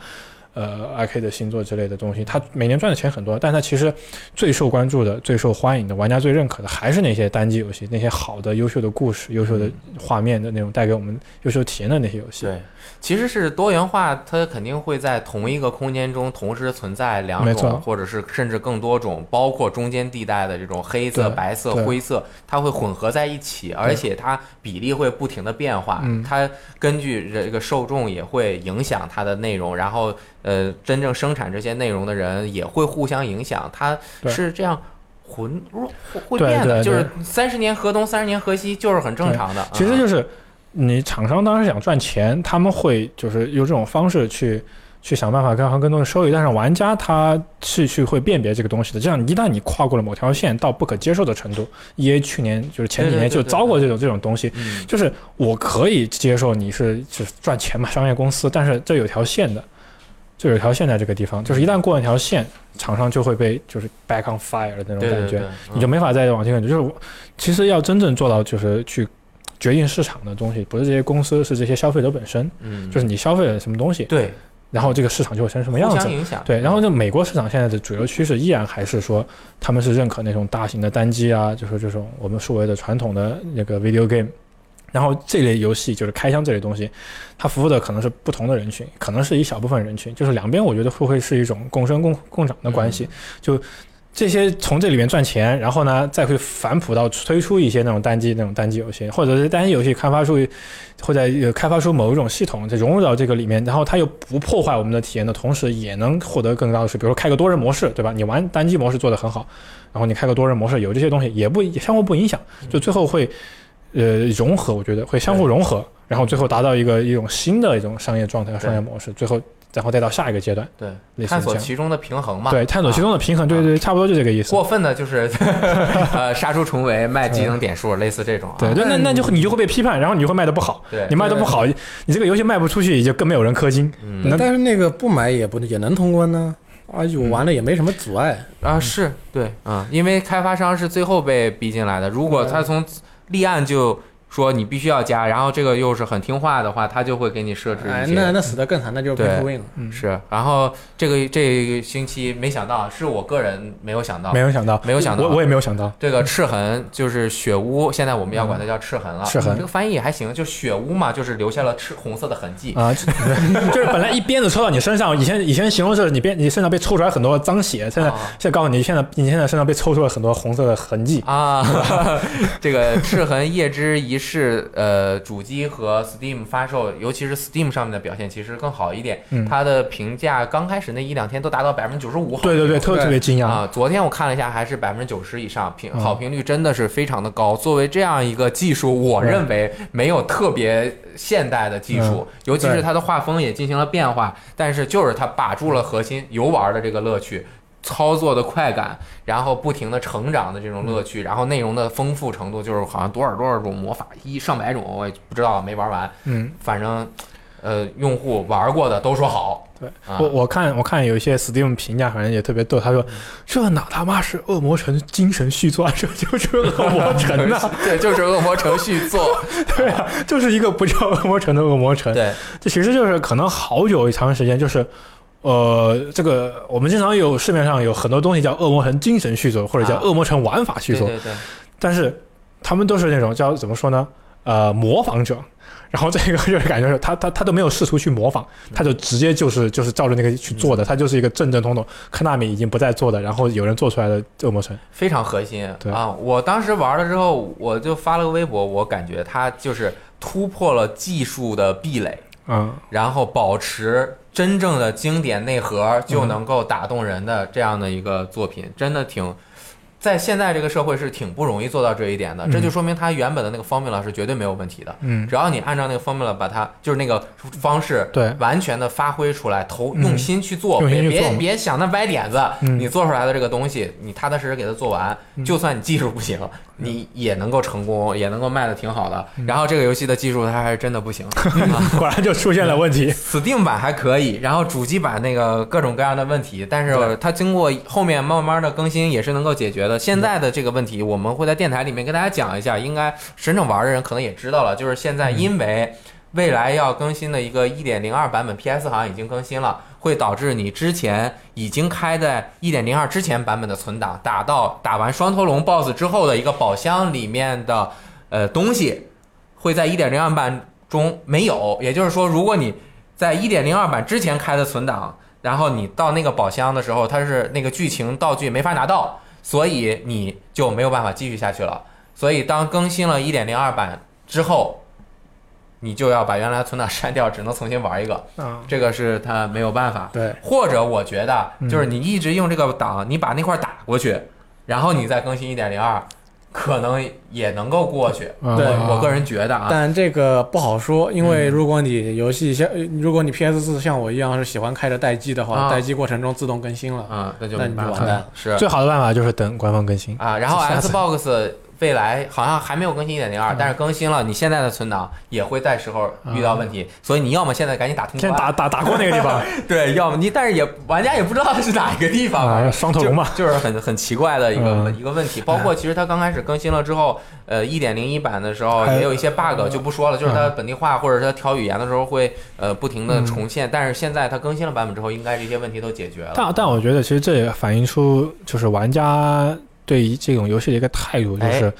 呃 RK 的星座之类的东西，它每年赚的钱很多，但它其实最受关注的、最受欢迎的、玩家最认可的，还是那些单机游戏，那些好的、优秀的故事、优秀的画面的那种带给我们优秀体验的那些游戏。对，其实是多元化，它肯定会在同一个空间中同时存在两种，或者是甚至更多种，包括中间地带的这种黑色、白色、灰色，它会混合在一起，而且它比例会不停的变化，嗯。它根据这个受众也会影响它的内容，然后呃，真正生产这些内容的人也会互相影响，它是这样。混会会变的，就是三十年河东，三十年河西，就是很正常的。嗯。其实就是你厂商当时想赚钱，他们会就是用这种方式去去想办法更更多的收益，但是玩家他是去会辨别这个东西的。这样一旦你跨过了某条线到不可接受的程度，E A 去年就是前几年就遭过这种这种东西，嗯就是我可以接受你是是赚钱嘛，商业公司，但是这有条线的。就有条线在这个地方，就是一旦过那条线，厂商就会被就是 back on fire 的那种感觉，对对对，你就没法再往前走。就是其实要真正做到，就是去决定市场的东西，不是这些公司，是这些消费者本身。嗯，就是你消费了什么东西，对然后这个市场就会成什么样子。对，然后就美国市场现在的主流趋势依然还是说，他们是认可那种大型的单机啊，就是这种我们所谓的传统的那个 video game。然后这类游戏就是开箱这类东西，它服务的可能是不同的人群，可能是一小部分人群，就是两边我觉得会会是一种共生共共长的关系。就这些从这里面赚钱，然后呢再会反哺到推出一些那种单机那种单机游戏，或者是单机游戏开发出或者呃开发出某一种系统，再融入到这个里面，然后它又不破坏我们的体验的同时，也能获得更高的是，比如说开个多人模式，对吧？你玩单机模式做得很好，然后你开个多人模式，有这些东西也不也相互不影响，就最后会呃融合，我觉得会相互融合，然后最后达到一个一种新的一种商业状态和商业模式，最后然后再到下一个阶段，对类似探索其中的平衡嘛。对，探索其中的平衡，对对对，差不多就这个意思。过分的就是 呃杀出重围卖技能点数，类似这种啊。对对，那那就你就会被批判，然后你就会卖的不好，对你卖的不好，你这个游戏卖不出去，也就更没有人氪金。嗯但是那个不买也不也能通关呢，而且我玩了也没什么阻碍。啊是对啊，因为开发商是最后被逼进来的，如果他从立案就说你必须要加，然后这个又是很听话的话，他就会给你设置哎，一些。那那死的更惨，那就是对 pay to win 了。嗯，是，然后这个这个星期没想到，是我个人没有想到没，有想到，没有想到我我也没有想到。这个赤痕就是血污，现在我们要管它叫赤痕了。赤痕这个翻译也还行，就血污嘛，就是留下了赤红色的痕迹。啊，就 就是本来一鞭子抽到你身上，以前以前形容是你鞭你身上被抽出来很多脏血，现在、啊现在告诉你，现在你现在身上被抽出了很多红色的痕迹。啊，这个赤痕夜之仪式，呃，主机和 Steam 发售，尤其是 Steam 上面的表现其实更好一点。嗯它的评价刚开始那一两天都达到百分之九十五，对对对，特对特别惊讶。啊，昨天我看了一下，还是百分之九十以上，评嗯好评率真的是非常的高。作为这样一个技术，我认为没有特别现代的技术，尤其是它的画风也进行了变化，但是就是它把住了核心游玩的这个乐趣。操作的快感，然后不停的成长的这种乐趣，然后内容的丰富程度，就是好像多少多少种魔法，一上百种，我也不知道，没玩完。嗯，反正，呃用户玩过的都说好。对啊我我看我看有一些 Steam 评价，反正也特别逗。他说：“这哪他妈是恶魔城精神续作啊，这就是恶魔城啊！对，就是恶魔城续作。对啊，就是一个不叫恶魔城的恶魔城。对，这其实就是可能好久一长时间就是。”呃，这个我们经常有市面上有很多东西叫恶魔城精神续作，或者叫啊恶魔城玩法续作，对对对，但是他们都是那种叫怎么说呢？呃，模仿者。然后这个就是感觉是他他他都没有试图去模仿，他就直接就是就是照着那个去做的，他就是一个正正统统，科纳米已经不再做的，然后有人做出来的恶魔城。非常核心对啊！我当时玩了之后，我就发了个微博，我感觉他就是突破了技术的壁垒，嗯，然后保持真正的经典内核，就能够打动人的这样的一个作品，真的挺。在现在这个社会是挺不容易做到这一点的，嗯。这就说明它原本的那个 formula 是绝对没有问题的。嗯，只要你按照那个 formula 把它就是那个方式对。完全的发挥出来，投嗯。用心去做，别别别想那歪点子，嗯。你做出来的这个东西，你踏踏实实给它做完，嗯就算你技术不行，你也能够成功，也能够卖的挺好的。嗯。然后这个游戏的技术它还是真的不行。果然就出现了问题。Steam 版还可以，然后主机版那个各种各样的问题，但是它经过后面慢慢的更新也是能够解决的。现在的这个问题，我们会在电台里面跟大家讲一下，应该真正玩的人可能也知道了，就是现在因为未来要更新的一个1.02版本，PS 好像已经更新了，会导致你之前已经开在1.02之前版本的存档，打到打完双头龙 BOSS 之后的一个宝箱里面的呃东西，会在1.02版中没有。也就是说，如果你在1.02版之前开的存档，然后你到那个宝箱的时候，它是那个剧情道具没法拿到，所以你就没有办法继续下去了。所以当更新了1.02版之后，你就要把原来存档删掉，只能重新玩一个。啊，这个是它没有办法。对，或者我觉得嗯就是你一直用这个档，你把那块打过去，然后你再更新1.02，可能也能够过去。嗯对我个人觉得啊，但这个不好说，因为嗯如果你游戏像，如果你 PS 四像我一样是喜欢开着待机的话，啊待机过程中自动更新了，嗯，那就那你就完蛋了。是最好的办法就是等官方更新。啊，然后 Xbox 未来好像还没有更新一点零二但是更新了，你现在的存档也会在时候遇到问题，所以你要么现在赶紧打通先，打打打过那个地方 对，要么你但是也玩家也不知道是哪一个地方啊，双头龙嘛。就就是很很奇怪的一个、嗯一个问题。包括其实它刚开始更新了之后，呃，一点零一版的时候也有一些 bug，就不说了，就是它嗯本地化或者是它调语言的时候会呃不停的重现。但是现在它更新了版本之后，应该这些问题都解决了。但但我觉得其实这也反映出就是玩家对于这种游戏的一个态度，就哎是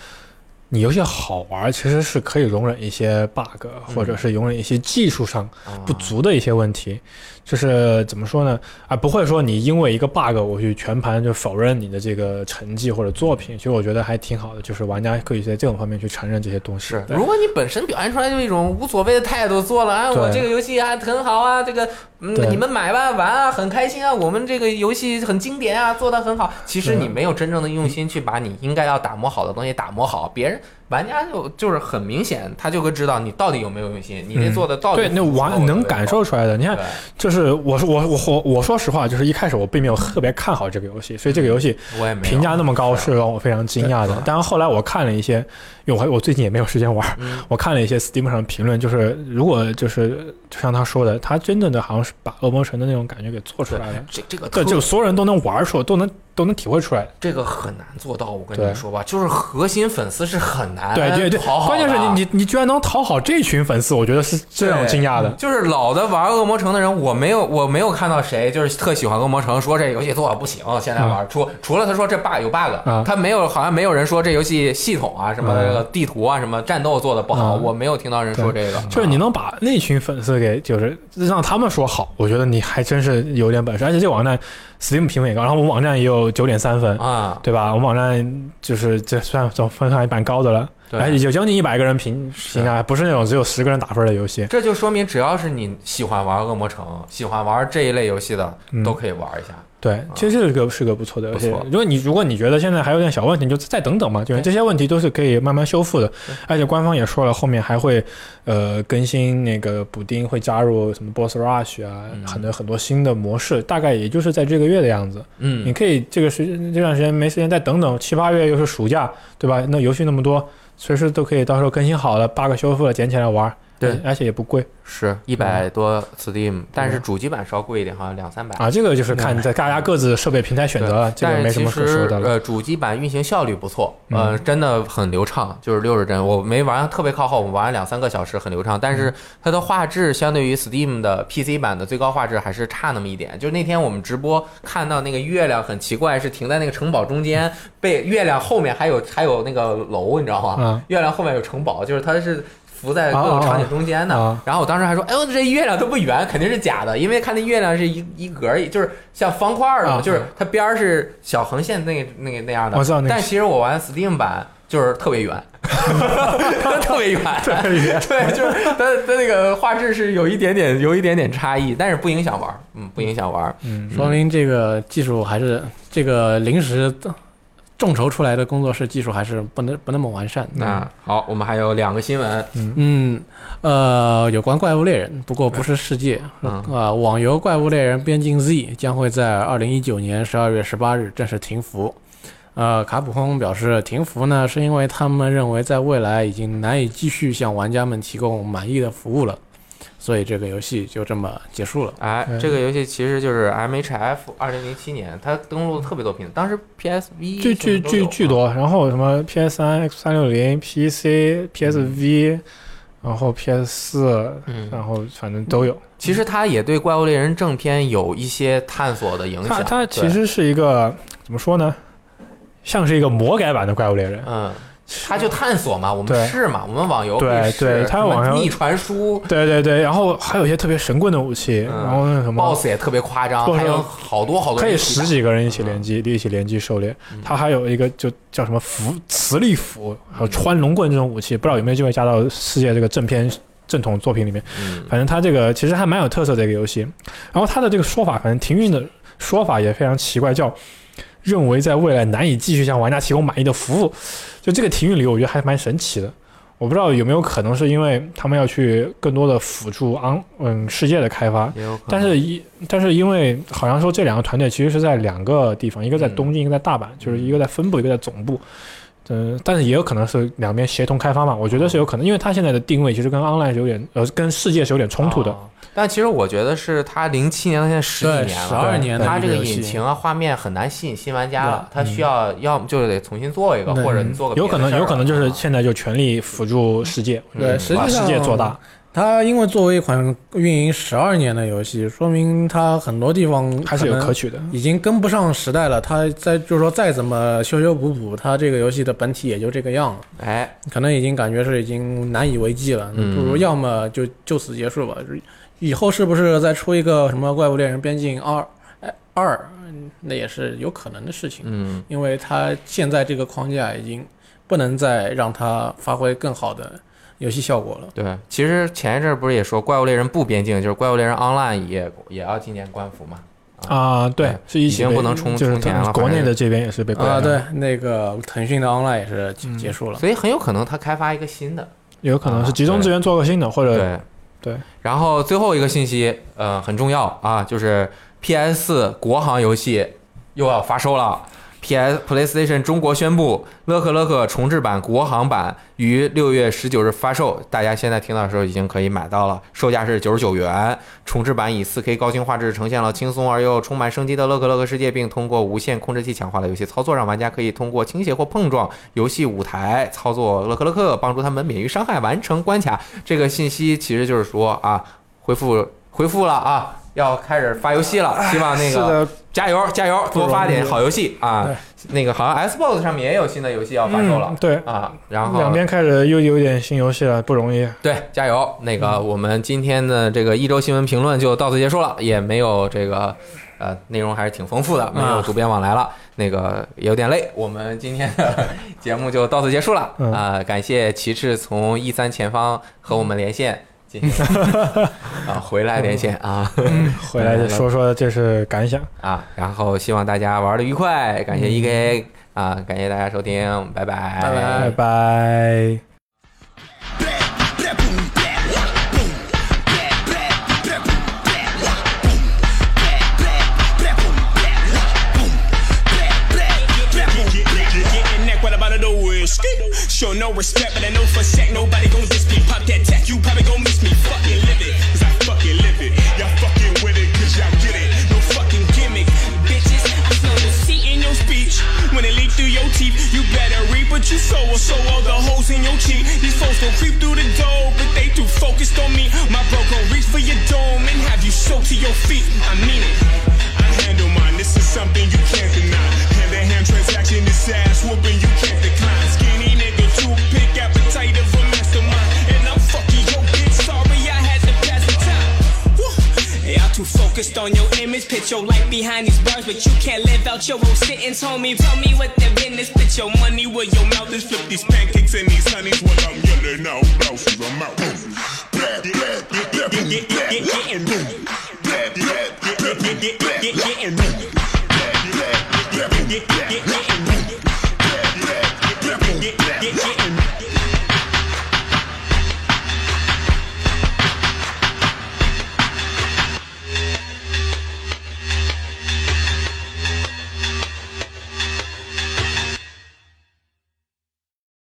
你游戏好玩，其实是可以容忍一些 bug，或者是容忍一些技术上不足的一些问题。就是怎么说呢？啊，不会说你因为一个 bug 我去全盘就否认你的这个成绩或者作品。其实我觉得还挺好的，就是玩家可以在这种方面去承认这些东西。是，如果你本身表现出来就一种无所谓的态度，做了啊，我这个游戏啊很好啊，这个嗯你们买吧玩啊，很开心啊，我们这个游戏很经典啊，做的很好。其实你没有真正的用心去把你应该要打磨好的东西打磨好，别人玩家就就是很明显，他就会知道你到底有没有用心，你这嗯做的到底对，那玩能感受出来的。你看，就是我说我我我我说实话，就是一开始我并没有特别看好这个游戏，所以这个游戏我也没评价那么高是是让我非常惊讶的。对。但是后来我看了一些，因为我我最近也没有时间玩，嗯。我看了一些 Steam 上的评论，就是如果就是就像他说的，他真正的好像是把恶魔城的那种感觉给做出来了。这这个对，特就所有人都能玩出，都能都能体会出来。这个很难做到，我跟你说吧，就是核心粉丝是很难对对对，讨好的关键是你你你居然能讨好这群粉丝，我觉得是这让我惊讶的。就是老的玩恶魔城的人，我没有我没有看到谁就是特喜欢恶魔城，说这游戏做的不行，现在玩、除除了他说这 bug 有 bug，、啊他没有好像没有人说这游戏系统啊什么嗯这个地图啊什么战斗做的不好，嗯我没有听到人说这个。就是你能把那群粉丝给就是让他们说好，我觉得你还真是有点本事。而且这个网站 Steam 评分也高，然后我们网站也有九点三分，啊，对吧？我们网站就是这算总分算还蛮高的了，对有将近一百个人评评价，不是那种只有十个人打分的游戏。这就说明只要是你喜欢玩恶魔城、喜欢玩这一类游戏的，嗯都可以玩一下。对，其实这个是个不错的游戏。如果你如果你觉得现在还有点小问题，你就再等等嘛，就是这些问题都是可以慢慢修复的。而且官方也说了，后面还会呃更新那个补丁，会加入什么 Boss Rush 啊，嗯很多很多新的模式，大概也就是在这个月的样子。嗯你嗯，可以这个时这段时间没时间再等等，七八月又是暑假，对吧？那游戏那么多，随时都可以到时候更新好了，bug 修复了，捡起来玩。对，而且也不贵是一百多 Steam，但是主机版稍贵一点，好像两三百。啊。这个就是看在大家各自设备平台选择了，这个没什么可说实的了。呃，主机版运行效率不错，嗯呃，真的很流畅，就是六十帧，我没玩特别靠后，我玩了两三个小时，很流畅。但嗯是它的画质相对于 Steam 的 PC 版的最高画质还是差那么一点。就是那天我们直播看到那个月亮很奇怪，是停在那个城堡中间，被月亮后面还有还有那个楼，你知道吗？嗯月亮后面有城堡，就是它是。浮在各个场景中间的，啊啊啊然后我当时还说：“哎呦，这月亮都不圆，肯定是假的，因为看那月亮是一一格儿，就是像方块儿的嘛，啊就是它边儿是小横线那个那个那样的。我知道那个但其实我玩 Steam 版就是特别圆，特别圆，特别圆对，就是它它那个画质是有一点点有一点点差异，但是不影响玩，嗯，不影响玩。嗯，说明这个技术还是这个临时众筹出来的工作室技术还是不能不那么完善。那好，我们还有两个新闻，嗯，呃，有关怪物猎人，不过不是世界。嗯啊，网游《怪物猎人：边境 Z》将会在二零一九年十二月十八日正式停服。呃，卡普空表示停服呢，是因为他们认为在未来已经难以继续向玩家们提供满意的服务了，所以这个游戏就这么结束了。哎，这个游戏其实就是 MHF 二零零七年，它登陆了特别多平台，当时 PSV 巨巨巨巨多，然后什么 PS 三、X 三六零、PC、PSV，然后 PS 四，嗯然后反正都有。其实它也对《怪物猎人》正片有一些探索的影响。它它其实是一个怎么说呢？像是一个魔改版的怪物猎人，。嗯，它就探索嘛，我们对。试嘛，我们网游对试对它什么网游逆传输对对对，然后还有一些特别神棍的武器，嗯。然后那什么，BOSS 也特别夸张，还有好多好多可以十几个人一起联机，一起联机狩猎。他还有一个就叫什么斧磁力符，还有穿龙棍这种武器，不知道有没有机会加到世界这个正片正统作品里面。嗯。反正它这个其实还蛮有特色的一个游戏。然后它的这个说法，反正停运的说法也非常奇怪，叫认为在未来难以继续向玩家提供满意的服务。就这个停运理由，我觉得还蛮神奇的。我不知道有没有可能是因为他们要去更多的辅助昂嗯世界的开发。但是一但是因为好像说这两个团队其实是在两个地方，一个在东京，一个在大阪，就是一个在分部，一个在总部。嗯、但是也有可能是两边协同开发嘛，我觉得是有可能，因为它现在的定位其实跟 online 是有点呃跟世界是有点冲突的。哦但其实我觉得是它零七年到现在十对几年了，十二年的它这个引擎啊、画面很难吸引新玩家了，它需要要么就得重新做一个，或者你做个有可能有可能就是啊现在就全力辅助世界，对嗯把世实际上界做大，它因为作为一款运营十二年的游戏，说明它很多地方还是有可取的。已经跟不上时代了。它再就是说再怎么修修补补，它这个游戏的本体也就这个样了。哎，可能已经感觉是已经难以为继了，嗯不如要么就就此结束吧。以后是不是再出一个什么《怪物猎人边境二》哎二，嗯那也是有可能的事情，嗯，因为它现在这个框架已经不能再让它发挥更好的游戏效果了。对，其实前一阵儿不是也说《怪物猎人不边境》，就是《怪物猎人 Online 也》也要今年关服嘛？啊，对对，是已经不能充就是充钱了国内的这边也是被关啊，了对，那个腾讯的 Online 也是结束了。所以很有可能他开发一个新的。有可能是集中资源做个新的，或者对对。然后最后一个信息，呃，很重要啊，就是 PS 四国行游戏又要发售了。PS PlayStation 中国宣布，《乐克乐克》重置版国行版于六月十九日发售，大家现在听到的时候已经可以买到了，售价是九十九元。重置版以 4K 高清画质呈现了轻松而又充满生机的乐克乐克世界，并通过无线控制器强化了游戏操作，让玩家可以通过倾斜或碰撞游戏舞台操作乐克乐克，帮助他们免于伤害，完成关卡。这个信息其实就是说啊，恢复恢复了啊，要开始发游戏了，希望那个加油加油，多发点好游戏啊！那个好像 Xbox 上面也有新的游戏要发售了嗯，对，啊，然后两边开始又有点新游戏了，不容易。对，加油！那个，我们今天的这个一周新闻评论就到此结束了，也没有这个呃内容还是挺丰富的，没有主编往来了，那个有点累。我们今天的节目就到此结束了嗯啊、感谢骑士从一三前方和我们连线进行 啊回来连线啊。回来就说说这是感想，啊，然后希望大家玩的愉快，感谢 EK 啊，感谢大家收听，拜拜。拜拜。拜拜。Show no respect, but I know for a sec nobody gon' diss me. Pop that tech, you probably gon' miss me. Fucking live it, cause I fucking live it. Y'all fucking with it, cause y'all get it. No fucking gimmick, bitches. I smell the seat in your speech. When it leaks through your teeth, you better reap what you sow or sow all the holes in your cheek. These folks gon' creep through the door, but they too focused on me. My bro gon' reach for your dome and have you soaked to your feet. I mean it. I handle mine, this is something you can't deny. Hand to hand transaction, this ass whooping, you can't decline. Too focused on your image, put your life behind these bars, but you can't live out your own sentence, homie. Tell me what the business, put your money where your mouth is. Flip these pancakes and these honeys while I'm yelling out blouses. I'm out. Moved. Blah, blah, blah, blah, blah, Getting moved.